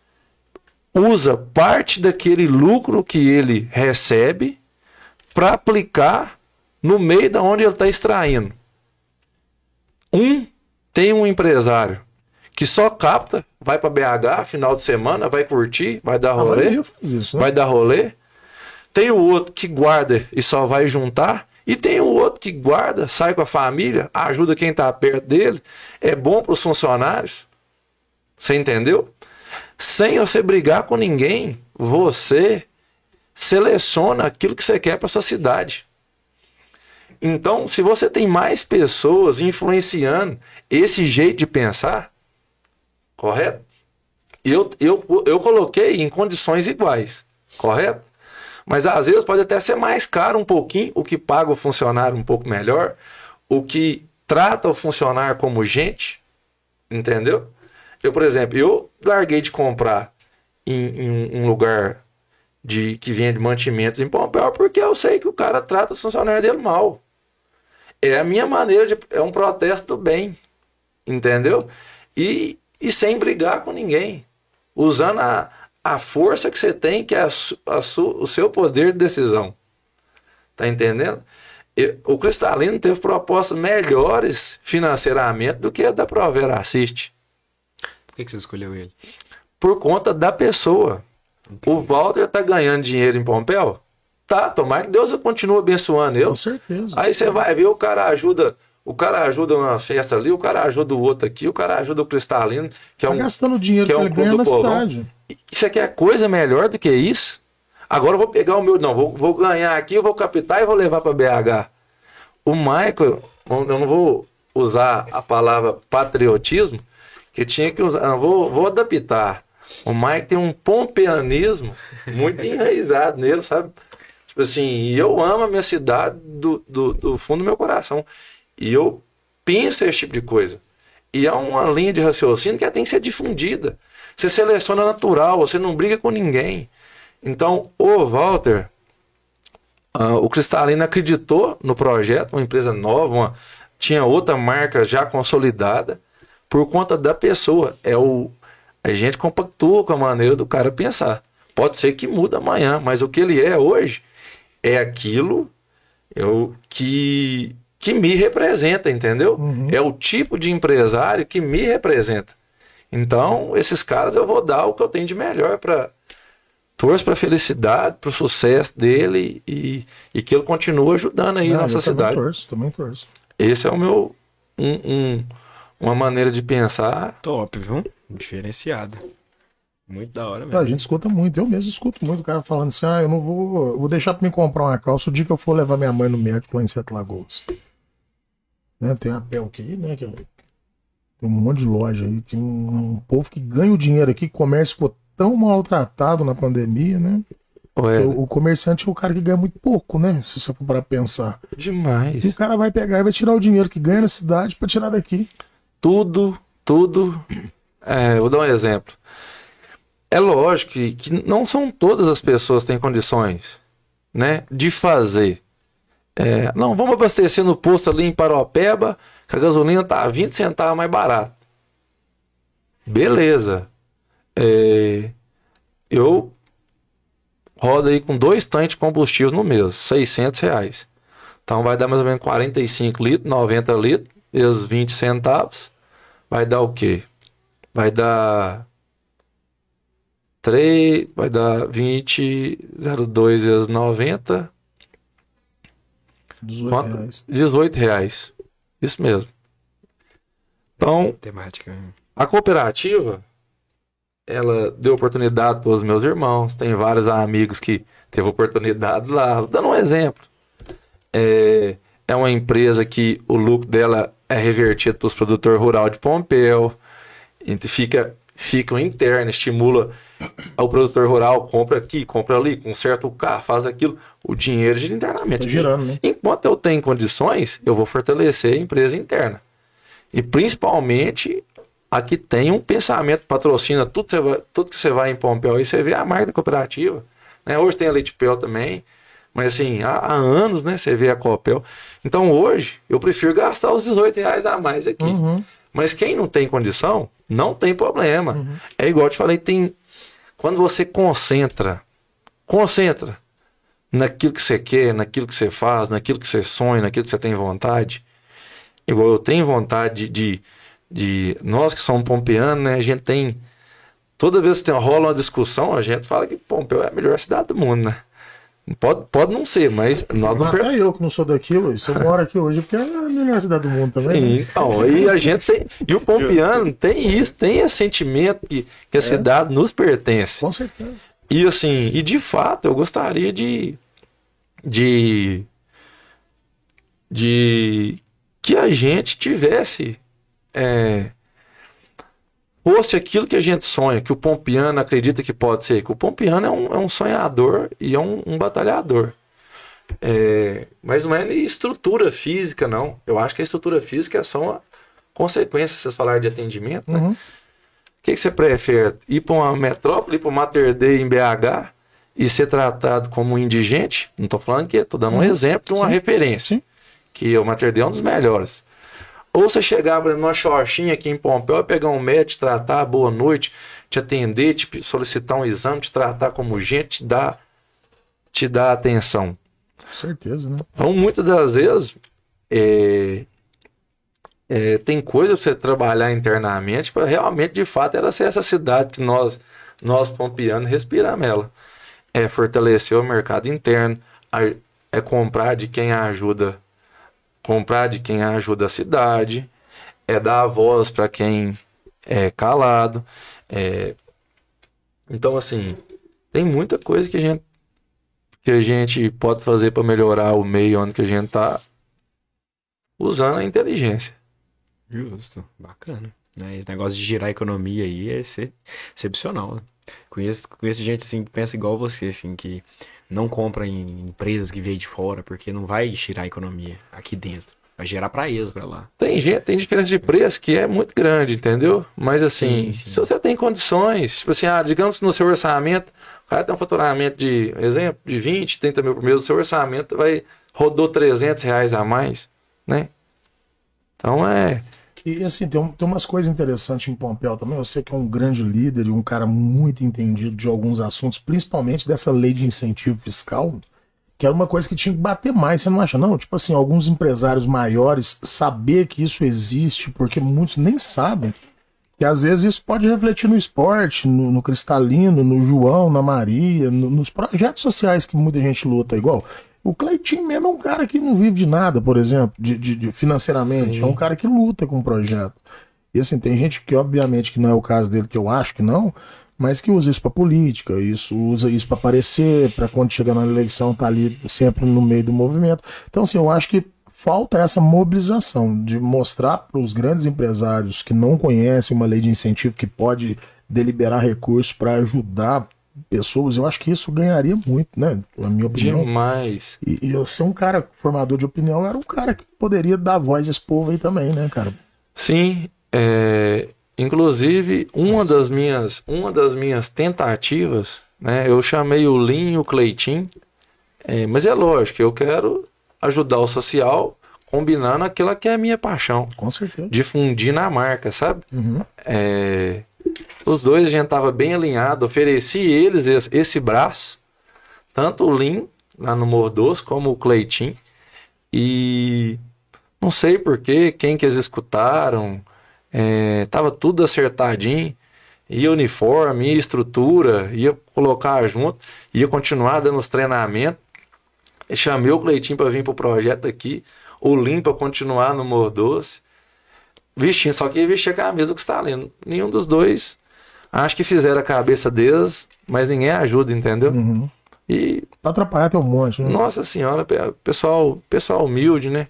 usa parte daquele lucro que ele recebe para aplicar no meio da onde ele está extraindo? Um tem um empresário que só capta, vai para BH final de semana, vai curtir, vai dar rolê, isso, né? vai dar rolê. Tem o outro que guarda e só vai juntar. E tem o outro que guarda, sai com a família, ajuda quem está perto dele, é bom para os funcionários. Você entendeu? Sem você brigar com ninguém, você seleciona aquilo que você quer para sua cidade. Então, se você tem mais pessoas influenciando esse jeito de pensar, correto? Eu, eu, eu coloquei em condições iguais, correto? Mas às vezes pode até ser mais caro um pouquinho, o que paga o funcionário um pouco melhor, o que trata o funcionário como gente, entendeu? Eu, por exemplo, eu larguei de comprar em, em um lugar de que vende mantimentos em Pompeu porque eu sei que o cara trata o funcionário dele mal. É a minha maneira de. É um protesto do bem. Entendeu? E, e sem brigar com ninguém. Usando a, a força que você tem, que é a, a su- o seu poder de decisão. Tá entendendo? E- o Cristalino teve propostas melhores financeiramente do que a da Provera Assiste. Por que, que você escolheu ele? Por conta da pessoa. O Walter tá ganhando dinheiro em Pompeu? Tá, tomara que Deus continue abençoando ele. Com certeza. Aí você vai ver, o cara ajuda, o cara ajuda uma festa ali, o cara ajuda o outro aqui, o cara ajuda o Cristalino, que é tá um. gastando dinheiro que é um ele ganha na povão. cidade. Você quer coisa melhor do que isso? Agora eu vou pegar o meu. Não, vou, vou ganhar aqui, eu vou captar e vou levar para BH. O Michael, eu não vou usar a palavra patriotismo, que tinha que usar. Não, vou, vou adaptar. O Michael tem um pompeanismo muito enraizado nele, sabe? Tipo assim, eu amo a minha cidade do, do, do fundo do meu coração. E eu penso esse tipo de coisa. E há uma linha de raciocínio que tem que ser difundida. Você seleciona natural, você não briga com ninguém. Então, o Walter, ah, o Cristalino acreditou no projeto, uma empresa nova, uma- tinha outra marca já consolidada, por conta da pessoa. É o, a gente compactua com a maneira do cara pensar. Pode ser que muda amanhã, mas o que ele é hoje é aquilo eu, que, que me representa, entendeu? É o tipo de empresário que me representa. Então, esses caras eu vou dar o que eu tenho de melhor para torço para a felicidade, para o sucesso dele e, e que ele continue ajudando aí Não, a nossa eu também cidade. torço, também torço. Esse é o meu um, um- uma maneira de pensar. Top, viu? Diferenciado. Muito da hora mesmo. a gente escuta muito, eu mesmo escuto muito o cara falando assim: ah, eu não vou. eu Vou deixar pra me comprar uma calça o dia que eu for levar minha mãe no médico lá em Sete Lagoas. Né, tem a Pelk aí, né? que é- tem um monte de loja aí, tem um, um povo que ganha o dinheiro aqui, o comércio ficou tão maltratado na pandemia, né? O, o comerciante é o cara que ganha muito pouco, né? Se você for para pensar. demais. E o cara vai pegar e vai tirar o dinheiro que ganha na cidade pra tirar daqui. tudo, tudo. É, vou dar um exemplo. É lógico que, que não são todas as pessoas que têm condições, né, de fazer. É, não, vamos abastecer no posto ali em Paropeba, que a gasolina tá 20 centavos mais barato. Beleza. É, eu rodo aí com dois tanques de combustível no mês, 600 reais. Então vai dar mais ou menos 45 litros, 90 litros, vezes 20 centavos. Vai dar o quê? Vai dar 3, vai dar 20, 0,2 vezes 90, 18 quanto? reais. 18 reais. Isso mesmo. Então, Temática. né? a cooperativa, ela deu oportunidade para os meus irmãos. Tem vários amigos que teve oportunidade lá. Dando um exemplo. É, é uma empresa que o lucro dela é revertido para os produtores rurais de Pompeu. Então fica, fica um interno, estimula o produtor rural, compra aqui, compra ali, conserta o carro, faz aquilo. O dinheiro gira internamente. Tá girando, né? Enquanto eu tenho condições, eu vou fortalecer a empresa interna. E principalmente a que tem um pensamento, patrocina tudo, que você vai- tudo que você vai em Pompeu aí, você vê a marca da cooperativa. né? Hoje tem a Leitepel também, mas assim, há, há anos, né? Você vê a Copel. Então hoje, eu prefiro gastar os 18 reais a mais aqui. Uhum. Mas quem não tem condição, não tem problema. É igual eu te falei, tem. Quando você concentra, concentra naquilo que você quer, naquilo que você faz, naquilo que você sonha, naquilo que você tem vontade. Igual eu tenho vontade de. de, nós que somos pompeanos, né? A gente tem. Toda vez que tem, rola uma discussão, a gente fala que Pompeu é a melhor cidade do mundo, né? Pode, pode não ser, mas nós não per- Até eu que não sou daqui, Luiz, eu moro aqui hoje porque é a melhor cidade do mundo também. Sim, né? então, e a gente tem. E o Pompeano tem isso, tem esse sentimento que, que a cidade nos pertence. Com certeza. E assim, e de fato, eu gostaria de. de. de que a gente tivesse. é, fosse aquilo que a gente sonha, que o Pompiano acredita que pode ser. Que o Pompiano é um, é um sonhador e é um, um batalhador. É, mas não é nem estrutura física, não. Eu acho que a estrutura física é só uma consequência, vocês falaram de atendimento, né? Uhum. O que, que você prefere? Ir para uma metrópole, ir para uma Mater Dei em BH e ser tratado como um indigente? Não estou falando que, estou dando um exemplo de uma referência. Sim. Que o Mater Dei é um dos melhores. Ou você chegar por exemplo, numa xorxinha aqui em Pompeu pegar um médico, te tratar, boa noite, te atender, te solicitar um exame, te tratar como gente, te dar, te dar atenção. Com certeza, né? Então, muitas das vezes, é, é, tem coisa pra você trabalhar internamente para realmente, de fato, ela ser essa cidade que nós, nós pompianos, respiramos ela. É fortalecer o mercado interno, é comprar de quem ajuda, comprar de quem ajuda a cidade, é dar a voz para quem é calado. é- Então, assim, tem muita coisa que a gente que a gente pode fazer para melhorar o meio onde que a gente tá usando a inteligência. Justo, bacana. Né? Esse negócio de girar a economia aí é excep- excepcional. Né? Conheço, conheço gente assim que pensa igual você, assim, que não compra em empresas que veio de fora, porque não vai girar a economia aqui dentro. Vai gerar pra eles, pra lá. Tem gente, tem diferença de preço que é muito grande, entendeu? Mas assim, Sim, sim. se você tem condições, tipo assim, ah, digamos que no seu orçamento, o cara tem um faturamento de, exemplo, de 20, 30 mil por mês, o seu orçamento vai, rodou 300 reais a mais, né? Então é, E assim, tem, tem umas coisas interessantes em Pompeu também. Eu sei que é um grande líder e um cara muito entendido de alguns assuntos, principalmente dessa lei de incentivo fiscal, que era uma coisa que tinha que bater mais, você não acha, não? Tipo assim, alguns empresários maiores saber que isso existe, porque muitos nem sabem. Que às vezes isso pode refletir no esporte, no, no Cristalino, no João, na Maria, no- nos projetos sociais que muita gente luta igual. O Cleitinho mesmo é um cara que não vive de nada, por exemplo, de, de- de- financeiramente. É um cara que luta com o projeto. E assim, tem gente que, obviamente, que não é o caso dele, que eu acho que não, mas que usa isso pra política, isso usa isso pra aparecer, pra quando chegar na eleição tá ali sempre no meio do movimento. Então, assim, eu acho que falta essa mobilização de mostrar para os grandes empresários que não conhecem uma lei de incentivo que pode deliberar recursos para ajudar pessoas. Eu acho que isso ganharia muito, né? Na minha opinião. demais. E, e eu ser um cara formador de opinião era um cara que poderia dar voz a esse povo aí também, né, cara? Sim, é, inclusive uma das minhas, uma das minhas tentativas, né? Eu chamei o Linho, o Cleitinho, é, mas é lógico, eu quero ajudar o social combinando aquilo que é a minha paixão, Com certeza. difundir na marca, sabe? Uhum. É, os dois a gente tava bem alinhado, ofereci eles esse, braço, tanto o Lin lá no Morro Doce como o Cleitinho, e não sei porquê, quem que eles escutaram, é, tava tudo acertadinho, ia uniforme, ia estrutura, ia colocar junto, ia continuar dando os treinamentos. Chamei o Cleitinho para vir pro projeto aqui, o Lin para continuar no Morro Vestindo, só que vestia a camisa que está ali. Nenhum dos dois acho que fizeram a cabeça deles, mas ninguém ajuda, entendeu? Uhum. E, Pra atrapalhar tem um monte, né? nossa senhora, pe- pessoal, pessoal humilde, né?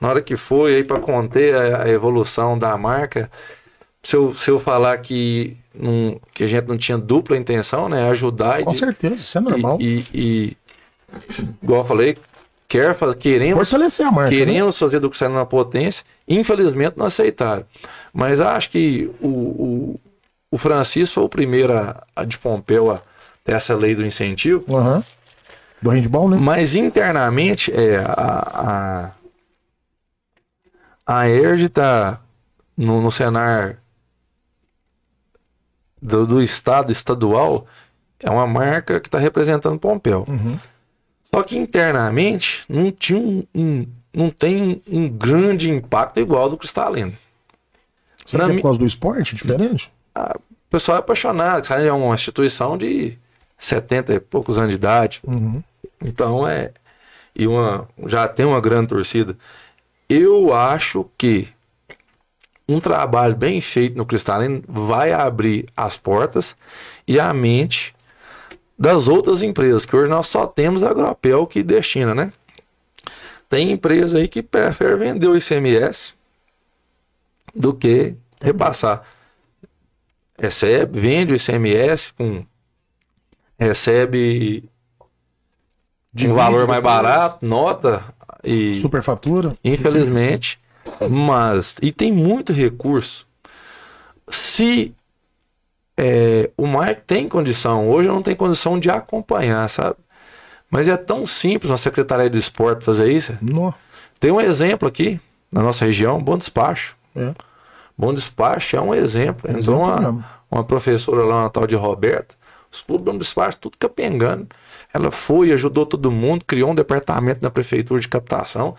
Na hora que foi aí para conter a, a evolução da marca, se eu, se eu falar que, não, que a gente não tinha dupla intenção, né? Ajudar e, Com certeza, isso é normal. e, e, e igual eu falei, quer, fa- queremos Fortalecer a marca. né? Queremos fazer do Cruzeiro na potência, infelizmente não aceitaram. Mas acho que o, o, o Francisco foi o primeiro a, a de Pompeu a, dessa lei do incentivo. Aham. Do handball, né? Mas internamente, é, a, a, a ERG está no, no cenário do, do estado estadual, é uma marca que está representando Pompeu. Uhum. Só que internamente não tinha um, um- não tem um grande impacto igual do Cristalino. Será que é por causa do esporte diferente? O pessoal é apaixonado, Cristalino é uma instituição de 70 e poucos anos de idade. Uhum. Então é. E uma, já tem uma grande torcida. Eu acho que um trabalho bem feito no Cristalino vai abrir as portas e a mente das outras empresas, que hoje nós só temos a Agropel que destina, né? Tem empresa aí que prefere vender o ICMS do que repassar. Recebe, vende o ICMS com. Recebe um Divide valor mais barato, nota e Superfatura? infelizmente, mas e tem muito recurso. Se é, o Mike tem condição, hoje não tenho condição de acompanhar, sabe? Mas é tão simples uma secretaria de esporte fazer isso. Nó. Tem um exemplo aqui na nossa região, Bom Despacho. É. Bom Despacho é um exemplo. Entrou Exemplo uma, mesmo. uma professora lá, uma tal de Roberta, os clubes Bom Despacho, tudo capengando. Ela foi, ajudou todo mundo, criou um departamento da prefeitura de captação.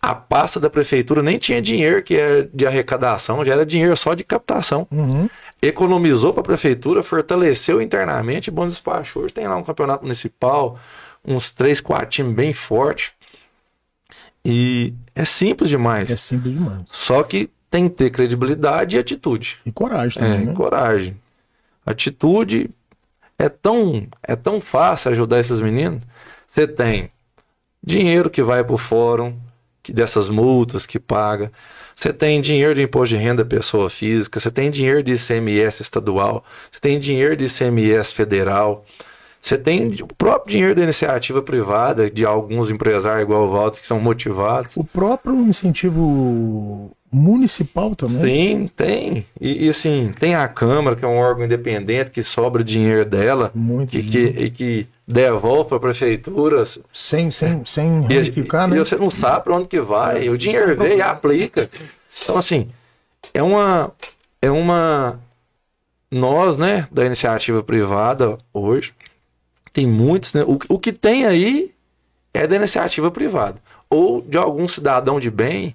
A pasta da prefeitura nem tinha dinheiro que era de arrecadação, já era dinheiro só de captação. Uhum. Economizou para a prefeitura, fortaleceu internamente. Bom Despacho hoje tem lá um campeonato municipal, uns três, quatro times bem fortes. E é simples demais. É simples demais. Só que tem que ter credibilidade e atitude. E coragem É, também, né? coragem. Atitude é tão, é tão fácil ajudar esses meninos. Você tem dinheiro que vai para o fórum, dessas multas que paga. Você tem dinheiro de imposto de renda pessoa física, você tem dinheiro de ICMS estadual, você tem dinheiro de ICMS federal, você tem o próprio dinheiro da iniciativa privada, de alguns empresários igual o Walter, que são motivados. O próprio incentivo municipal também. Sim, tem. E, e, assim, tem a Câmara, que é um órgão independente, que sobra dinheiro dela Muito e que, e que devolve para a prefeitura. Sem, sem, sem E, ramificar, e né? você não sabe para onde que vai. o dinheiro vem e aplica. Então, assim, é uma. É uma. Nós, né, da iniciativa privada, hoje, tem muitos. Né, o, o que tem aí é da iniciativa privada. Ou de algum cidadão de bem,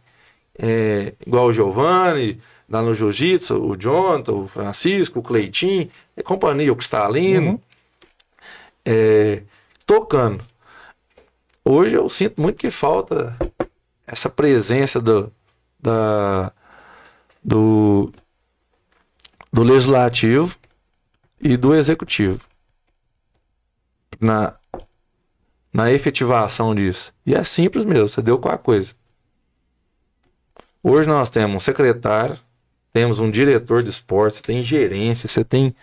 é, igual o Giovanni, lá no Jiu-Jitsu, o Jonathan, o Francisco, o Cleitinho, e companhia, o Cristalino, Uhum. é, tocando. Hoje eu sinto muito que falta essa presença do, da, do, do legislativo e do executivo na, na efetivação disso. E é simples mesmo, você deu com a coisa. Hoje nós temos um secretário, temos um diretor de esporte, você tem gerência, você tem.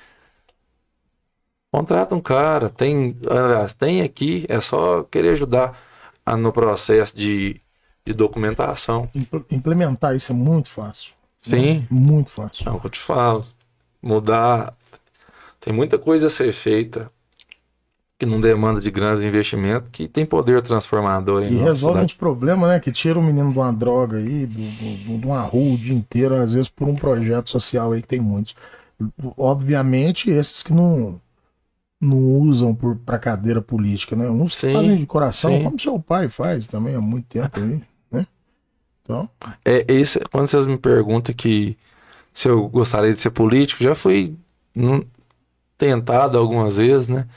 Contrata um cara, tem. Aliás, tem aqui, é só querer ajudar a- no processo de, de documentação. Impl- Implementar isso é muito fácil. Sim. Muito fácil. É o que eu te falo. Mudar. Tem muita coisa a ser feita que não demanda de grandes investimentos, que tem poder transformador em E resolve cidade. uns problemas, né? Que tira o menino de uma droga aí, de uma rua o dia inteiro, às vezes por um projeto social aí que tem muitos. Obviamente, esses que não, não usam por, pra cadeira política, né? Uns que Sim, fazem de coração, sim. como seu pai faz também há muito tempo aí, né? Então, É, esse, quando vocês me perguntam que se eu gostaria de ser político, já fui hum, tentado algumas vezes, né?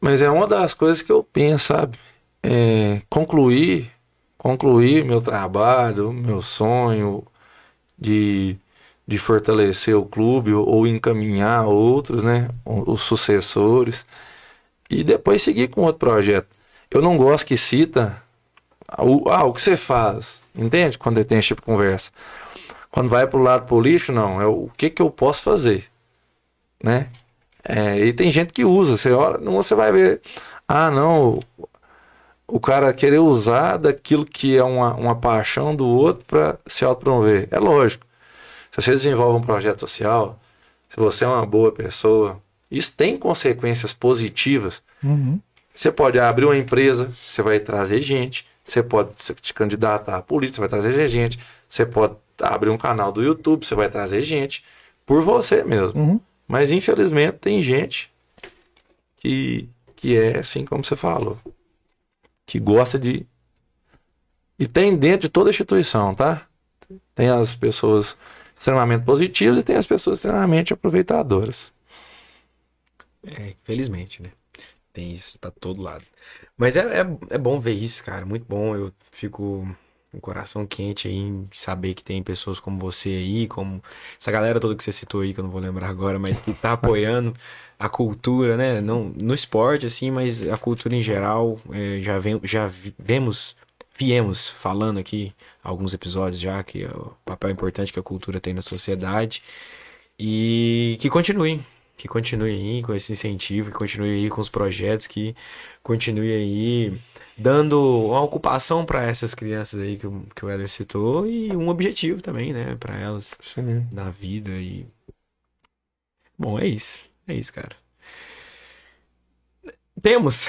Mas é uma das coisas que eu penso, sabe? É, concluir, concluir meu trabalho, meu sonho de, de fortalecer o clube ou, encaminhar outros, né? o- Os sucessores e depois seguir com outro projeto. Eu não gosto que cita o, ah, o que você faz, entende? Quando tem esse tipo de conversa. Quando vai pro lado político, não, é o que que eu posso fazer, né? É, e tem gente que usa, você olha, não você vai ver, ah, não, o, cara querer usar daquilo que é uma, uma paixão do outro para se autopromover. É lógico. Se você desenvolve um projeto social, se você é uma boa pessoa, Isso tem consequências positivas. Uhum. Você pode abrir uma empresa, você vai trazer gente. Você pode se te candidatar à política, você vai trazer gente. Você pode abrir um canal do YouTube, você vai trazer gente. Por você mesmo. Uhum. Mas infelizmente tem gente que, que é assim como você falou. Que gosta de. E tem dentro de toda instituição, tá? Tem as pessoas extremamente positivas e tem as pessoas extremamente aproveitadoras. É, infelizmente, né? Tem isso pra todo lado. Mas é, é, é bom ver isso, cara. Muito bom. Eu fico o coração quente aí em saber que tem pessoas como você aí, como essa galera toda que você citou aí, que eu não vou lembrar agora, mas que tá apoiando a cultura, né? Não no esporte, assim, mas a cultura em geral. É, já, vem, já vemos, viemos falando aqui alguns episódios já que é o papel importante que a cultura tem na sociedade. E que continue, que continue aí com esse incentivo, que continue aí com os projetos, que continue aí dando uma ocupação para essas crianças aí que, o- que o Eder citou e um objetivo também, né, para elas na vida e bom, é isso. É isso, cara. Temos.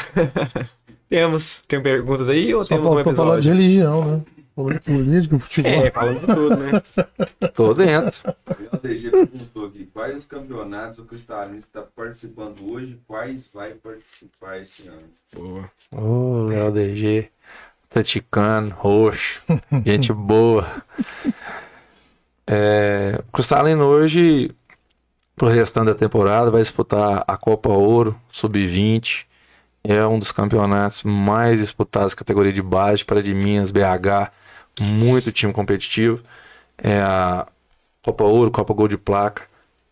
temos. Tem perguntas aí ou Só temos um faltou falar de episódio? religião, né? Falou de política, futebol. É, falando de tudo, né? Tô dentro. O DG perguntou aqui, quais campeonatos o Cristalino está participando hoje, quais vai participar esse ano? Boa. Ô, Léo DG. Taticano, roxo. gente boa. É, o Cristalino hoje, pro restante da temporada, vai disputar a Copa Ouro Sub-20. É um dos campeonatos mais disputados, categoria de base, para de Minas, BH. Muito time competitivo. É a Copa Ouro, Copa Gol de Placa.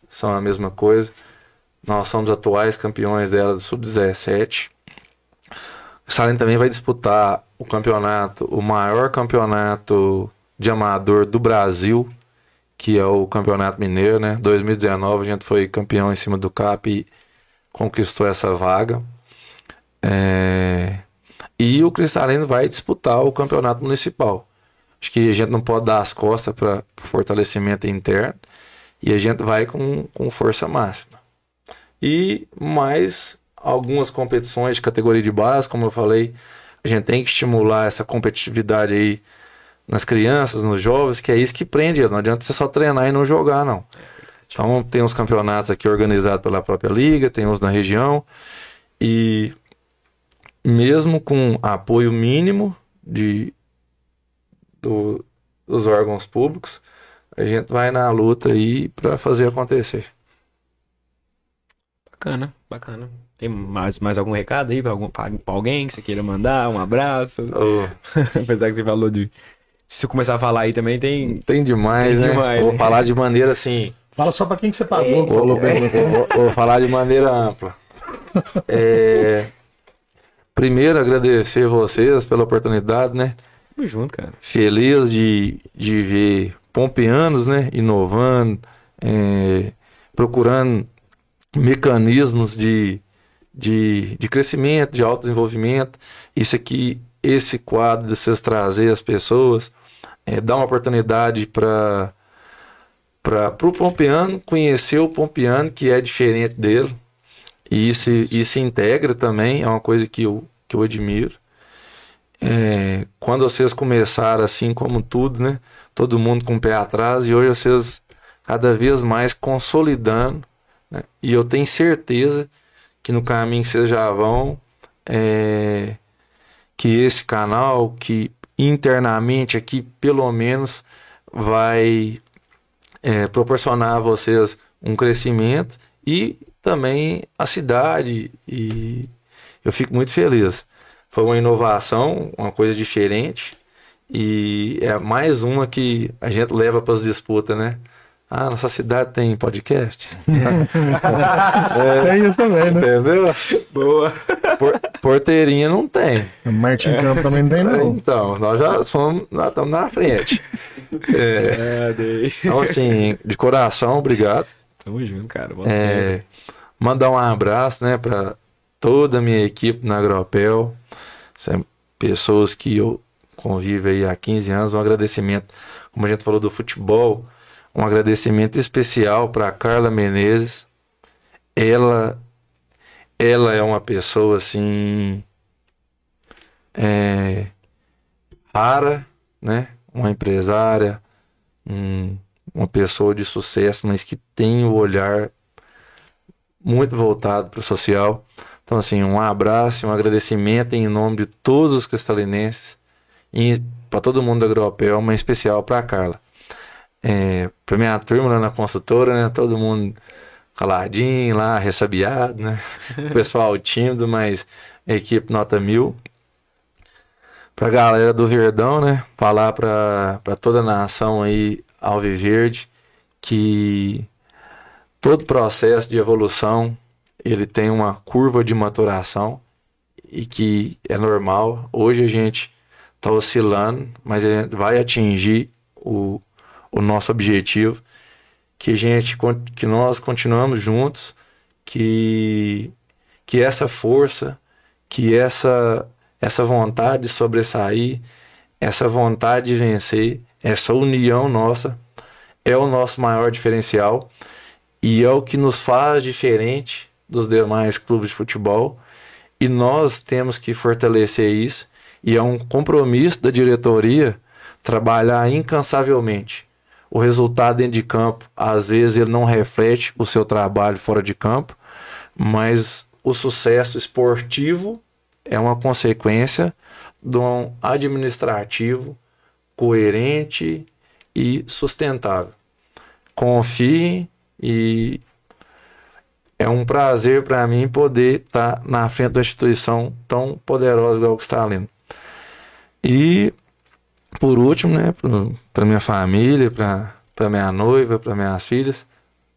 São a mesma coisa. Nós somos atuais campeões dela do Sub-17. O Salem também vai disputar o campeonato, o maior campeonato de amador do Brasil, que é o Campeonato Mineiro, né? 2019 a gente foi campeão em cima do CAP e conquistou essa vaga. É, E o Cristalino vai disputar o Campeonato Municipal. Acho que a gente não pode dar as costas para o fortalecimento interno e a gente vai com, com força máxima. E mais algumas competições de categoria de base, como eu falei, a gente tem que estimular essa competitividade aí nas crianças, nos jovens, que é isso que prende. Não adianta você só treinar e não jogar, não. Então tem os campeonatos aqui organizados pela própria liga, tem uns na região e mesmo com apoio mínimo de do- dos órgãos públicos, a gente vai na luta aí para fazer acontecer. Bacana, bacana. Tem mais, mais algum recado aí pra, algum, pra, pra alguém que você queira mandar? Um abraço? Ô, Apesar que você falou de. Se você começar a falar aí também, tem. tem demais, Tem né? demais, Vou né? falar de maneira assim, Fala só pra quem que você pagou, que Vou, vou- vou falar de maneira ampla. É, primeiro, agradecer vocês pela oportunidade, né? Tamo junto, cara. Feliz de, de ver pompeanos, né? Inovando, é, procurando mecanismos de, de, de crescimento, de autodesenvolvimento. Isso aqui, esse quadro de vocês trazer as pessoas, é, dá uma oportunidade para para o pompeano conhecer o pompeano que é diferente dele e isso, isso integra também, é uma coisa que eu, que eu admiro. É, quando vocês começaram assim como tudo, né? Todo mundo com o pé atrás e hoje vocês cada vez mais consolidando, né? E eu tenho certeza que no caminho que vocês já vão, é, que esse canal, que internamente aqui pelo menos vai é, proporcionar a vocês um crescimento e também a cidade e eu fico muito feliz. Foi uma inovação, uma coisa diferente e é mais uma que a gente leva para as disputas, né? Ah, nossa cidade tem podcast? Tem isso também, né? Entendeu? Boa. Por- porteirinha não tem. Martin Campo também não tem, não. Então, nós já somos, nós estamos na frente. É, É, então, assim, de coração, obrigado. Tamo junto, cara. É, mandar um abraço, né, para toda a minha equipe na Agropel, São pessoas que eu convivo aí há 15 anos, um agradecimento, como a gente falou do futebol, um agradecimento especial para Carla Menezes, ela ela é uma pessoa assim é, rara, né? Uma empresária, um, uma pessoa de sucesso, mas que tem o olhar muito voltado para o social. Então, assim, um abraço, um agradecimento em nome de todos os cristalinenses e para todo mundo da Agropel, mas em especial para a Carla. É, para minha turma lá na consultora, né? Todo mundo caladinho lá, ressabiado, né? Pessoal tímido, mas a equipe nota mil. Pra galera do Verdão, né? Falar pra, pra toda a nação aí, Alviverde, que todo processo de evolução ele tem uma curva de maturação e que é normal. Hoje a gente está oscilando, mas a gente vai atingir o, o nosso objetivo que gente que nós continuamos juntos, que que essa força, que essa essa vontade de sobressair, essa vontade de vencer, essa união nossa é o nosso maior diferencial e é o que nos faz diferente dos demais clubes de futebol. E nós temos que fortalecer isso. E é um compromisso da diretoria trabalhar incansavelmente o resultado dentro de campo, às vezes ele não reflete o seu trabalho fora de campo, mas o sucesso esportivo é uma consequência de um administrativo coerente e sustentável. Confie e é um prazer para mim poder estar tá na frente da instituição tão poderosa igual que está. E por último, né, para minha família, para minha noiva, para minhas filhas,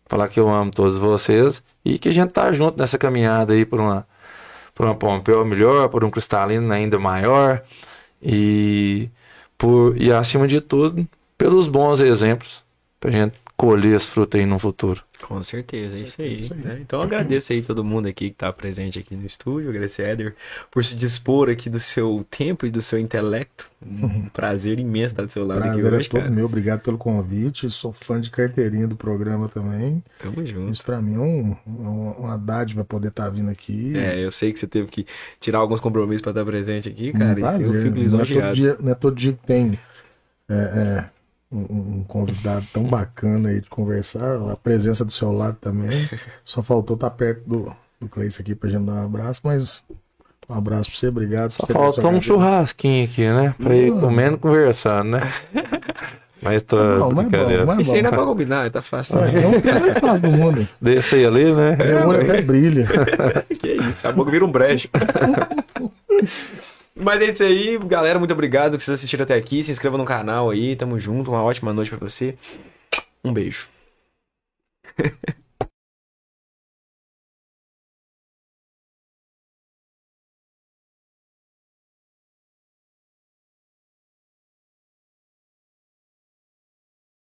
falar que eu amo todos vocês e que a gente tá junto nessa caminhada aí por uma por uma Pompeu melhor, por um cristalino ainda maior e por e acima de tudo pelos bons exemplos para a gente colher as frutas aí no futuro. Com certeza, é isso aí. Isso aí. Né? Então agradeço aí todo mundo aqui que está presente aqui no estúdio, agradecer Éder por se dispor aqui do seu tempo e do seu intelecto. Um prazer imenso estar do seu lado prazer aqui hoje, é todo cara. meu, obrigado pelo convite. Sou fã de carteirinha do programa também. Tamo junto. Isso para mim é um, é uma dádiva poder estar tá vindo aqui. É, eu sei que você teve que tirar alguns compromissos para estar presente aqui, cara. Um prazer. Eu fico não, é todo dia, não é todo dia que tem. É, é um, um, convidado tão bacana aí de conversar, a presença do seu lado também. Só faltou estar tá perto do, do Cleice aqui pra gente dar um abraço, mas um abraço pra você, obrigado. Só faltou um churrasquinho aqui, né? Pra ir comendo e conversando, né? Mas tô. Não, mas é bom, mas Isso ainda é pra combinar, tá fácil. Ah, é um fácil do mundo. Desce aí ali, né? Meu olho até brilha. que isso, a boca vira um brejo. Mas é isso aí, galera. Muito obrigado por vocês assistiram até aqui. Se inscreva no canal aí. Tamo junto. Uma ótima noite para você. Um beijo.